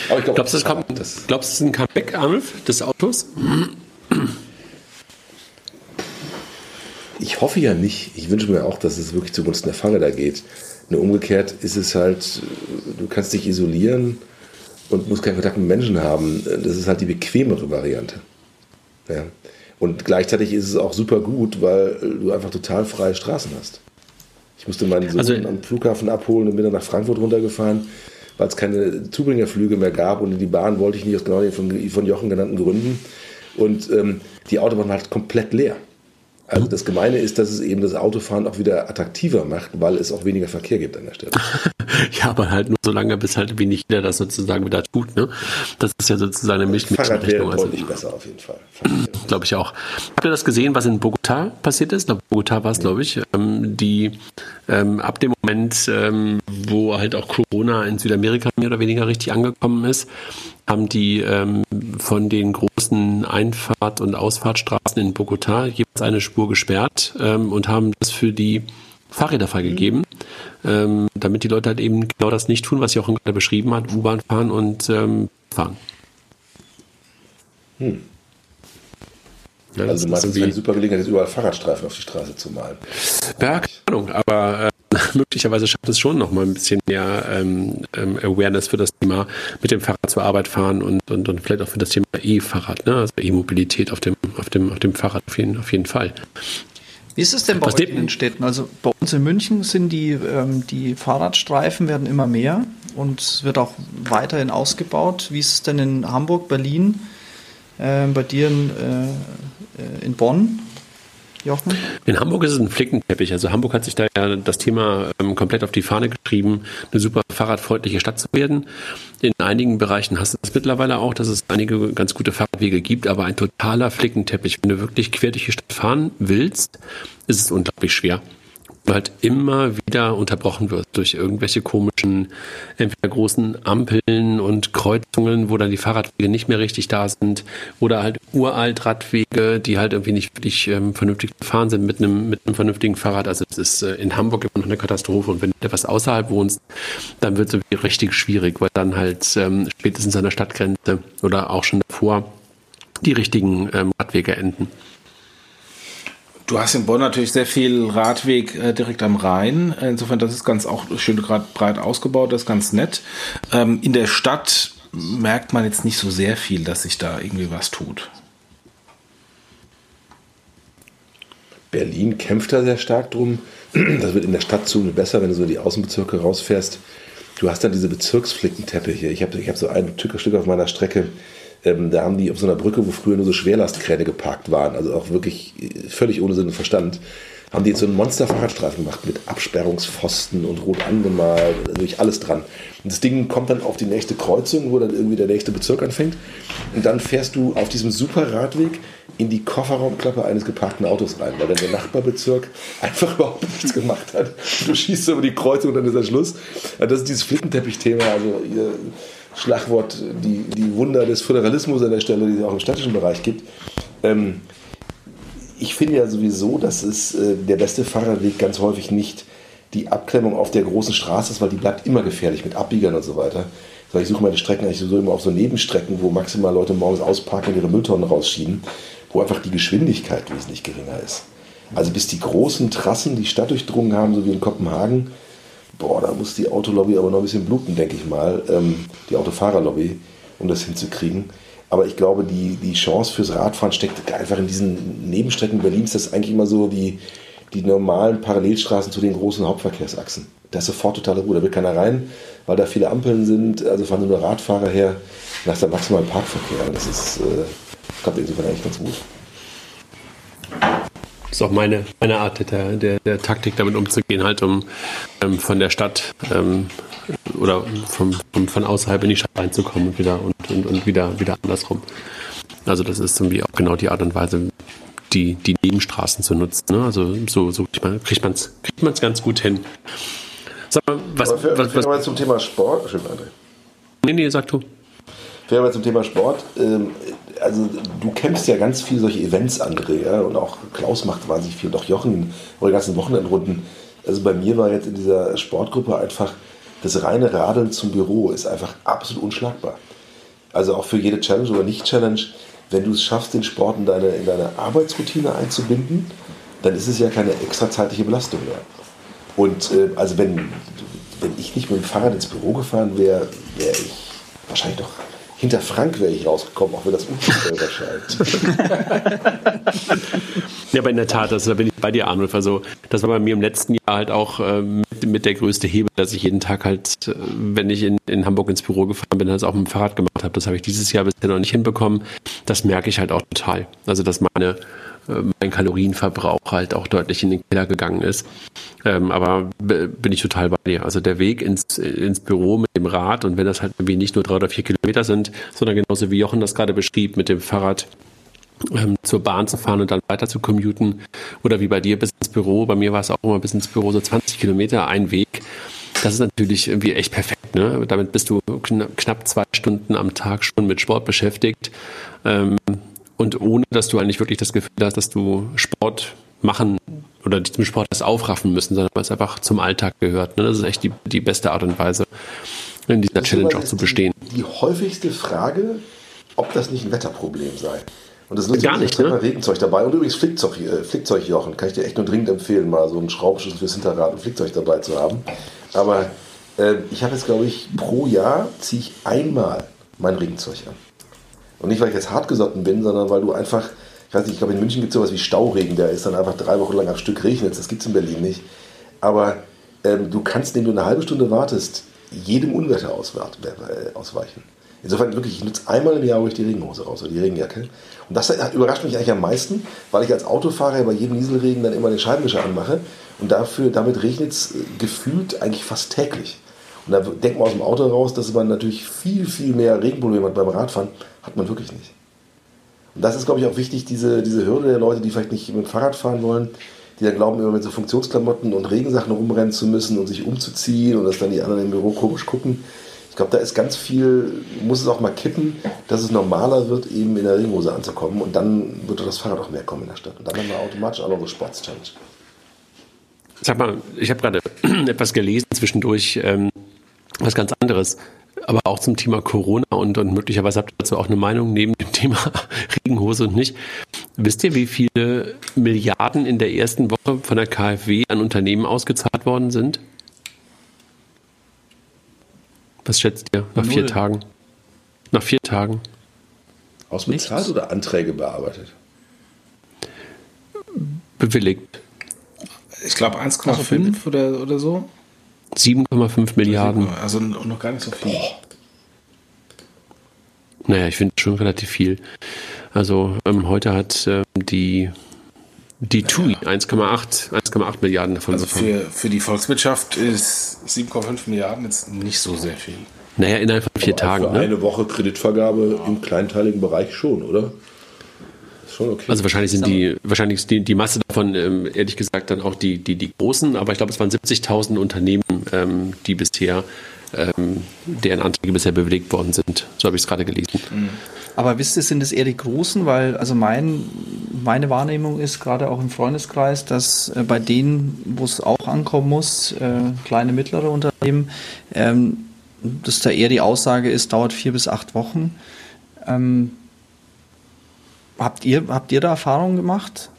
Aber ich glaub, glaubst du, das, kommt, das glaubst, ist ein Comeback, Arnulf, des Autos? Ich hoffe ja nicht. Ich wünsche mir auch, dass es wirklich zugunsten der Fahrräder geht. Nur umgekehrt ist es halt, du kannst dich isolieren und musst keinen Kontakt mit Menschen haben. Das ist halt die bequemere Variante. Ja. Und gleichzeitig ist es auch super gut, weil du einfach total freie Straßen hast. Ich musste meinen Sohn also, am Flughafen abholen und bin dann nach Frankfurt runtergefahren, weil es keine Zubringerflüge mehr gab und in die Bahn wollte ich nicht aus genau den von, von Jochen genannten Gründen. Und ähm, die Autobahn war halt komplett leer. Also das Gemeine ist, dass es eben das Autofahren auch wieder attraktiver macht, weil es auch weniger Verkehr gibt an der Stelle. [LAUGHS] ja, aber halt nur so lange, bis halt wenig jeder das sozusagen wieder tut. Ne? Das ist ja sozusagen eine Mischrechnung. Fahrrad wäre also, deutlich besser auf jeden Fall. [CLEARS THROAT] Glaube ich auch. Habt ihr das gesehen, was in Bogota passiert ist? In Bogota war es, glaube ich. Ähm, die ähm, ab dem Moment, ähm, wo halt auch Corona in Südamerika mehr oder weniger richtig angekommen ist, haben die ähm, von den großen Einfahrt- und Ausfahrtstraßen in Bogota jeweils eine Spur gesperrt ähm, und haben das für die Fahrräder freigegeben, mhm. ähm, damit die Leute halt eben genau das nicht tun, was Jochen gerade beschrieben hat, U-Bahn fahren und ähm, fahren. Hm. Ja, also du meinst, es ist eine super Gelegenheit, jetzt überall Fahrradstreifen auf die Straße zu malen. Ja, keine Ahnung, aber äh, möglicherweise schafft es schon noch mal ein bisschen mehr ähm, ähm, Awareness für das Thema mit dem Fahrrad zur Arbeit fahren und, und, und vielleicht auch für das Thema E-Fahrrad, ne? also E-Mobilität auf dem, auf, dem, auf dem Fahrrad auf jeden, auf jeden Fall. Wie ist es denn bei Was euch in den Städten? Also bei uns in München sind die, ähm, die Fahrradstreifen werden immer mehr und es wird auch weiterhin ausgebaut. Wie ist es denn in Hamburg, Berlin, äh, bei dir in, äh, in Bonn? Jochen? In Hamburg ist es ein Flickenteppich. Also Hamburg hat sich da ja das Thema ähm, komplett auf die Fahne geschrieben, eine super fahrradfreundliche Stadt zu werden. In einigen Bereichen hast du das mittlerweile auch, dass es einige ganz gute Fahrradwege gibt, aber ein totaler Flickenteppich. Wenn du wirklich quer durch die Stadt fahren willst, ist es unglaublich schwer halt immer wieder unterbrochen wird durch irgendwelche komischen, entweder großen Ampeln und Kreuzungen, wo dann die Fahrradwege nicht mehr richtig da sind, oder halt uralt Radwege, die halt irgendwie nicht wirklich ähm, vernünftig gefahren sind mit einem, mit einem vernünftigen Fahrrad. Also es ist äh, in Hamburg immer noch eine Katastrophe und wenn du etwas außerhalb wohnst, dann wird es richtig schwierig, weil dann halt ähm, spätestens an der Stadtgrenze oder auch schon davor die richtigen ähm, Radwege enden. Du hast in Bonn natürlich sehr viel Radweg äh, direkt am Rhein. Insofern, das ist ganz auch schön gerade breit ausgebaut, das ist ganz nett. Ähm, in der Stadt merkt man jetzt nicht so sehr viel, dass sich da irgendwie was tut. Berlin kämpft da sehr stark drum. Das wird in der Stadtzone besser, wenn du so die Außenbezirke rausfährst. Du hast dann diese Bezirksflickenteppiche. Ich habe ich hab so ein Stück auf meiner Strecke ähm, da haben die auf so einer Brücke, wo früher nur so Schwerlastkräne geparkt waren, also auch wirklich äh, völlig ohne Sinn und Verstand, haben die jetzt so einen Monster-Fahrradstreifen gemacht mit Absperrungspfosten und rot angemalt, durch alles dran. Und das Ding kommt dann auf die nächste Kreuzung, wo dann irgendwie der nächste Bezirk anfängt. Und dann fährst du auf diesem super Radweg in die Kofferraumklappe eines geparkten Autos rein, weil dann der Nachbarbezirk [LAUGHS] einfach überhaupt nichts gemacht hat. Du schießt über die Kreuzung und dann ist der Schluss. Das ist dieses Flickenteppich-Thema, also ihr Schlagwort, die, die Wunder des Föderalismus an der Stelle, die es auch im städtischen Bereich gibt. Ähm, ich finde ja sowieso, dass es äh, der beste Fahrradweg ganz häufig nicht die Abklemmung auf der großen Straße ist, weil die bleibt immer gefährlich mit Abbiegern und so weiter. Also ich suche meine Strecken eigentlich sowieso immer auf so Nebenstrecken, wo maximal Leute morgens ausparken und ihre Mülltonnen rausschieben wo einfach die Geschwindigkeit wesentlich geringer ist. Also bis die großen Trassen die Stadt durchdrungen haben, so wie in Kopenhagen, boah, da muss die Autolobby aber noch ein bisschen bluten, denke ich mal, ähm, die Autofahrerlobby, um das hinzukriegen. Aber ich glaube, die, die Chance fürs Radfahren steckt einfach in diesen Nebenstrecken Berlins. Das ist eigentlich immer so die, die normalen Parallelstraßen zu den großen Hauptverkehrsachsen. Da ist sofort totale Ruhe. Da will keiner rein, weil da viele Ampeln sind. Also fahren nur Radfahrer her. Nach der maximalen Parkverkehr. Das ist, äh, klappt insofern eigentlich ganz gut. Das ist auch meine, meine Art der, der, der Taktik, damit umzugehen, halt um ähm, von der Stadt ähm, oder vom, vom, von außerhalb in die Stadt reinzukommen und wieder und, und, und wieder, wieder andersrum. Also das ist irgendwie auch genau die Art und Weise, die, die Nebenstraßen zu nutzen. Ne? Also so, so kriegt man es kriegt man's ganz gut hin. Sag mal, was, Aber für, was, was, was zum Thema Sport. Schön, André. Nee, nee, sag du. Fair mal zum Thema Sport. Ähm, also du kämpfst ja ganz viel solche Events, André, ja? und auch Klaus macht wahnsinnig viel und auch Jochen eure ganzen Wochenendrunden. Also bei mir war jetzt in dieser Sportgruppe einfach das reine Radeln zum Büro ist einfach absolut unschlagbar. Also auch für jede Challenge oder Nicht-Challenge, wenn du es schaffst, den Sport in deine, in deine Arbeitsroutine einzubinden, dann ist es ja keine extra zeitliche Belastung mehr. Und äh, also wenn, wenn ich nicht mit dem Fahrrad ins Büro gefahren wäre, wäre ich wahrscheinlich doch hinter Frank wäre ich rausgekommen, auch wenn das unvorstellbar erscheint. [LAUGHS] ja, aber in der Tat, das, da bin ich bei dir, Arnulf. Also, das war bei mir im letzten Jahr halt auch äh, mit, mit, der größte Hebel, dass ich jeden Tag halt, äh, wenn ich in, in Hamburg ins Büro gefahren bin, halt auch mit dem Fahrrad gemacht habe. Das habe ich dieses Jahr bisher noch nicht hinbekommen. Das merke ich halt auch total. Also, dass meine mein Kalorienverbrauch halt auch deutlich in den Keller gegangen ist. Ähm, aber bin ich total bei dir. Also der Weg ins, ins Büro mit dem Rad und wenn das halt irgendwie nicht nur drei oder vier Kilometer sind, sondern genauso wie Jochen das gerade beschrieb, mit dem Fahrrad ähm, zur Bahn zu fahren und dann weiter zu commuten oder wie bei dir bis ins Büro. Bei mir war es auch immer bis ins Büro so 20 Kilometer ein Weg. Das ist natürlich irgendwie echt perfekt. Ne? Damit bist du knapp zwei Stunden am Tag schon mit Sport beschäftigt. Ähm, und ohne, dass du eigentlich wirklich das Gefühl hast, dass du Sport machen oder zum Sport das aufraffen müssen, sondern weil es einfach zum Alltag gehört. Ne? Das ist echt die, die beste Art und Weise, in dieser Challenge auch zu bestehen. Die, die häufigste Frage, ob das nicht ein Wetterproblem sei. Und das ist gar nicht, ne? Regenzeug dabei. Und übrigens Flickzeug, äh, Flickzeugjochen. Kann ich dir echt nur dringend empfehlen, mal so einen Schraubenschlüssel fürs Hinterrad und Flickzeug dabei zu haben. Aber äh, ich habe jetzt, glaube ich, pro Jahr ziehe ich einmal mein Regenzeug an. Und nicht, weil ich jetzt hartgesotten bin, sondern weil du einfach, ich weiß nicht, ich glaube in München gibt es sowas wie Stauregen, der ist dann einfach drei Wochen lang am Stück regnet. Das gibt es in Berlin nicht. Aber ähm, du kannst, indem du eine halbe Stunde wartest, jedem Unwetter äh, ausweichen. Insofern wirklich, ich nutze einmal im Jahr ich die Regenhose raus oder die Regenjacke. Und das überrascht mich eigentlich am meisten, weil ich als Autofahrer bei jedem Nieselregen dann immer den Scheibenwischer anmache. Und dafür, damit regnet es äh, gefühlt eigentlich fast täglich. Und da denkt man aus dem Auto raus, dass man natürlich viel, viel mehr Regenprobleme hat beim Radfahren. Hat man wirklich nicht. Und das ist, glaube ich, auch wichtig, diese, diese Hürde der Leute, die vielleicht nicht mit dem Fahrrad fahren wollen, die dann glauben, immer mit so Funktionsklamotten und Regensachen rumrennen zu müssen und sich umzuziehen und dass dann die anderen im Büro komisch gucken. Ich glaube, da ist ganz viel, muss es auch mal kippen, dass es normaler wird, eben in der Regenhose anzukommen und dann wird das Fahrrad auch mehr kommen in der Stadt. Und dann haben wir automatisch auch noch so Sports-Challenge. Sag mal, ich habe gerade [CLEARS THROAT] etwas gelesen zwischendurch, ähm, was ganz anderes aber auch zum Thema Corona und, und möglicherweise habt ihr dazu auch eine Meinung neben dem [LAUGHS] Thema Regenhose und nicht. Wisst ihr, wie viele Milliarden in der ersten Woche von der KfW an Unternehmen ausgezahlt worden sind? Was schätzt ihr nach Null. vier Tagen? Nach vier Tagen. Ausbezahlt Nichts. oder Anträge bearbeitet? Bewilligt. Ich glaube 1,5 oder, oder so. 7,5 Milliarden. Also noch gar nicht so viel. Naja, ich finde schon relativ viel. Also ähm, heute hat ähm, die, die TUI 1,8 1,8 Milliarden davon also bekommen. Für, für die Volkswirtschaft ist 7,5 Milliarden jetzt nicht so sehr viel. Naja, innerhalb von vier Aber Tagen. Für ne? eine Woche Kreditvergabe im kleinteiligen Bereich schon, oder? Schon okay. Also wahrscheinlich sind die, wahrscheinlich ist die, die Masse davon, ähm, ehrlich gesagt, dann auch die, die, die großen, aber ich glaube, es waren 70.000 Unternehmen, ähm, die bisher, ähm, deren Anträge bisher bewilligt worden sind. So habe ich es gerade gelesen. Mhm. Aber wisst ihr, sind es eher die Großen? Weil, also mein, meine Wahrnehmung ist gerade auch im Freundeskreis, dass äh, bei denen, wo es auch ankommen muss, äh, kleine, mittlere Unternehmen, ähm, dass da eher die Aussage ist, dauert vier bis acht Wochen. Ähm, habt, ihr, habt ihr da Erfahrungen gemacht?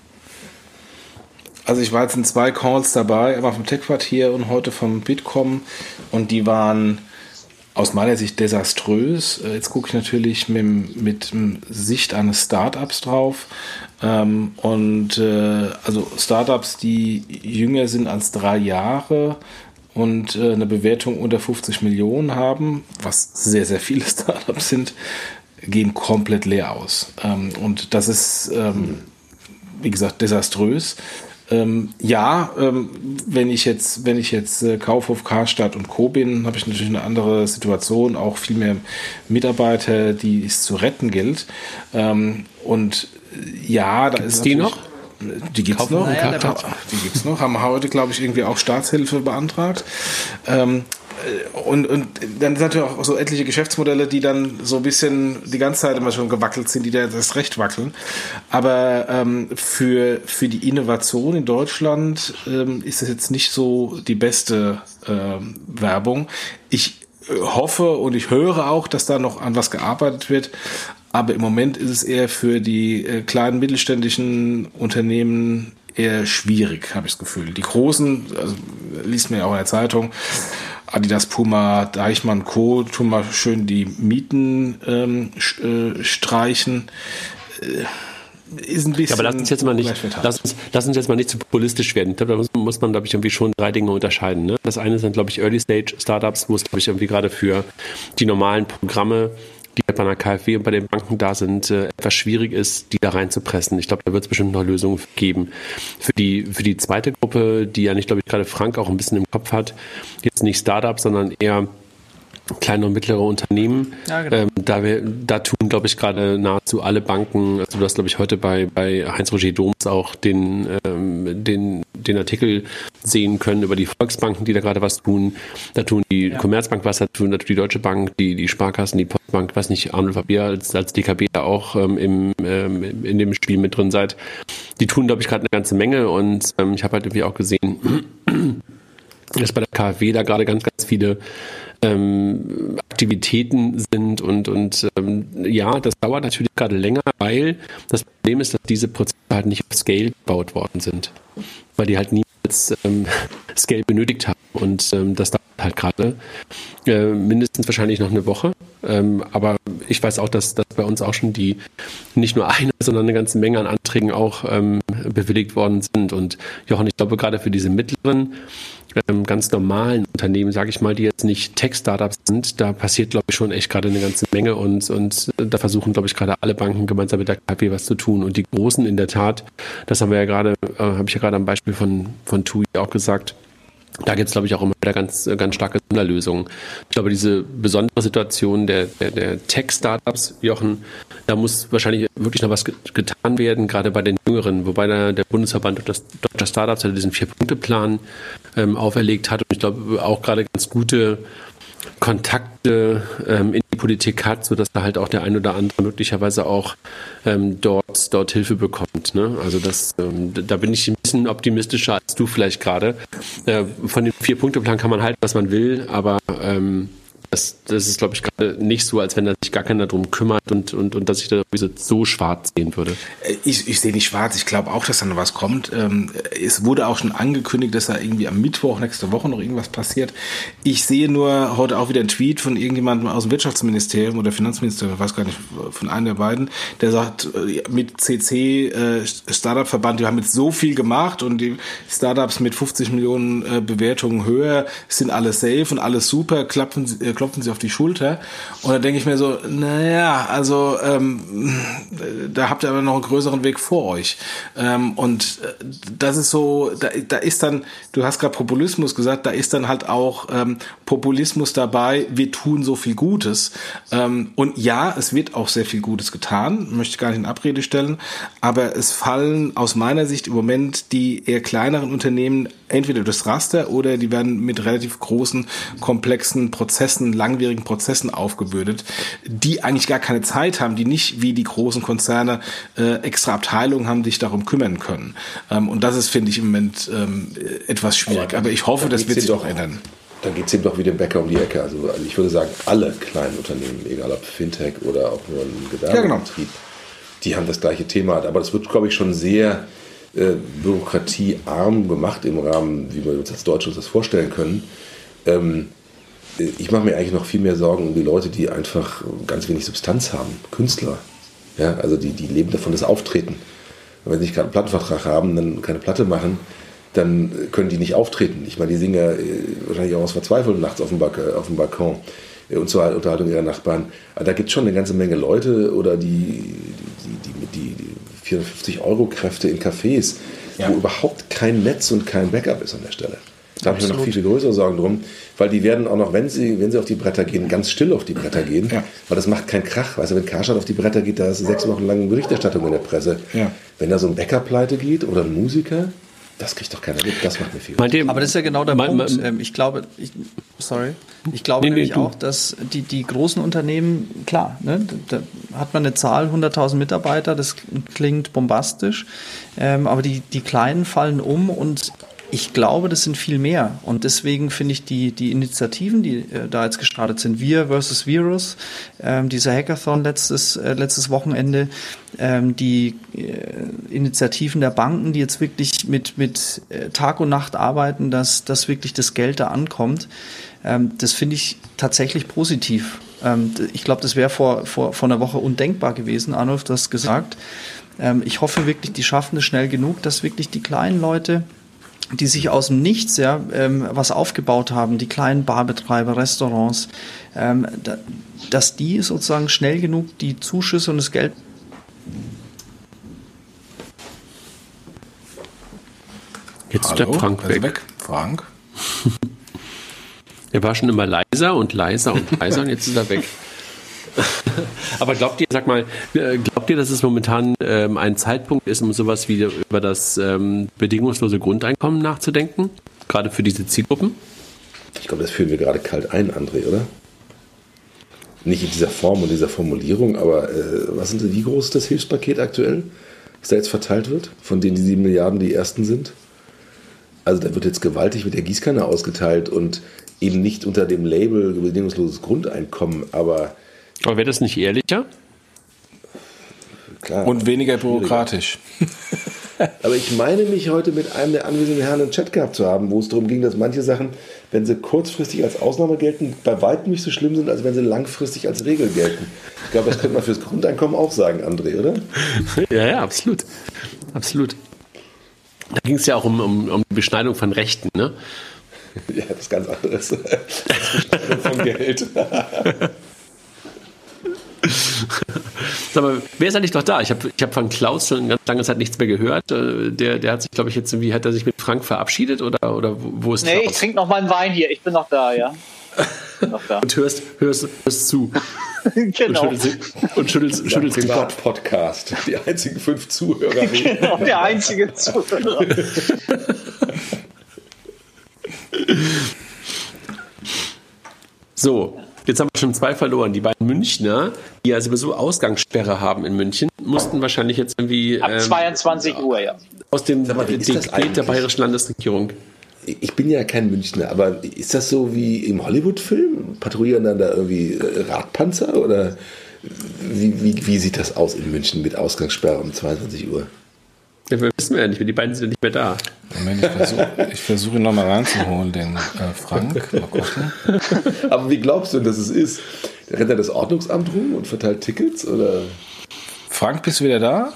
Also ich war jetzt in zwei Calls dabei, einmal vom Tech-Quartier und heute vom Bitkom und die waren aus meiner Sicht desaströs. Äh, jetzt gucke ich natürlich mit, mit Sicht eines Startups drauf. Ähm, und äh, also Startups, die jünger sind als drei Jahre und äh, eine Bewertung unter 50 Millionen haben, was sehr, sehr viele [LAUGHS] Startups sind, gehen komplett leer aus. Ähm, und das ist, ähm, wie gesagt, desaströs. Ähm, ja, ähm, wenn ich jetzt, wenn ich jetzt äh, Kaufhof, Karstadt und Co. bin, habe ich natürlich eine andere Situation, auch viel mehr Mitarbeiter, die es zu retten gilt. Ähm, und äh, ja, da Gibt's ist die noch? Die gibt's noch. Naja, die gibt's noch. Haben heute, glaube ich, irgendwie auch Staatshilfe beantragt. Ähm, und, und dann sind natürlich auch so etliche Geschäftsmodelle, die dann so ein bisschen die ganze Zeit immer schon gewackelt sind, die da das Recht wackeln. Aber ähm, für, für die Innovation in Deutschland ähm, ist das jetzt nicht so die beste ähm, Werbung. Ich äh, hoffe und ich höre auch, dass da noch an was gearbeitet wird. Aber im Moment ist es eher für die äh, kleinen mittelständischen Unternehmen eher schwierig, habe ich das Gefühl. Die großen, also, liest mir ja auch in der Zeitung, Adidas, Puma, Deichmann, Co. tun mal schön die Mieten ähm, äh, streichen. Äh, ist ein bisschen. Ja, aber lass uns jetzt mal nicht, lass uns, lass uns jetzt mal nicht zu populistisch werden. Glaube, da muss, muss man, glaube ich, irgendwie schon drei Dinge unterscheiden. Ne? Das eine sind, glaube ich, Early Stage Startups, wo es, glaube ich, irgendwie gerade für die normalen Programme die halt bei einer KfW und bei den Banken da sind, äh, etwas schwierig ist, die da reinzupressen. Ich glaube, da wird es bestimmt noch Lösungen geben. Für die, für die zweite Gruppe, die ja nicht, glaube ich, gerade Frank auch ein bisschen im Kopf hat, jetzt nicht Startups, sondern eher kleine und mittlere Unternehmen. Ja, genau. ähm, da, wir, da tun, glaube ich, gerade nahezu alle Banken, also du hast, glaube ich, heute bei, bei Heinz-Roger Doms auch den, ähm, den, den Artikel sehen können über die Volksbanken, die da gerade was tun. Da tun die ja. Commerzbank was, da tun natürlich die Deutsche Bank, die, die Sparkassen, die Postbank, weiß nicht, Arnold Fabier als, als DKB da auch ähm, im, ähm, in dem Spiel mit drin seid. Die tun, glaube ich, gerade eine ganze Menge und ähm, ich habe halt irgendwie auch gesehen, [CLEARS THROAT] dass bei der KfW da gerade ganz, ganz viele ähm, Aktivitäten sind und, und ähm, ja, das dauert natürlich gerade länger, weil das Problem ist, dass diese Prozesse halt nicht auf Scale gebaut worden sind, weil die halt niemals ähm, [LAUGHS] Scale benötigt haben und ähm, das dauert halt gerade äh, mindestens wahrscheinlich noch eine Woche, ähm, aber ich weiß auch, dass, dass bei uns auch schon die nicht nur eine, sondern eine ganze Menge an Anträgen auch ähm, bewilligt worden sind. Und Jochen, ich glaube gerade für diese mittleren ähm, ganz normalen Unternehmen, sage ich mal, die jetzt nicht Tech-Startups sind, da passiert, glaube ich, schon echt gerade eine ganze Menge und, und da versuchen, glaube ich, gerade alle Banken gemeinsam mit der KP was zu tun. Und die Großen in der Tat, das haben wir ja gerade, äh, habe ich ja gerade am Beispiel von, von TUI auch gesagt, da gibt es, glaube ich, auch immer wieder ganz, ganz starke Sonderlösungen. Ich glaube, diese besondere Situation der, der, der Tech-Startups, Jochen, da muss wahrscheinlich wirklich noch was getan werden, gerade bei den Jüngeren, wobei der, der Bundesverband Deutscher Startups ja diesen Vier-Punkte-Plan ähm, auferlegt hat und ich glaube auch gerade ganz gute Kontakte ähm, in die Politik hat, sodass da halt auch der ein oder andere möglicherweise auch ähm, dort, dort Hilfe bekommt. Ne? Also das, ähm, da bin ich ein bisschen optimistischer als du vielleicht gerade. Äh, von dem Vier-Punkte-Plan kann man halten, was man will, aber ähm, das, das ist, glaube ich, gerade nicht so, als wenn da sich gar keiner drum kümmert und, und, und dass ich da so schwarz sehen würde. Äh, ich, ich sehe nicht schwarz. Ich glaube auch, dass da noch was kommt. Ähm, es wurde auch schon angekündigt, dass da irgendwie am Mittwoch nächste Woche noch irgendwas passiert. Ich sehe nur heute auch wieder einen Tweet von irgendjemandem aus dem Wirtschaftsministerium oder Finanzministerium, ich weiß gar nicht, von einem der beiden, der sagt, äh, mit CC, äh, Startup-Verband, die haben jetzt so viel gemacht und die Startups mit 50 Millionen Bewertungen höher sind alles safe und alles super, klappen, klopfen sie auf die Schulter. Und da denke ich mir so, naja, also ähm, da habt ihr aber noch einen größeren Weg vor euch. Ähm, und äh, das ist so, da, da ist dann, du hast gerade Populismus gesagt, da ist dann halt auch ähm, Populismus dabei, wir tun so viel Gutes. Ähm, und ja, es wird auch sehr viel Gutes getan, möchte ich gar nicht in Abrede stellen, aber es fallen aus meiner Sicht im Moment die eher kleineren Unternehmen entweder durchs Raster oder die werden mit relativ großen, komplexen Prozessen, langwierigen Prozessen aufgebürdet, die eigentlich gar keine Zeit haben, die nicht wie die großen Konzerne äh, extra Abteilungen haben, die sich darum kümmern können. Ähm, und das ist, finde ich, im Moment ähm, etwas schwierig. Aber, ich hoffe, das wird sich auch ändern. Dann geht es eben doch wie dem Bäcker um die Ecke. Also ich würde sagen, alle kleinen Unternehmen, egal ob Fintech oder auch nur ein Gewerbebetrieb, ja, genau. die haben das gleiche Thema. Aber das wird, glaube ich, schon sehr äh, bürokratiearm gemacht im Rahmen, wie wir uns als Deutsche uns das vorstellen können. Ähm, ich mache mir eigentlich noch viel mehr Sorgen um die Leute, die einfach ganz wenig Substanz haben. Künstler. Ja, also die, die leben davon, das Auftreten. Und wenn sie nicht gerade einen Plattenvertrag haben, dann keine Platte machen, dann können die nicht auftreten. Ich meine, die singen ja äh, wahrscheinlich auch aus Verzweiflung nachts auf dem, Balkon, auf dem Balkon äh, und zur Unterhaltung ihrer Nachbarn. Aber da gibt es schon eine ganze Menge Leute oder die, die, die, die 450 Euro Kräfte in Cafés, ja. wo überhaupt kein Netz und kein Backup ist an der Stelle. Da habe ich mir noch viel, viel größere Sorgen drum, weil die werden auch noch, wenn sie, wenn sie auf die Bretter gehen, ganz still auf die Bretter gehen, ja. weil das macht keinen Krach. Weißt du, wenn Karstadt auf die Bretter geht, da ist sechs Wochen lang Berichterstattung in der Presse. Ja. Wenn da so ein Bäcker pleite geht oder ein Musiker, das kriegt doch keiner mit. Das macht mir viel. Aber das ist ja genau der mein, Punkt. Ähm, ich glaube, ich, sorry, ich glaube nee, nämlich nee, auch, dass die, die großen Unternehmen, klar, ne, da hat man eine Zahl, 100.000 Mitarbeiter, das klingt bombastisch, ähm, aber die, die Kleinen fallen um und ich glaube, das sind viel mehr. Und deswegen finde ich die, die Initiativen, die äh, da jetzt gestartet sind, Wir versus Virus, ähm, dieser Hackathon letztes, äh, letztes Wochenende, ähm, die äh, Initiativen der Banken, die jetzt wirklich mit, mit äh, Tag und Nacht arbeiten, dass, dass wirklich das Geld da ankommt, ähm, das finde ich tatsächlich positiv. Ähm, ich glaube, das wäre vor, vor, vor einer Woche undenkbar gewesen. Arnulf, du hast gesagt. Ähm, ich hoffe wirklich, die schaffen es schnell genug, dass wirklich die kleinen Leute die sich aus dem Nichts ja ähm, was aufgebaut haben, die kleinen Barbetreiber, Restaurants, ähm, da, dass die sozusagen schnell genug die Zuschüsse und das Geld Jetzt ist der Frank weg. weg. Frank? [LAUGHS] er war schon immer leiser und leiser und leiser und jetzt ist er weg. [LAUGHS] Aber glaubt ihr, sag mal, äh, glaubt ihr, dass es momentan ähm, ein Zeitpunkt ist, um sowas wie über das ähm, bedingungslose Grundeinkommen nachzudenken? Gerade für diese Zielgruppen? Ich glaube, das führen wir gerade kalt ein, André, oder? Nicht in dieser Form und dieser Formulierung, aber äh, was sind, wie groß ist das Hilfspaket aktuell, das da jetzt verteilt wird, von denen die sieben Milliarden die ersten sind? Also da wird jetzt gewaltig mit der Gießkanne ausgeteilt und eben nicht unter dem Label bedingungsloses Grundeinkommen, aber aber wäre das nicht ehrlicher? Klar, und weniger bürokratisch. [LAUGHS] Aber ich meine mich heute mit einem der anwesenden Herren einen Chat gehabt zu haben, wo es darum ging, dass manche Sachen, wenn sie kurzfristig als Ausnahme gelten, bei weitem nicht so schlimm sind, als wenn sie langfristig als Regel gelten. Ich glaube, das könnte man fürs Grundeinkommen auch sagen, André, oder? [LAUGHS] Ja, ja, absolut. Absolut. Da ging es ja auch um, um, um die Beschneidung von Rechten, ne? Ja, das ist ganz anderes. Das Beschneidung von Geld. [LAUGHS] Sag mal, wer ist eigentlich noch da? Ich habe ich hab von Klaus schon ganz lange Zeit nichts mehr gehört. Äh, der, der hat sich, glaube ich, jetzt irgendwie, hat er sich mit Frank verabschiedet oder, oder wo ist Nee, Klaus? ich trinke noch mal einen Wein hier. Ich bin noch da, ja. Noch da. Und hörst, hörst, hörst zu. [LAUGHS] genau. Und schüttelst, und schüttelst, schüttelst den Kopf. Podcast. Die einzigen fünf Zuhörer. [LAUGHS] genau, der einzige Zuhörer. so, Jetzt haben wir schon zwei verloren. Die beiden Münchner, die ja sowieso Ausgangssperre haben in München, mussten wahrscheinlich jetzt irgendwie. Ab ähm, 22 Uhr, ja. Aus dem mal, Dekret der bayerischen Landesregierung. Ich bin ja kein Münchner, aber ist das so wie im Hollywood-Film? Patrouillieren dann da irgendwie äh, Radpanzer oder wie, wie, wie sieht das aus in München mit Ausgangssperre um 22 Uhr? Ja, wir wissen ja nicht, die beiden sind ja nicht mehr da. Moment, ich versuche versuch ihn nochmal reinzuholen, den äh, Frank. Mal gucken. [LAUGHS] Aber wie glaubst du, dass es ist? Rennt er das Ordnungsamt rum und verteilt Tickets? Oder? Frank, bist du wieder da?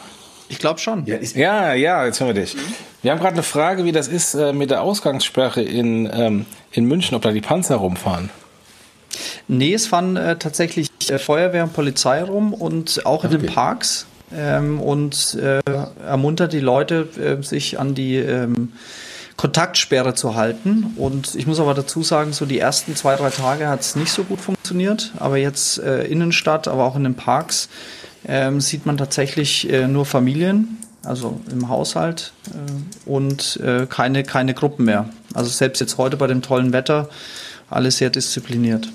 Ich glaube schon. Ja, ja, ja, jetzt hören wir dich. Wir haben gerade eine Frage, wie das ist äh, mit der Ausgangssperre in, ähm, in München, ob da die Panzer rumfahren. Nee, es fahren äh, tatsächlich äh, Feuerwehr und Polizei rum und auch in Okay. den Parks ähm, und äh, ermuntert die Leute, äh, sich an die ähm, Kontaktsperre zu halten. Und ich muss aber dazu sagen, so die ersten zwei, drei Tage hat es nicht so gut funktioniert. Aber jetzt äh, Innenstadt, aber auch in den Parks ähm, sieht man tatsächlich äh, nur Familien, also im Haushalt äh, und äh, keine, keine Gruppen mehr. Also selbst jetzt heute bei dem tollen Wetter, alles sehr diszipliniert.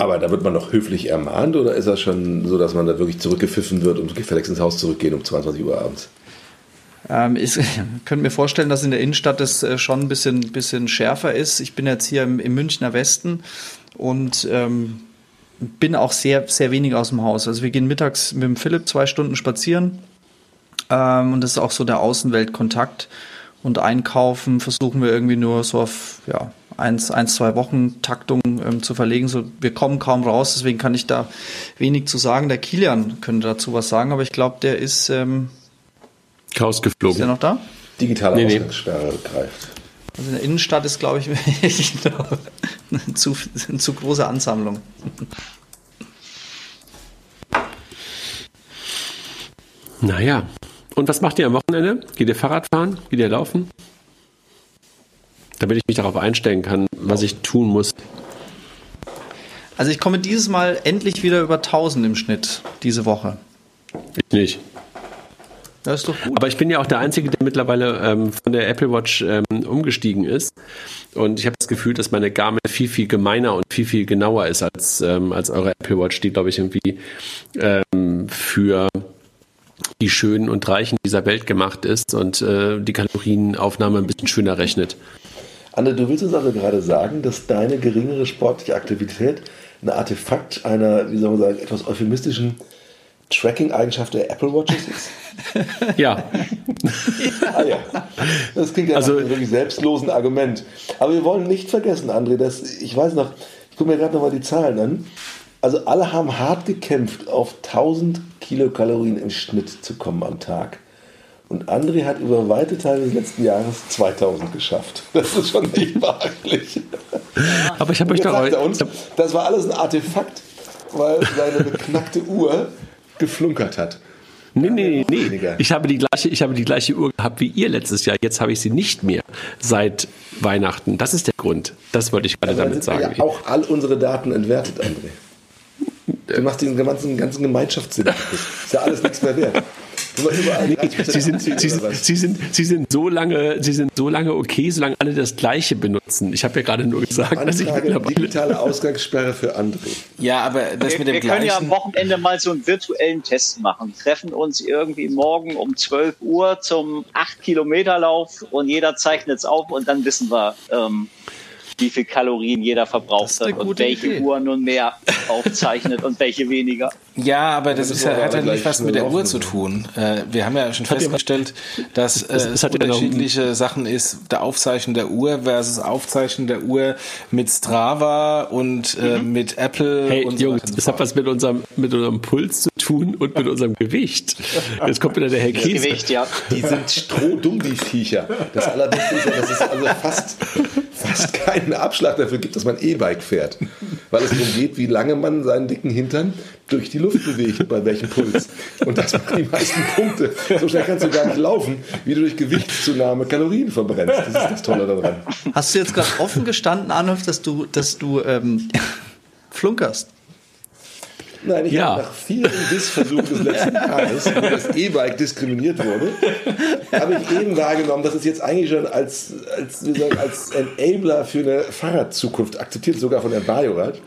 Aber da wird man noch höflich ermahnt oder ist das schon so, dass man da wirklich zurückgepfiffen wird und gefälligst ins Haus zurückgehen um 22 Uhr abends? Ähm, ich [LAUGHS] könnte mir vorstellen, dass in der Innenstadt das äh, schon ein bisschen, bisschen schärfer ist. Ich bin jetzt hier im, im Münchner Westen und ähm, bin auch sehr, sehr wenig aus dem Haus. Also wir gehen mittags mit dem Philipp zwei Stunden spazieren ähm, und das ist auch so der Außenweltkontakt. Und einkaufen versuchen wir irgendwie nur so auf ja, eins, eins zwei Wochen Taktung ähm, zu verlegen. So, wir kommen kaum raus, deswegen kann ich da wenig zu sagen. Der Kilian könnte dazu was sagen, aber ich glaube, der ist, ähm, ist der noch da? Digitale Nee, nee. Greift. Also in der Innenstadt ist, glaube ich, [LAUGHS] eine zu, eine zu große Ansammlung. Naja. Und was macht ihr am Wochenende? Geht ihr Fahrrad fahren? Geht ihr laufen? Damit ich mich darauf einstellen kann, was ich tun muss. Also ich komme dieses Mal endlich wieder über 1000 im Schnitt diese Woche. Ich nicht. Das ist doch gut. Aber ich bin ja auch der Einzige, der mittlerweile ähm, von der Apple Watch ähm, umgestiegen ist. Und ich habe das Gefühl, dass meine Garmin viel, viel gemeiner und viel, viel genauer ist als, ähm, als eure Apple Watch, die, glaube ich, irgendwie ähm, für die Schönen und Reichen dieser Welt gemacht ist und äh, die Kalorienaufnahme ein bisschen schöner rechnet. Anne, du willst uns also gerade sagen, dass deine geringere sportliche Aktivität ein Artefakt einer, wie soll man sagen, etwas euphemistischen Tracking-Eigenschaft der Apple Watches ist? [LAUGHS] Ja, [LAUGHS] Ah ja, das klingt ja Also- nach einem wirklich selbstlosen Argument. Aber wir wollen nicht vergessen, André, dass ich weiß noch, ich gucke mir gerade nochmal die Zahlen an. Also alle haben hart gekämpft, auf 1000 Kilokalorien im Schnitt zu kommen am Tag. Und André hat über weite Teile des letzten Jahres 2000 geschafft. Das ist schon nicht [LAUGHS] beachtlich. aber ich habe euch doch uns, das war alles ein Artefakt, weil seine beknackte Uhr geflunkert hat. Nee, nee, nee. Ich habe, die gleiche, ich habe die gleiche Uhr gehabt wie ihr letztes Jahr. Jetzt habe ich sie nicht mehr seit Weihnachten. Das ist der Grund. Das wollte ich gerade Dann damit sagen. ja auch all unsere Daten entwertet, André. Du machst diesen ganzen, ganzen Gemeinschaftssinn. [LAUGHS] Ist ja alles nichts mehr wert. Wenn wir überall 30% Sie sind, abziehen sie, oder sind, was? sie, sind, sie, sind so lange, sie sind so lange okay, solange alle das Gleiche benutzen. Ich habe ja gerade nur gesagt, dass ich mittlerweile. digitale Ausgangssperre für André. Ja, aber das Wir, mit dem wir können ja am gleichen. Wochenende mal so einen virtuellen Test machen. Treffen uns irgendwie morgen um 12 Uhr zum 8-Kilometer-Lauf und jeder zeichnet es auf und dann wissen wir, ähm, wie viel Kalorien jeder verbraucht hat und welche Idee. Uhr nun mehr aufzeichnet und welche weniger. Ja, aber das ist ja, hat ja nicht was mit der Uhr zu tun. Äh, wir haben ja schon festgestellt, dass [LAUGHS] äh, Es- unterschiedliche Sachen ist, der Aufzeichnen der Uhr versus Aufzeichnen der Uhr mit Strava und äh, mit Apple Hey, und so Jungs, das hat was mit unserem, mit unserem Puls zu tun und mit unserem Gewicht. Jetzt kommt wieder der Herr Käse. Gewicht, ja. Die sind strohdumm, die Viecher. Das Allerbeste ist ja, dass es also fast, fast keinen Abschlag dafür gibt, dass man E-Bike fährt. Weil es darum geht, wie lange man seinen dicken Hintern durch die Luft bewegt, bei welchem Puls. Und das macht die meisten Punkte. So schnell kannst du gar nicht laufen, wie du durch Gewichtszunahme Kalorien verbrennst. Das ist das Tolle daran. Hast du jetzt gerade offen gestanden, Arnulf, dass du, dass du ähm, flunkerst? Nein, ich Ja. habe nach vielen Dissversuchen des letzten [LAUGHS] Jahres, wo das E-Bike diskriminiert wurde, habe ich eben wahrgenommen, dass es jetzt eigentlich schon als, als, wie sagen, als Enabler für eine Fahrradzukunft akzeptiert, sogar von der Biorad.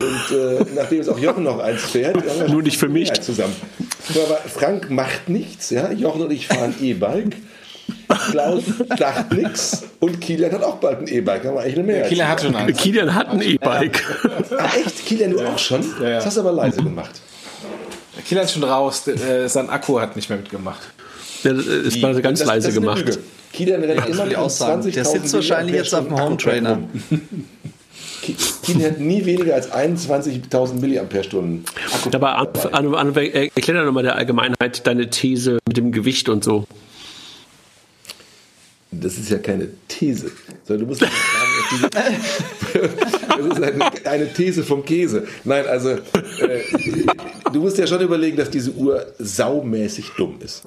Und äh, nachdem es auch Jochen noch eins fährt, Nur nicht für mich. Zusammen. Aber Frank macht nichts, ja. Jochen und ich fahren E-Bike. Klaus sagt nichts und Kilian hat auch bald ein E-Bike. Haben wir eigentlich eine Mehrheit. Kieler hat schon eins. Kilian hat ein E-Bike. Ah, echt? Kilian, du auch schon? Ja, ja. Das hast du aber leise gemacht. Kieler ist schon raus. Äh, sein Akku hat nicht mehr mitgemacht. Ja, Das ist mal ganz Das- leise das ist eine gemacht. Lüge. Kilian rennt immer will ich mit auch sagen. 20.000 Der sitzt wahrscheinlich jetzt auf dem rum. Ki- Kilian hat nie weniger als 21.000 Milliampere-Stunden. Akku Aber an, dabei. an, an, erklär doch nochmal der Allgemeinheit deine These mit dem Gewicht und so. Das ist ja keine These. Sondern du musst sagen, das ist eine, eine, These vom Käse. Nein, also äh, du musst ja schon überlegen, dass diese Uhr saumäßig dumm ist.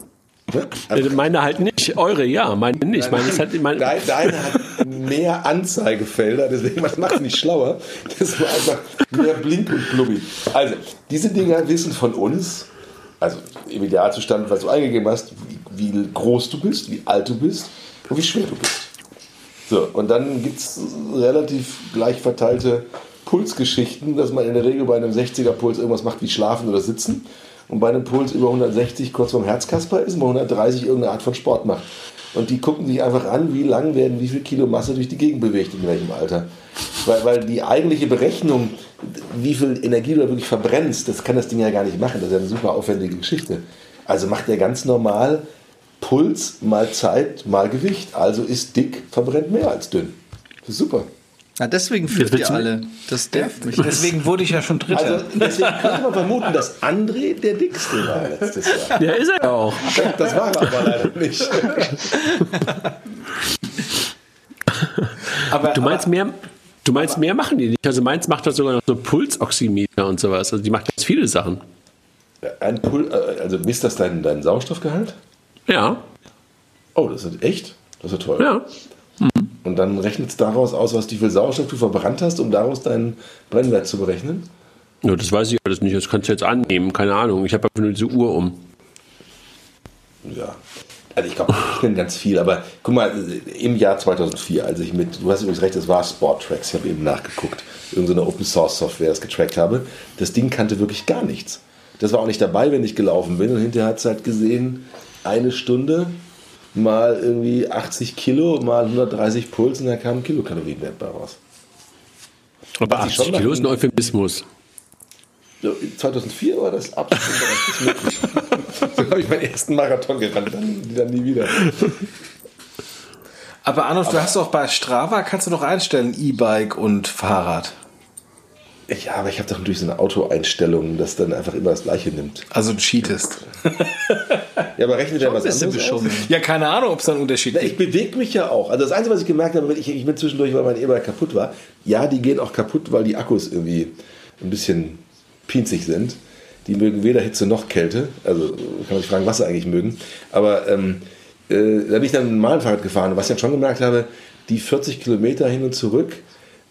Ne? Also, meine halt nicht, eure ja, meine nicht. Meine ist halt, meine deine, deine hat mehr Anzeigefelder, deswegen macht es nicht schlauer. Das war einfach mehr Blink und Blubbi. Also, diese Dinger wissen von uns, also im Idealzustand, was du eingegeben hast, wie groß du bist, wie alt du bist und wie schwer du bist. So, und dann gibt es relativ gleich verteilte Pulsgeschichten, dass man in der Regel bei einem 60er Puls irgendwas macht wie Schlafen oder Sitzen und bei einem Puls über 160 kurz vorm Herzkasper ist und bei 130 irgendeine Art von Sport macht. Und die gucken sich einfach an, wie lang werden wie viel Kilo Masse durch die Gegend bewegt in welchem Alter. Weil, weil die eigentliche Berechnung, wie viel Energie du da wirklich verbrennst, das kann das Ding ja gar nicht machen. Das ist ja eine super aufwendige Geschichte. Also macht er ganz normal Puls mal Zeit mal Gewicht. Also ist dick, verbrennt mehr als dünn. Das ist super. Ja, deswegen führt ihr alle. Das nervt mich. Deswegen wurde ich ja schon Dritter. Also deswegen könnte man vermuten, dass André der Dickste war letztes Jahr. Ja, ist er ja auch. Das war er aber leider nicht. aber, du meinst mehr, du meinst mehr machen die nicht. Also meins macht das sogar noch so Pulsoximeter und sowas. Also die macht ganz viele Sachen. Ein Pul äh, also misst das deinen, deinen Sauerstoffgehalt? Ja. Oh, das ist echt? Das ist toll. Ja. Mhm. Und dann rechnet es daraus aus, was wie viel Sauerstoff du verbrannt hast, um daraus deinen Brennwert zu berechnen? Ja, das weiß ich alles nicht. Das kannst du jetzt annehmen. Keine Ahnung. Ich habe einfach nur diese Uhr um. Ja. Also ich glaube, ich kenne ganz viel, aber guck mal, im Jahr 2004, als ich mit, du hast übrigens recht, das war Sporttracks, ich habe eben nachgeguckt, irgendeine Open Source Software das getrackt habe, das Ding kannte wirklich gar nichts. Das war auch nicht dabei, wenn ich gelaufen bin und hinterher hat es halt gesehen, eine Stunde mal irgendwie 80 Kilo mal 130 Puls und da kam ein Kilokalorienwert bei raus. Aber 80 Kilo ist ein Euphemismus. 2004 war das absolut möglich. [LAUGHS] so habe ich meinen ersten Marathon gerannt, dann, dann nie wieder. Aber Arnold, du hast doch bei Strava, kannst du doch einstellen, E-Bike und Fahrrad. Ja, aber ich habe doch natürlich so eine Auto-Einstellung, das dann einfach immer das gleiche nimmt. Also du cheatest. [LAUGHS] ja, aber rechnet der was anderes aus? Ja, keine Ahnung, ob es da einen Unterschied gibt. Ich bewege mich ja auch. Also das Einzige, was ich gemerkt habe, ich, ich bin zwischendurch, weil mein E-Bike kaputt war. Ja, die gehen auch kaputt, weil die Akkus irgendwie ein bisschen pinzig sind. Die mögen weder Hitze noch Kälte. Also kann man sich fragen, was sie eigentlich mögen. Aber ähm, äh, da bin ich dann ein normalen Fahrrad gefahren. Was ich dann schon gemerkt habe, die 40 Kilometer hin und zurück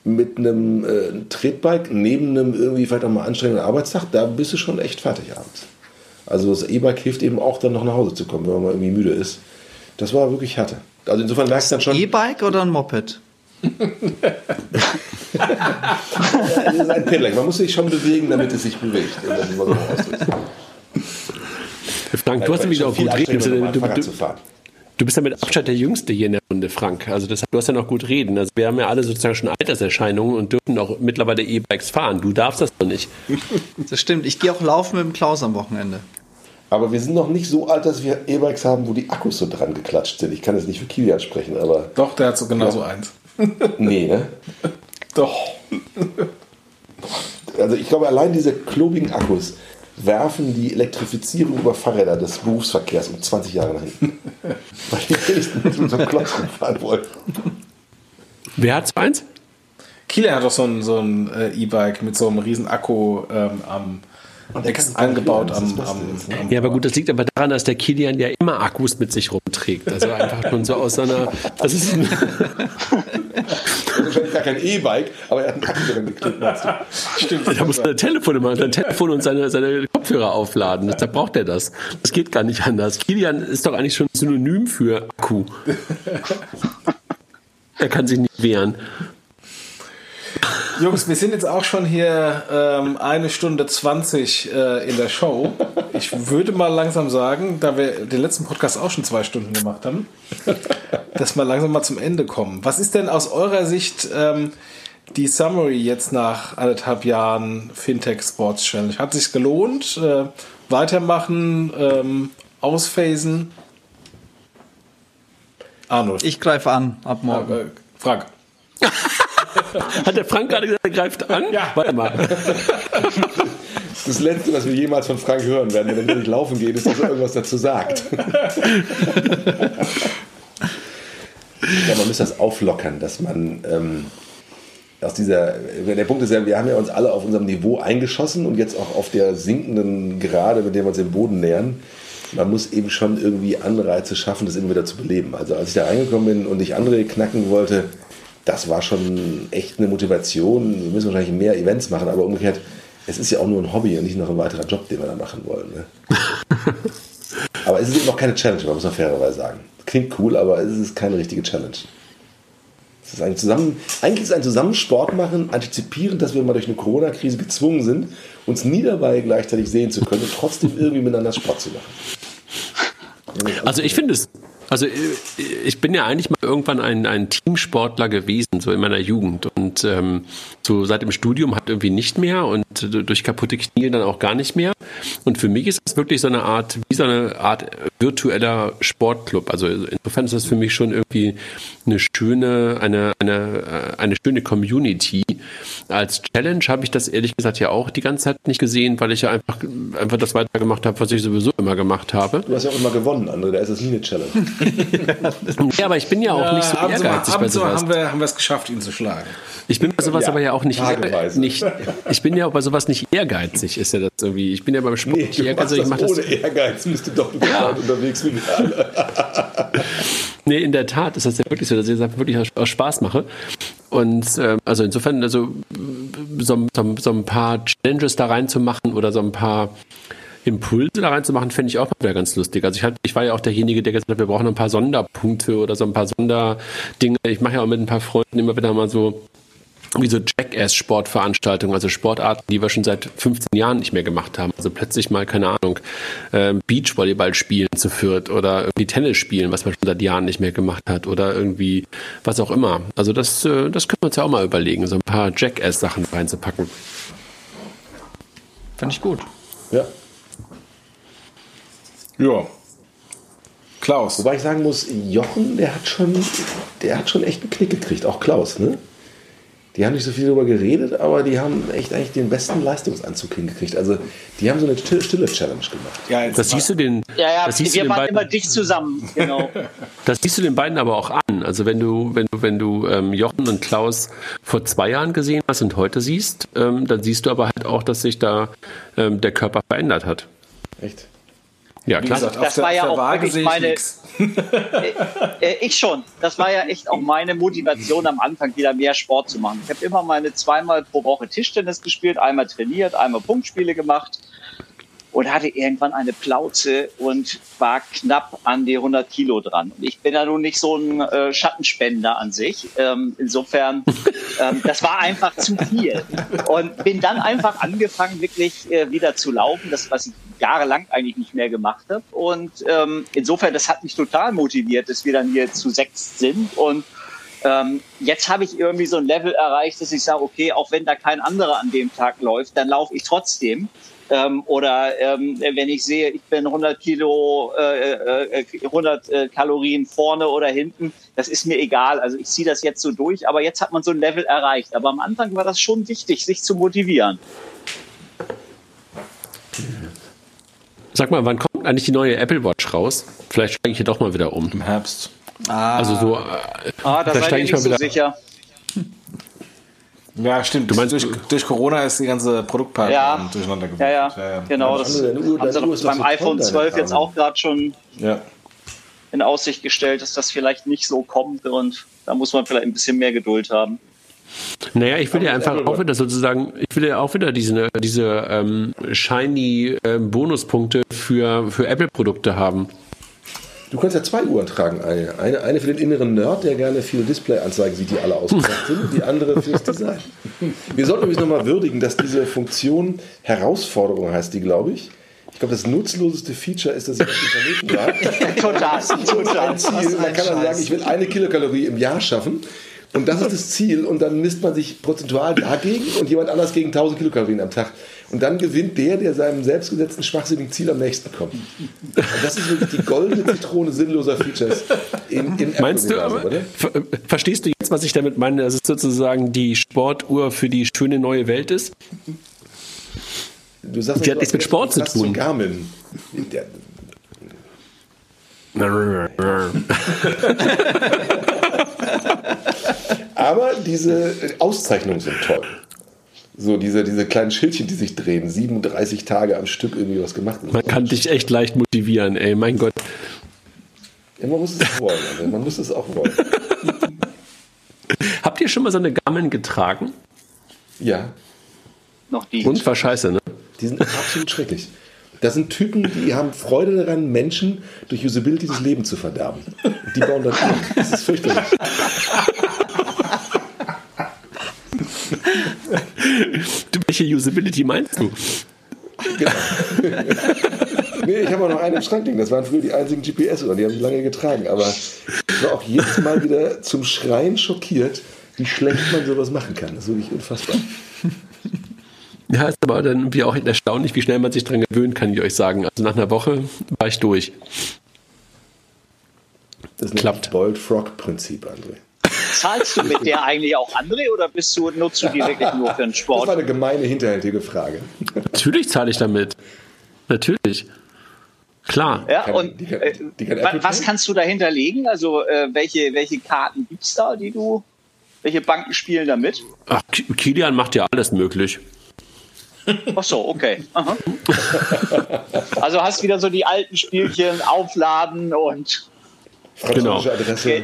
mit einem äh, Tretbike neben einem irgendwie vielleicht auch mal anstrengenden Arbeitstag, da bist du schon echt fertig abends. Also das E-Bike hilft eben auch dann noch nach Hause zu kommen, wenn man mal irgendwie müde ist. Das war wirklich härter. Also insofern merkst du dann schon. E-Bike oder ein Moped? [LAUGHS] ja, das ist ein Pedelec. Man muss sich schon bewegen, damit es sich bewegt. Frank, du hast nämlich auch gut reden. Du, du, Du bist ja mit Abstand der Jüngste hier in der Runde, Frank. Also das, du hast ja noch gut reden. Also wir haben ja alle sozusagen schon Alterserscheinungen und dürfen auch mittlerweile E-Bikes fahren. Du darfst das noch nicht. [LAUGHS] Das stimmt. Ich gehe auch laufen mit dem Klaus am Wochenende. Aber wir sind noch nicht so alt, dass wir E-Bikes haben, wo die Akkus so dran geklatscht sind. Ich kann jetzt nicht für Kiwi ansprechen, aber. Doch, der hat so genau ja. so eins. [LAUGHS] Nee, ne? Doch. Also ich glaube, allein diese klobigen Akkus, werfen die Elektrifizierung über Fahrräder des Berufsverkehrs um 20 Jahre nach hinten. [LAUGHS] Weil die wenigstens mit so einem Klotz rumfahren wollen. Wer hat eins? Kieler hat doch so ein, so ein äh, E-Bike mit so einem riesen Akku ähm, am und Ex angebaut am, am, am, Ja, aber gut, das liegt aber daran, dass der Kilian ja immer Akkus mit sich rumträgt. Also einfach schon so aus seiner. Das ist ein wahrscheinlich gar kein E-Bike, aber er hat einen Akku drin geklebt. Stimmt. Da muss sein Telefon immer, sein Telefon und seine, seine Kopfhörer aufladen. Da braucht er das. Das geht gar nicht anders. Kilian ist doch eigentlich schon Synonym für Akku. er kann sich nicht wehren. Jungs, wir sind jetzt auch schon hier ähm, eine Stunde 20 äh, in der Show. Ich würde mal langsam sagen, da wir den letzten Podcast auch schon zwei Stunden gemacht haben, dass wir langsam mal zum Ende kommen. Was ist denn aus eurer Sicht ähm, die Summary jetzt nach anderthalb Jahren Fintech Sports Challenge? Hat sich gelohnt? Äh, weitermachen? Ähm, ausphasen? Arnold. Ich greife an ab morgen. Äh, Frank. [LAUGHS] [LAUGHS] Hat der Frank gerade gesagt, er greift an? Ja. Warte mal. Das Letzte, was wir jemals von Frank hören werden, wenn er nicht laufen geht, ist, dass er irgendwas dazu sagt. Ich glaube, man müsste das auflockern, dass man ähm, aus dieser. Der Punkt ist ja, wir haben ja uns alle auf unserem Niveau eingeschossen und jetzt auch auf der sinkenden Gerade, mit der wir uns dem Boden nähern. Man muss eben schon irgendwie Anreize schaffen, das immer wieder zu beleben. Also als ich da reingekommen bin und ich andere knacken wollte, das war schon echt eine Motivation. Wir müssen wahrscheinlich mehr Events machen, aber umgekehrt, es ist ja auch nur ein Hobby und nicht noch ein weiterer Job, den wir da machen wollen. Ne? [LAUGHS] aber es ist eben noch keine Challenge, man muss man fairerweise sagen. Klingt cool, aber es ist keine richtige Challenge. Es ist ein zusammen, eigentlich ist es ein Zusammensport machen, antizipieren, dass wir mal durch eine Corona-Krise gezwungen sind, uns nie dabei gleichzeitig sehen zu können und trotzdem irgendwie miteinander Sport zu machen. Also ich finde es also äh, ich bin ja eigentlich mal irgendwann ein, ein Teamsportler gewesen, so in meiner Jugend. Und ähm, so seit dem Studium hat irgendwie nicht mehr und durch kaputte Knie dann auch gar nicht mehr. Und für mich ist das wirklich so eine Art, wie so eine Art virtueller Sportclub. Also insofern ist das für mich schon irgendwie eine schöne, eine, eine, äh, eine schöne Community. Als Challenge habe ich das ehrlich gesagt ja auch die ganze Zeit nicht gesehen, weil ich ja einfach, einfach das weitergemacht habe, was ich sowieso immer gemacht habe. Du hast ja auch immer gewonnen, André, da ist es nie eine Challenge. [LAUGHS] ja, aber ich bin ja auch ja, nicht so ehrgeizig bei sowas. Haben wir, haben wir es geschafft, ihn zu schlagen. Ich bin bei sowas ja, aber ja auch nicht, nicht, ich bin ja auch bei sowas nicht ehrgeizig, ist ja das irgendwie. Ich bin ja beim Sport nee, nicht ehrgeizig. Ich ohne das Ehrgeiz bist du doch ja. unterwegs wie wir alle. [LAUGHS] nee, in der Tat ist das ja wirklich so, dass ich das wirklich aus Spaß mache. Und ähm, also insofern, also so, so, so ein paar Challenges da reinzumachen oder so ein paar Impulse da reinzumachen, fände ich auch wieder ganz lustig. Also ich, halt, ich war ja auch derjenige, der gesagt hat, wir brauchen ein paar Sonderpunkte oder so ein paar Sonderdinge. Ich mache ja auch mit ein paar Freunden immer wieder mal so wie so Jackass-Sportveranstaltungen, also Sportarten, die wir schon seit 15 Jahren nicht mehr gemacht haben. Also plötzlich mal, keine Ahnung, äh, Beachvolleyball spielen zu führt oder irgendwie Tennis spielen, was man schon seit Jahren nicht mehr gemacht hat oder irgendwie was auch immer. Also das, äh, das können wir uns ja auch mal überlegen, so ein paar Jackass-Sachen reinzupacken. Fand ich gut. Ja, ja. Klaus. Wobei ich sagen muss, Jochen, der hat schon, der hat schon echt einen Knick gekriegt, auch Klaus, ne? Die haben nicht so viel darüber geredet, aber die haben echt eigentlich den besten Leistungsanzug hingekriegt. Also die haben so eine stille Challenge gemacht. Ja, das siehst du den. Ja, ja, das siehst wir waren immer dicht zusammen. Genau. [LAUGHS] das siehst du den beiden aber auch an. Also wenn du, wenn du, wenn du ähm, Jochen und Klaus vor zwei Jahren gesehen hast und heute siehst, ähm, dann siehst du aber halt auch, dass sich da ähm, der Körper verändert hat. Echt? Ja, klar. Gesagt, das war ja auch wirklich meine. [LAUGHS] Äh, ich schon. Das war ja echt auch meine Motivation am Anfang, wieder mehr Sport zu machen. Ich habe immer meine zweimal pro Woche Tischtennis gespielt, einmal trainiert, einmal Punktspiele gemacht und hatte irgendwann eine Plauze und war knapp an die 100 Kilo dran. Und ich bin ja nun nicht so ein äh, Schattenspender an sich. Ähm, insofern, [LAUGHS] ähm, das war einfach zu viel. Und bin dann einfach angefangen, wirklich äh, wieder zu laufen, das, was ich jahrelang eigentlich nicht mehr gemacht habe. Und ähm, insofern, das hat mich total motiviert, dass wir dann hier zu sechs sind und ähm, jetzt habe ich irgendwie so ein Level erreicht, dass ich sage, okay, auch wenn da kein anderer an dem Tag läuft, dann laufe ich trotzdem. Ähm, oder ähm, wenn ich sehe, ich bin 100 Kilo, äh, äh, 100 äh, Kalorien vorne oder hinten, das ist mir egal. Also ich ziehe das jetzt so durch, aber jetzt hat man so ein Level erreicht. Aber am Anfang war das schon wichtig, sich zu motivieren. Sag mal, wann kommt eigentlich die neue Apple Watch raus? Vielleicht steige ich hier doch mal wieder um. Im Herbst. Ah. Also so. Äh, ah, da, da steige ich mal wieder. So sicher. Ja, stimmt. Du meinst, durch, durch Corona ist die ganze Produktpalette ja. durcheinander geworden. Ja, ja, ja, ja. genau. Das haben sie beim so iPhone 12 jetzt auch gerade schon ja. in Aussicht gestellt, dass das vielleicht nicht so kommt und da muss man vielleicht ein bisschen mehr Geduld haben. Naja, ich will ja einfach auch wieder sozusagen, ich will ja auch wieder diese, diese ähm, shiny ähm, Bonuspunkte für, für Apple-Produkte haben. Du kannst ja zwei Uhren tragen. Eine, eine, eine für den inneren Nerd, der gerne viele Display-Anzeigen sieht, die alle ausgemacht sind, die andere fürs Design. Wir sollten übrigens nochmal würdigen, dass diese Funktion Herausforderung heißt, die glaube ich. Ich glaube, das nutzloseste Feature ist, dass ich auf dem Planeten war. [LAUGHS] total, total. Ziel. Man kann dann sagen, ich will eine Kilokalorie im Jahr schaffen. Und das ist das Ziel. Und dann misst man sich prozentual dagegen und jemand anders gegen 1000 Kilokalorien am Tag. Und dann gewinnt der, der seinem selbstgesetzten schwachsinnigen Ziel am nächsten kommt. Und das ist wirklich die goldene Zitrone sinnloser Features in, in Meinst du aber, oder? verstehst du jetzt, was ich damit meine, dass es sozusagen die Sportuhr für die schöne neue Welt ist? Du sagst, die hat nichts mit Sport zu tun. Garmin. [LAUGHS] Aber diese Auszeichnungen sind toll. So diese, diese kleinen Schildchen, die sich drehen, 37 Tage am Stück irgendwie was gemacht. Man kann dich echt leicht motivieren, ey, mein Gott. Ja, man muss es wollen, also man muss es auch wollen. [LAUGHS] Habt ihr schon mal so eine Garmin getragen? Ja, Noch die. Und war scheiße, ne? die sind absolut schrecklich. Das sind Typen, die haben Freude daran, Menschen durch Usability das Leben zu verderben. Die bauen das um. Das ist fürchterlich. [LAUGHS] Welche Usability meinst du? [LAUGHS] Nee, ich habe auch noch einen im Schrank liegen. Das waren früher die einzigen GPS oder die haben sie lange getragen. Aber ich war auch jedes Mal wieder zum Schreien schockiert, wie schlecht man sowas machen kann. Das ist wirklich unfassbar. Ja, ist aber dann irgendwie auch erstaunlich, wie schnell man sich dran gewöhnen kann, ich euch sagen. Also nach einer Woche war ich durch. Das ist Klappt. das Bold Frog Prinzip, André. Zahlst du mit der eigentlich auch andere oder bist du, nutzt du die wirklich nur für den Das war Sport? eine gemeine, hinterhältige Frage. Natürlich zahle ich damit. Natürlich. Klar. Ja, Kann- und die kann- äh, die kann Apple was kannst du dahinter legen? Also äh, welche, welche Karten gibt es da, die du, welche Banken spielen da mit? Ach, Ki- Kilian macht ja alles möglich. Ach so, okay. Aha. Also hast wieder so die alten Spielchen aufladen und Französische Genau. Adresse. okay.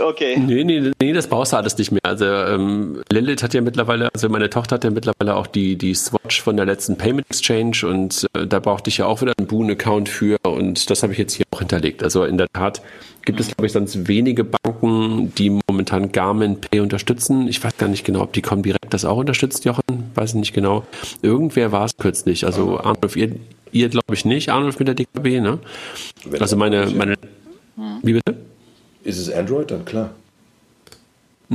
okay. Nee, nee, nee, das brauchst du alles nicht mehr. Also ähm, Lilith hat ja mittlerweile, also meine Tochter hat ja mittlerweile auch die, die Swatch von der letzten Payment Exchange und äh, da brauchte ich ja auch wieder einen Boon-Account für und das habe ich jetzt hier auch hinterlegt. Also in der Tat gibt es, glaube ich, sonst wenige Banken, die momentan Garmin Pay unterstützen. Ich weiß gar nicht genau, ob die Comdirect das auch unterstützt, Jochen, weiß ich nicht genau. Irgendwer war es kürzlich. Also Arnulf, ihr, ihr glaube ich nicht, Arnulf mit der DKB, ne? Wenn Also meine, meine, wie bitte? Ist es Android? Dann klar.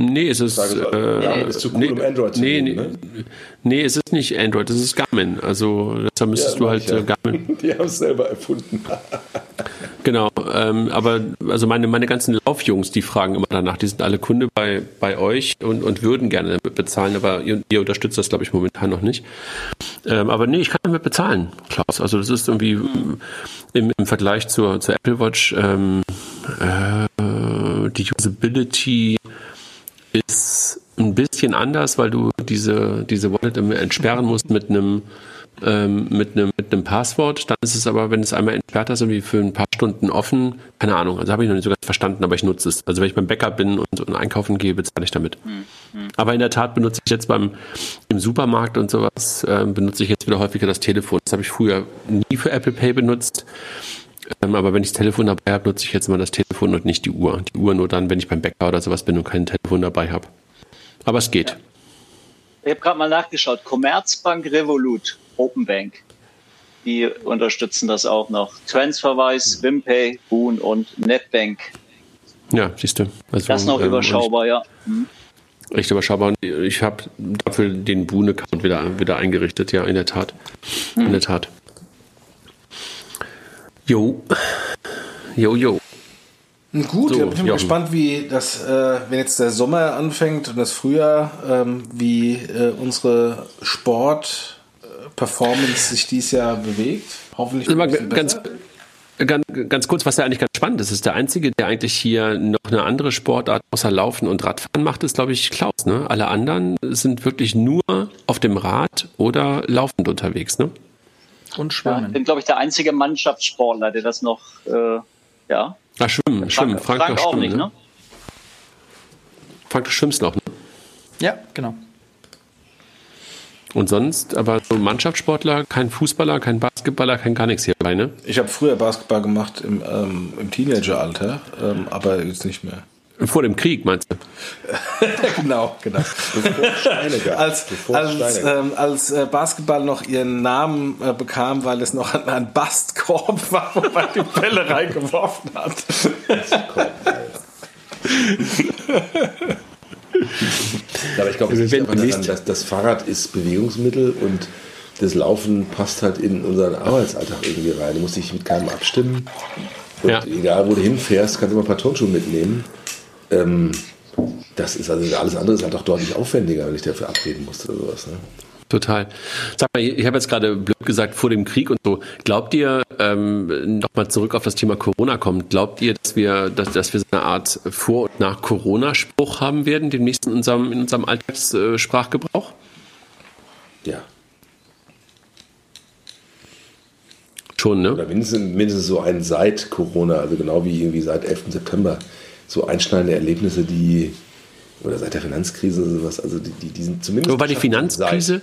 Nee, es ist. Äh, Garmin ist zu cool, um Android zu nee, nehmen, nee, nee, es ist nicht Android, es ist Garmin. Also deshalb müsstest du halt Ja, äh, Garmin. [LAUGHS] Die haben es selber erfunden. [LAUGHS] Genau. Ähm, aber also meine, meine ganzen Laufjungs, die fragen immer danach, die sind alle Kunde bei, bei euch und, und würden gerne damit bezahlen, aber ihr, ihr unterstützt das, glaube ich, momentan noch nicht. Ähm, aber nee, ich kann damit bezahlen, Klaus. Also das ist irgendwie im, im Vergleich zur, zur Apple Watch ähm, äh, die Usability ist ein bisschen anders, weil du diese, diese Wallet immer entsperren musst mit einem ähm, mit einem mit einem Passwort. Dann ist es aber, wenn es einmal entsperrt hast, irgendwie für ein paar Stunden offen. Keine Ahnung, also habe ich noch nicht so ganz verstanden, aber ich nutze es. Also wenn ich beim Bäcker bin und, und einkaufen gehe, bezahle ich damit. Aber in der Tat benutze ich jetzt beim im Supermarkt und sowas, ähm, benutze ich jetzt wieder häufiger das Telefon. Das habe ich früher nie für Apple Pay benutzt. Ähm, aber wenn ich das Telefon dabei habe, nutze ich jetzt immer das Telefon und nicht die Uhr. Die Uhr nur dann, wenn ich beim Bäcker oder sowas bin und kein Telefon dabei habe. Aber es geht. Ich habe gerade mal nachgeschaut. Commerzbank Revolut, Open Bank. Die unterstützen das auch noch. Transferwise, Wimpay, Boon und Netbank. Ja, siehst du. Also, Das noch ähm, überschaubar, ja. und Echt überschaubar. Ich habe dafür den Boon-Account wieder, wieder eingerichtet, ja, in der Tat. In der Tat. Jo. Jo, jo. Gut, So, ich bin Jochen. gespannt, wie das, äh, wenn jetzt der Sommer anfängt und das Frühjahr, ähm, wie äh, unsere Sport-Performance sich dieses Jahr bewegt. Hoffentlich mal ganz, besser. ganz, ganz kurz, was ja eigentlich ganz spannend ist, ist der Einzige, der eigentlich hier noch eine andere Sportart außer Laufen und Radfahren macht, ist, glaube ich, Klaus. Ne? Alle anderen sind wirklich nur auf dem Rad oder laufend unterwegs. Ne? Und Ich Schwimmen. bin, glaube ich, der einzige Mannschaftssportler, der das noch, äh, ja. Ah, schwimmen, schwimmen. Frank, Frank doch auch schwimmen, nicht, ne? Frank, du schwimmst noch. Ne? Ja, genau. Und sonst, aber so Mannschaftssportler, kein Fußballer, kein Basketballer, kein gar nichts hierbei, ne? Ich habe früher Basketball gemacht im, ähm, im Teenageralter, ähm, aber jetzt nicht mehr. Vor dem Krieg, meinst du? [LAUGHS] genau, genau. Bevor gab. als, Bevor als, ähm, als äh, Basketball noch ihren Namen äh, bekam, weil es noch ein, ein Bastkorb [LAUGHS] war, wo man die Bälle reingeworfen hat. [LAUGHS] Aber ich glaube, es liegt daran, dass das Fahrrad ist Bewegungsmittel und das Laufen passt halt in unseren Arbeitsalltag irgendwie rein. Du musst dich mit keinem abstimmen. Und Ja. egal, wo du hinfährst, kannst du immer ein paar Turnschuhe mitnehmen. Ähm, das ist also alles andere ist halt auch deutlich aufwendiger, wenn ich dafür abreden musste oder sowas. Ne? Total. Sag mal, ich habe jetzt gerade blöd gesagt vor dem Krieg und so. Glaubt ihr, ähm, nochmal zurück auf das Thema Corona kommt, glaubt ihr, dass wir, dass, dass wir so eine Art Vor- und nach Corona-Spruch haben werden, demnächst in unserem, in unserem Alltagssprachgebrauch? Ja. Schon, ne? Oder mindestens, mindestens so ein seit Corona, also genau wie irgendwie seit 11. September, so einschneidende Erlebnisse, die, oder seit der Finanzkrise oder sowas, also die, die, die sind zumindest. Wobei die Finanzkrise,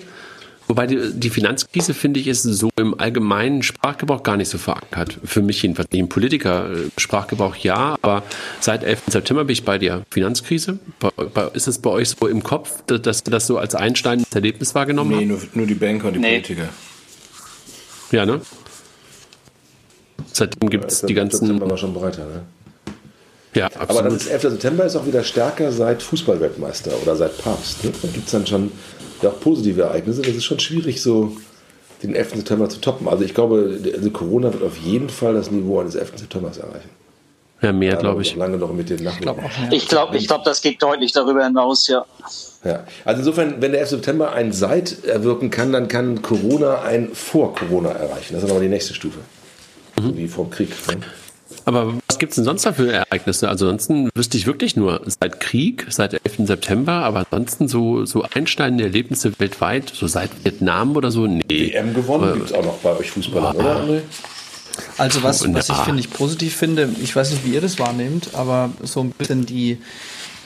wobei die, die Finanzkrise, finde ich, ist so im allgemeinen Sprachgebrauch gar nicht so verankert. Für mich jedenfalls. Nicht im Politiker-Sprachgebrauch ja, aber seit 11. September bin ich bei dir. Finanzkrise? Bei, bei, ist es bei euch so im Kopf, dass ihr das so als einschneidendes Erlebnis wahrgenommen Nee, habt? nur, nur die Banker und die Nee. Politiker. Ja, ne? Seitdem gibt es Ja, die ganzen. September war schon breiter, ne? Ja, Aber dann absolut. ist 11. September ist auch wieder stärker seit Fußballweltmeister oder seit Papst. Ne? Da gibt es dann schon ja, auch positive Ereignisse. Das ist schon schwierig, so den 11. September zu toppen. Also ich glaube, also Corona wird auf jeden Fall das Niveau eines 11. Septembers erreichen. Ja, mehr, Ja, glaube ich. Lange noch mit den. Ich glaube, ich glaub, das geht deutlich darüber hinaus, ja. Ja. Also insofern, wenn der 11. September ein Seit erwirken kann, dann kann Corona ein Vor Corona erreichen. Das ist aber die nächste Stufe. Mhm. So wie vor dem Krieg. Ne? Aber was gibt es denn sonst da für Ereignisse? Also ansonsten wüsste ich wirklich nur seit Krieg, seit 11. September, aber ansonsten so, so einschneidende Erlebnisse weltweit, so seit Vietnam oder so, nee. EM gewonnen gibt es auch noch bei euch Fußballern, oder André? Also was, der was ich finde ich positiv finde, ich weiß nicht, wie ihr das wahrnehmt, aber so ein bisschen die,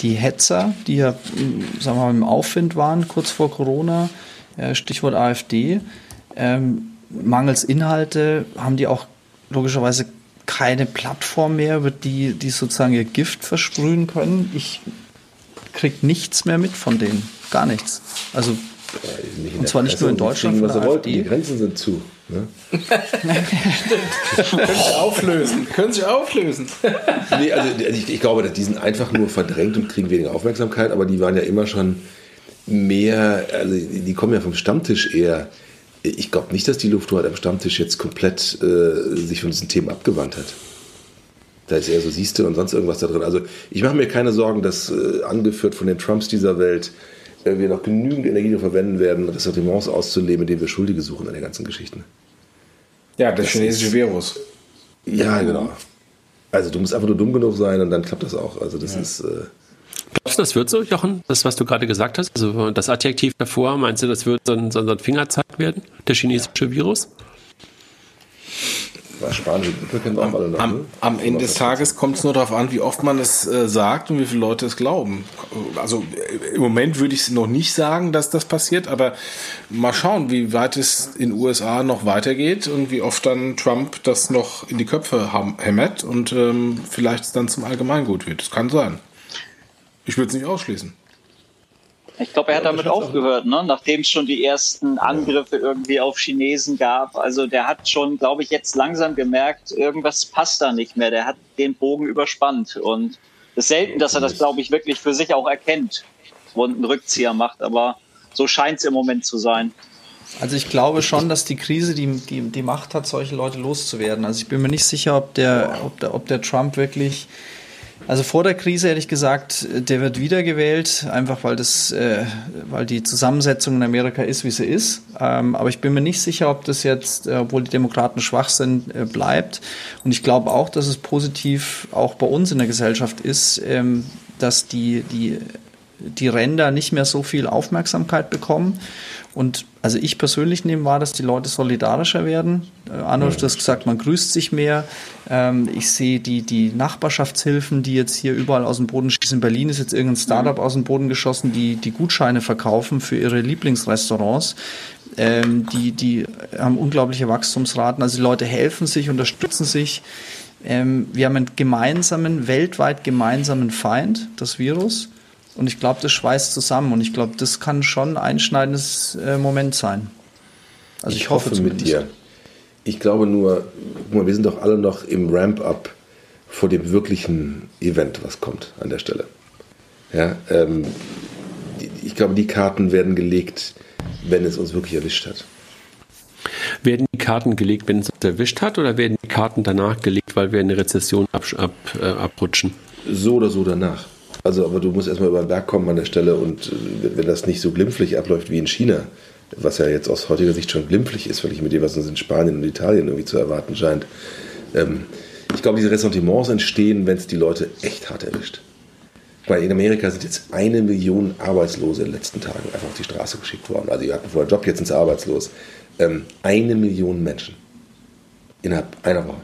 die Hetzer, die ja, sagen wir mal, im Aufwind waren kurz vor Corona, äh, Stichwort AfD, ähm, mangels Inhalte haben die auch logischerweise keine Plattform mehr, über die die sozusagen ihr Gift versprühen können. Ich krieg nichts mehr mit von denen, gar nichts. Also Nicht Und zwar nicht nur in Deutschland kriegen, von was sie der wollten. AfD. Die Grenzen sind zu. Ne? [LAUGHS] Können sich auflösen. Können sich auflösen. [LAUGHS] Nee, also ich, ich glaube, die sind einfach nur verdrängt und kriegen weniger Aufmerksamkeit, aber die waren ja immer schon mehr, also die kommen ja vom Stammtisch eher. Ich glaube nicht, dass die Lufthoheit am Stammtisch jetzt komplett äh, sich von diesen Themen abgewandt hat. Da ist eher so siehste und sonst irgendwas da drin. Also ich mache mir keine Sorgen, dass äh, angeführt von den Trumps dieser Welt äh, wir noch genügend Energie verwenden werden, Ressentiments auszuleben, indem wir Schuldige suchen an der ganzen Geschichte. Ja, das chinesische ist- Virus. Ja, genau. Also du musst einfach nur dumm genug sein und dann klappt das auch. Also das ist... Äh, Glaubst du, das wird so, Jochen? Das, was du gerade gesagt hast? Also das Adjektiv davor, meinst du, das wird so ein, so ein Fingerzeig werden? Der chinesische Virus? Am, ne? am Ende des Tages kommt es nur darauf an, wie oft man es äh, sagt und wie viele Leute es glauben. Also äh, im Moment würde ich es noch nicht sagen, dass das passiert, aber mal schauen, wie weit es in den USA noch weitergeht und wie oft dann Trump das noch in die Köpfe hämmert und ähm, vielleicht es dann zum Allgemeingut wird. Das kann sein. Ich würde es nicht ausschließen. Ich glaube, er hat damit aufgehört, ne? nachdem es schon die ersten Angriffe irgendwie auf Chinesen gab. Also der hat schon, glaube ich, jetzt langsam gemerkt, irgendwas passt da nicht mehr. Der hat den Bogen überspannt. Und es ist selten, dass er das, glaube ich, wirklich für sich auch erkennt und einen Rückzieher macht. Aber so scheint es im Moment zu sein. Also ich glaube schon, dass die Krise die, die, die Macht hat, solche Leute loszuwerden. Also ich bin mir nicht sicher, ob der, ob der, ob der Trump wirklich. Also vor der Krise hätte ich gesagt, der wird wiedergewählt, einfach weil das, äh, weil die Zusammensetzung in Amerika ist, wie sie ist. Ähm, aber ich bin mir nicht sicher, ob das jetzt, äh, obwohl die Demokraten schwach sind, äh, bleibt. Und ich glaube auch, dass es positiv auch bei uns in der Gesellschaft ist, ähm, dass die, die, die Ränder nicht mehr so viel Aufmerksamkeit bekommen. Und also ich persönlich nehme wahr, dass die Leute solidarischer werden. Äh, Arnold hat das gesagt, man grüßt sich mehr. Ähm, ich sehe die, die Nachbarschaftshilfen, die jetzt hier überall aus dem Boden schießen. In Berlin ist jetzt irgendein Startup aus dem Boden geschossen, die die Gutscheine verkaufen für ihre Lieblingsrestaurants. Ähm, die, die haben unglaubliche Wachstumsraten. Also die Leute helfen sich, unterstützen sich. Ähm, wir haben einen gemeinsamen, weltweit gemeinsamen Feind, das Virus. Und ich glaube, das schweißt zusammen. Und ich glaube, das kann schon ein einschneidendes äh, Moment sein. Also ich, hoffe, mit zumindest. dir. Ich glaube nur, guck mal, wir sind doch alle noch im Ramp-up vor dem wirklichen Event, was kommt an der Stelle. Ja, ähm, ich glaube, die Karten werden gelegt, wenn es uns wirklich erwischt hat. Werden die Karten gelegt, wenn es uns erwischt hat, oder werden die Karten danach gelegt, weil wir in eine Rezession ab, ab, äh, abrutschen? So oder so danach. Also, aber du musst erstmal über den Berg kommen an der Stelle und äh, wenn das nicht so glimpflich abläuft wie in China, was ja jetzt aus heutiger Sicht schon glimpflich ist, weil ich mit dem, was uns in Spanien und Italien irgendwie zu erwarten scheint. Ähm, ich glaube, diese Ressentiments entstehen, wenn es die Leute echt hart erwischt. Weil in Amerika sind jetzt eine Million Arbeitslose in den letzten Tagen einfach auf die Straße geschickt worden. Also die hatten vorher Job, jetzt sind sie arbeitslos. Ähm, eine Million Menschen innerhalb einer Woche.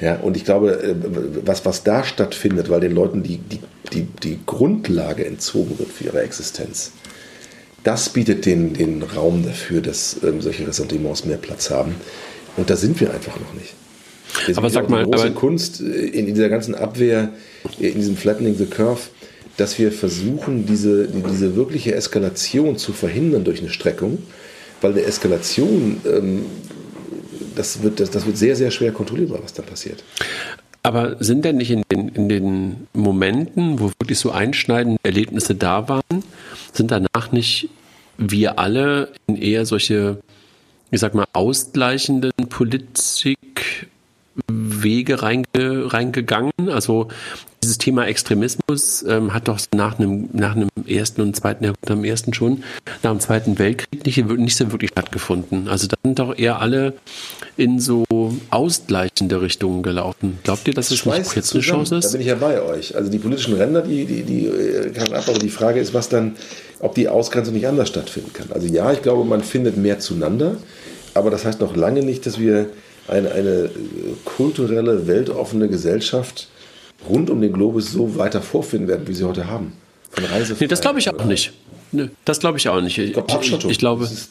Ja, und ich glaube, äh, was, was da stattfindet, weil den Leuten die, die, die, die Grundlage entzogen wird für ihre Existenz, das bietet den, den Raum dafür, dass ähm, solche Ressentiments mehr Platz haben. Und da sind wir einfach noch nicht. Deswegen aber sag mal, große aber Kunst äh, in dieser ganzen Abwehr, äh, in diesem Flattening the Curve, dass wir versuchen, diese, diese wirkliche Eskalation zu verhindern durch eine Streckung, weil eine Eskalation, ähm, das, wird, das, das wird sehr, sehr schwer kontrollierbar, was da passiert. Aber sind denn nicht in den, in den Momenten, wo wirklich so einschneidende Erlebnisse da waren, sind danach nicht wir alle in eher solche, ich sag mal, ausgleichenden Politikwege reinge, reingegangen? Also dieses Thema Extremismus ähm, hat doch nach einem, nach einem ersten und zweiten Jahrhundert, am ersten schon, nach dem Zweiten Weltkrieg nicht, nicht so wirklich stattgefunden. Also da sind doch eher alle in so ausgleichende Richtungen gelaufen. Glaubt ihr, dass es nicht jetzt eine zusammen. Chance Da ist? bin ich ja bei euch. Also die politischen Ränder, die, die, die äh, kann ab, aber die Frage ist, was dann, ob die Ausgrenzung nicht anders stattfinden kann. Also ja, ich glaube, man findet mehr zueinander, aber das heißt noch lange nicht, dass wir eine, eine äh, kulturelle, weltoffene Gesellschaft rund um den Globus so weiter vorfinden werden, wie sie heute haben. Von Reise Nee, das glaube ich auch nicht. Nee, das glaube ich auch nicht. Ich, glaube, ich, Abschottung. ich glaube, Das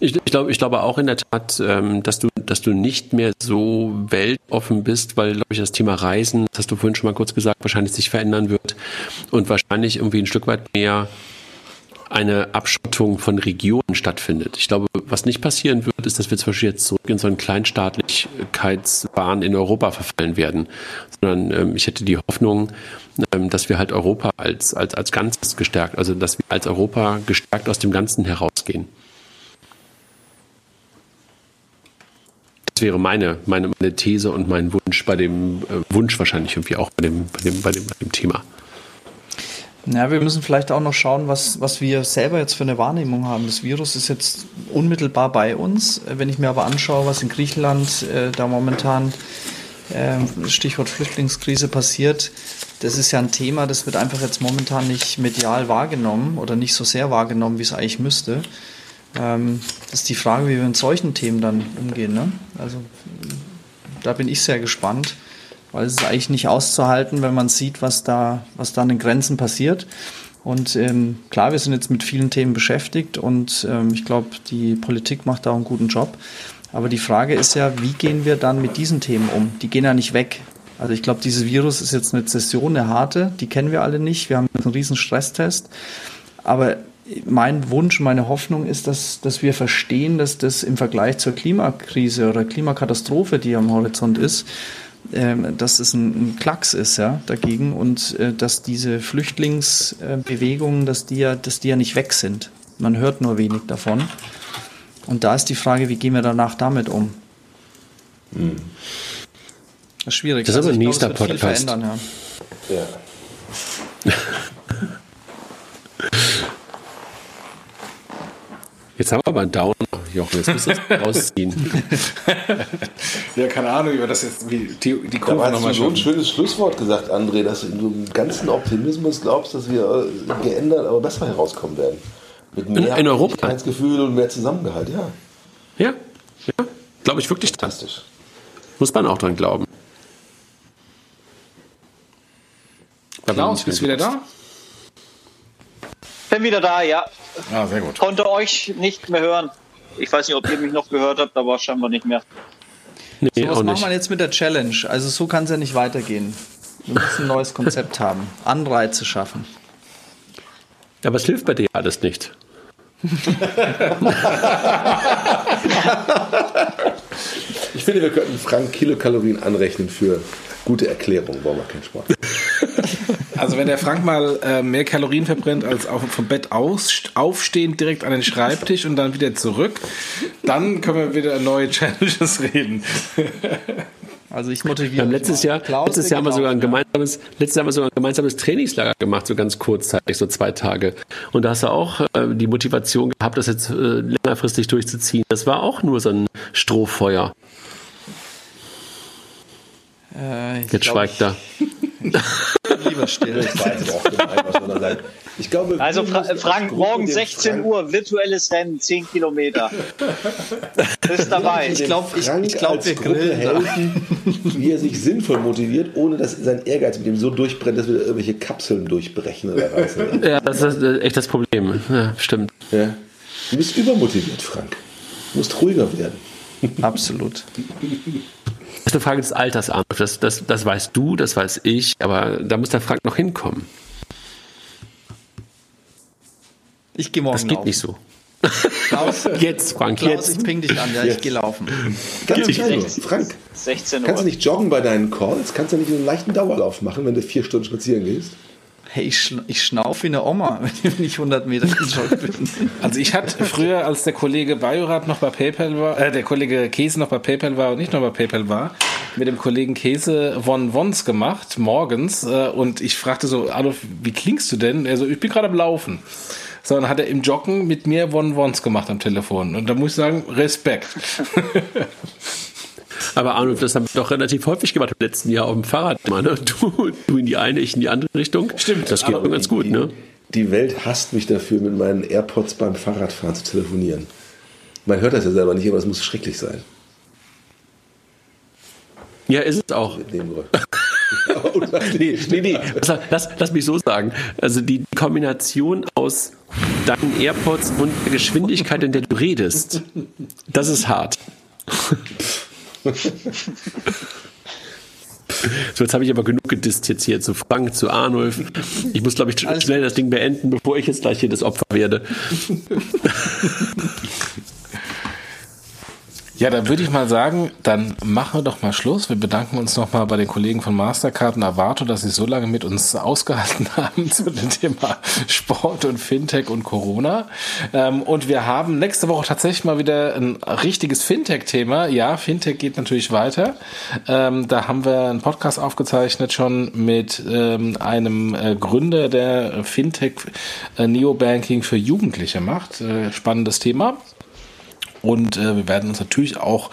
ich, ich, glaube, ich glaube auch in der Tat, ähm, dass du, dass du nicht mehr so weltoffen bist, weil, glaube ich, das Thema Reisen, das hast du vorhin schon mal kurz gesagt, wahrscheinlich sich verändern wird und wahrscheinlich irgendwie ein Stück weit mehr eine Abschottung von Regionen stattfindet. Ich glaube, was nicht passieren wird, ist, dass wir zum Beispiel jetzt zurück in so einen Kleinstaatlichkeitswahn in Europa verfallen werden, sondern ähm, ich hätte die Hoffnung, ähm, dass wir halt Europa als, als, als Ganzes gestärkt, also dass wir als Europa gestärkt aus dem Ganzen herausgehen. Das wäre meine, meine, meine These und mein Wunsch bei dem äh, Wunsch wahrscheinlich irgendwie auch bei dem, bei dem, bei dem, bei dem Thema. Ja, wir müssen vielleicht auch noch schauen, was, was wir selber jetzt für eine Wahrnehmung haben. Das Virus ist jetzt unmittelbar bei uns. Wenn ich mir aber anschaue, was in Griechenland äh, da momentan äh, Stichwort Flüchtlingskrise passiert, das ist ja ein Thema, das wird einfach jetzt momentan nicht medial wahrgenommen oder nicht so sehr wahrgenommen, wie es eigentlich müsste. Ähm, das ist die Frage, wie wir mit solchen Themen dann umgehen. Ne? Also da bin ich sehr gespannt, weil es ist eigentlich nicht auszuhalten, wenn man sieht, was da, was da an den Grenzen passiert. Und ähm, klar, wir sind jetzt mit vielen Themen beschäftigt und ähm, ich glaube, die Politik macht da auch einen guten Job. Aber die Frage ist ja, wie gehen wir dann mit diesen Themen um? Die gehen ja nicht weg. Also ich glaube, dieses Virus ist jetzt eine Zession, eine harte, die kennen wir alle nicht. Wir haben einen riesen Stresstest. Aber mein Wunsch, meine Hoffnung ist, dass, dass wir verstehen, dass das im Vergleich zur Klimakrise oder Klimakatastrophe, die am Horizont ist, ähm, dass es ein, ein Klacks ist, ja, dagegen und äh, dass diese Flüchtlingsbewegungen, dass die ja, dass die ja nicht weg sind. Man hört nur wenig davon. Und da ist die Frage, wie gehen wir danach damit um? Das ist schwierig. Das ist aber ein nächster viel Podcast. ja. Ja. [LAUGHS] Jetzt haben wir aber einen Downer, Jochen, jetzt müssen wir es rausziehen. [LAUGHS] Ja, keine Ahnung, über das jetzt wie die, die Kurve hast nochmal du so ein schon. schönes Schlusswort gesagt, André, dass du im ganzen Optimismus glaubst, dass wir äh, geändert, aber besser herauskommen werden. Mit mehr in Europa? Gefühl und mehr Zusammengehalt, ja. Ja, ja, glaube ich wirklich dran. Fantastisch. Muss man auch dran glauben. Klaus, bist du wieder da? Bin wieder da, ja. Ah, sehr gut. Konnte euch nicht mehr hören. Ich weiß nicht, ob ihr mich noch gehört habt, aber scheinbar nicht mehr. Nee, So, was machen wir jetzt mit der Challenge? Also so kann es ja nicht weitergehen. Wir müssen ein neues Konzept haben. Anreize schaffen. Aber es hilft bei dir alles nicht. Ich finde, wir könnten Frank Kilokalorien anrechnen für gute Erklärung. Wollen wir keinen Sport. [LAUGHS] Also wenn der Frank mal äh, mehr Kalorien verbrennt als auf, vom Bett aus, aufstehend direkt an den Schreibtisch und dann wieder zurück, dann können wir wieder neue Challenges [LAUGHS] reden. Also ich motiviere. Wir haben euch letztes mal. Jahr, Klaus, letztes Jahr haben wir sogar ein auch, ja. gemeinsames, letztes Jahr haben wir sogar ein gemeinsames Trainingslager gemacht, so ganz kurzzeitig, so zwei Tage. Und da hast du auch äh, die Motivation gehabt, das jetzt äh, längerfristig durchzuziehen. Das war auch nur so ein Strohfeuer. Äh, ich Jetzt glaub, schweigt er. [LAUGHS] ich- Lieber still. Das war jetzt aber auch gemein, was man da sagt. Ich glaube, Also Fra Frank, morgen dem 16 Frank- Uhr, virtuelles Rennen, 10 Kilometer. Ist dabei. Ich glaube, ich, ich glaub, wir Gruppe grillen. helfen, wie er sich sinnvoll motiviert, ohne dass sein Ehrgeiz mit ihm so durchbrennt, dass wir da irgendwelche Kapseln durchbrechen oder reißen. Ja, das ist äh, echt das Problem. Ja, stimmt. Ja. Du bist übermotiviert, Frank. Du musst ruhiger werden. Absolut. Das ist eine Frage des Alters, Arnulf. Das, das, das weißt du, das weiß ich, aber da muss der Frank noch hinkommen. Ich gehe morgen Das geht laufen. nicht so. Klaus, [LAUGHS] Jetzt, Frank, Klaus jetzt. ich ping dich an. Ja, ich Jetzt. gehe laufen. Ganz Ich- nur. Frank, 16 kannst du Uhr. nicht joggen bei deinen Calls? Kannst du nicht einen leichten Dauerlauf machen, wenn du vier Stunden spazieren gehst? Hey, ich, schn ich schnauf wie eine Oma, [LAUGHS] wenn ich 100 Meter gejoggt bin. Also ich hatte früher, als der Kollege Bajorat noch bei PayPal war, äh, der Kollege Käse noch bei PayPal war und nicht noch bei PayPal war, mit dem Kollegen Käse One Wons gemacht, morgens. Äh, und ich fragte so, Adolf, wie klingst du denn? Er so, ich bin gerade am Laufen. So, dann hat er im Joggen mit mir One Wons gemacht am Telefon. Und da muss ich sagen, Respekt. [LAUGHS] Aber Arnulf, das haben wir doch relativ häufig gemacht im letzten Jahr auf dem Fahrrad. Mal, ne? du, du in die eine, ich in die andere Richtung. Stimmt. Das geht auch ganz gut, die, ne? Die Welt hasst mich dafür, mit meinen AirPods beim Fahrradfahren zu telefonieren. Man hört das ja selber nicht, aber es muss schrecklich sein. Ja, ist es auch. [LAUGHS] Nee, nee, nee. Lass, lass, lass mich so sagen. Also die Kombination aus deinen AirPods und der Geschwindigkeit, in der du redest, das ist hart. [LAUGHS] So, jetzt habe ich aber genug gedisst jetzt hier zu Frank, zu Arnulf. Ich muss, glaube ich, schnell das Ding beenden, bevor ich jetzt gleich hier das Opfer werde. [LAUGHS] Ja, dann würde ich mal sagen, dann machen wir doch mal Schluss. Wir bedanken uns nochmal bei den Kollegen von Mastercard und Avato, dass sie so lange mit uns ausgehalten [LAUGHS] haben zu dem Thema Sport und Fintech und Corona. Ähm, und wir haben nächste Woche tatsächlich mal wieder ein richtiges Fintech-Thema. Ja, Fintech geht natürlich weiter. Ähm, da haben wir einen Podcast aufgezeichnet schon mit ähm, einem äh, Gründer, der Fintech äh, Neobanking für Jugendliche macht. Äh, spannendes Thema. Und äh, wir werden uns natürlich auch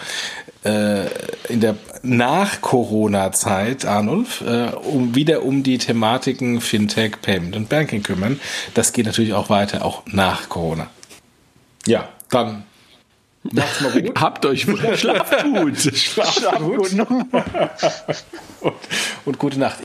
äh, in der Nach-Corona-Zeit, Arnulf, äh, um, wieder um die Thematiken Fintech, Payment und Banking kümmern. Das geht natürlich auch weiter, auch nach Corona. Ja, dann macht's mal gut. [LAUGHS] Habt euch [LAUGHS] schlaft gut. Schlaft gut. [LAUGHS] und, und gute Nacht.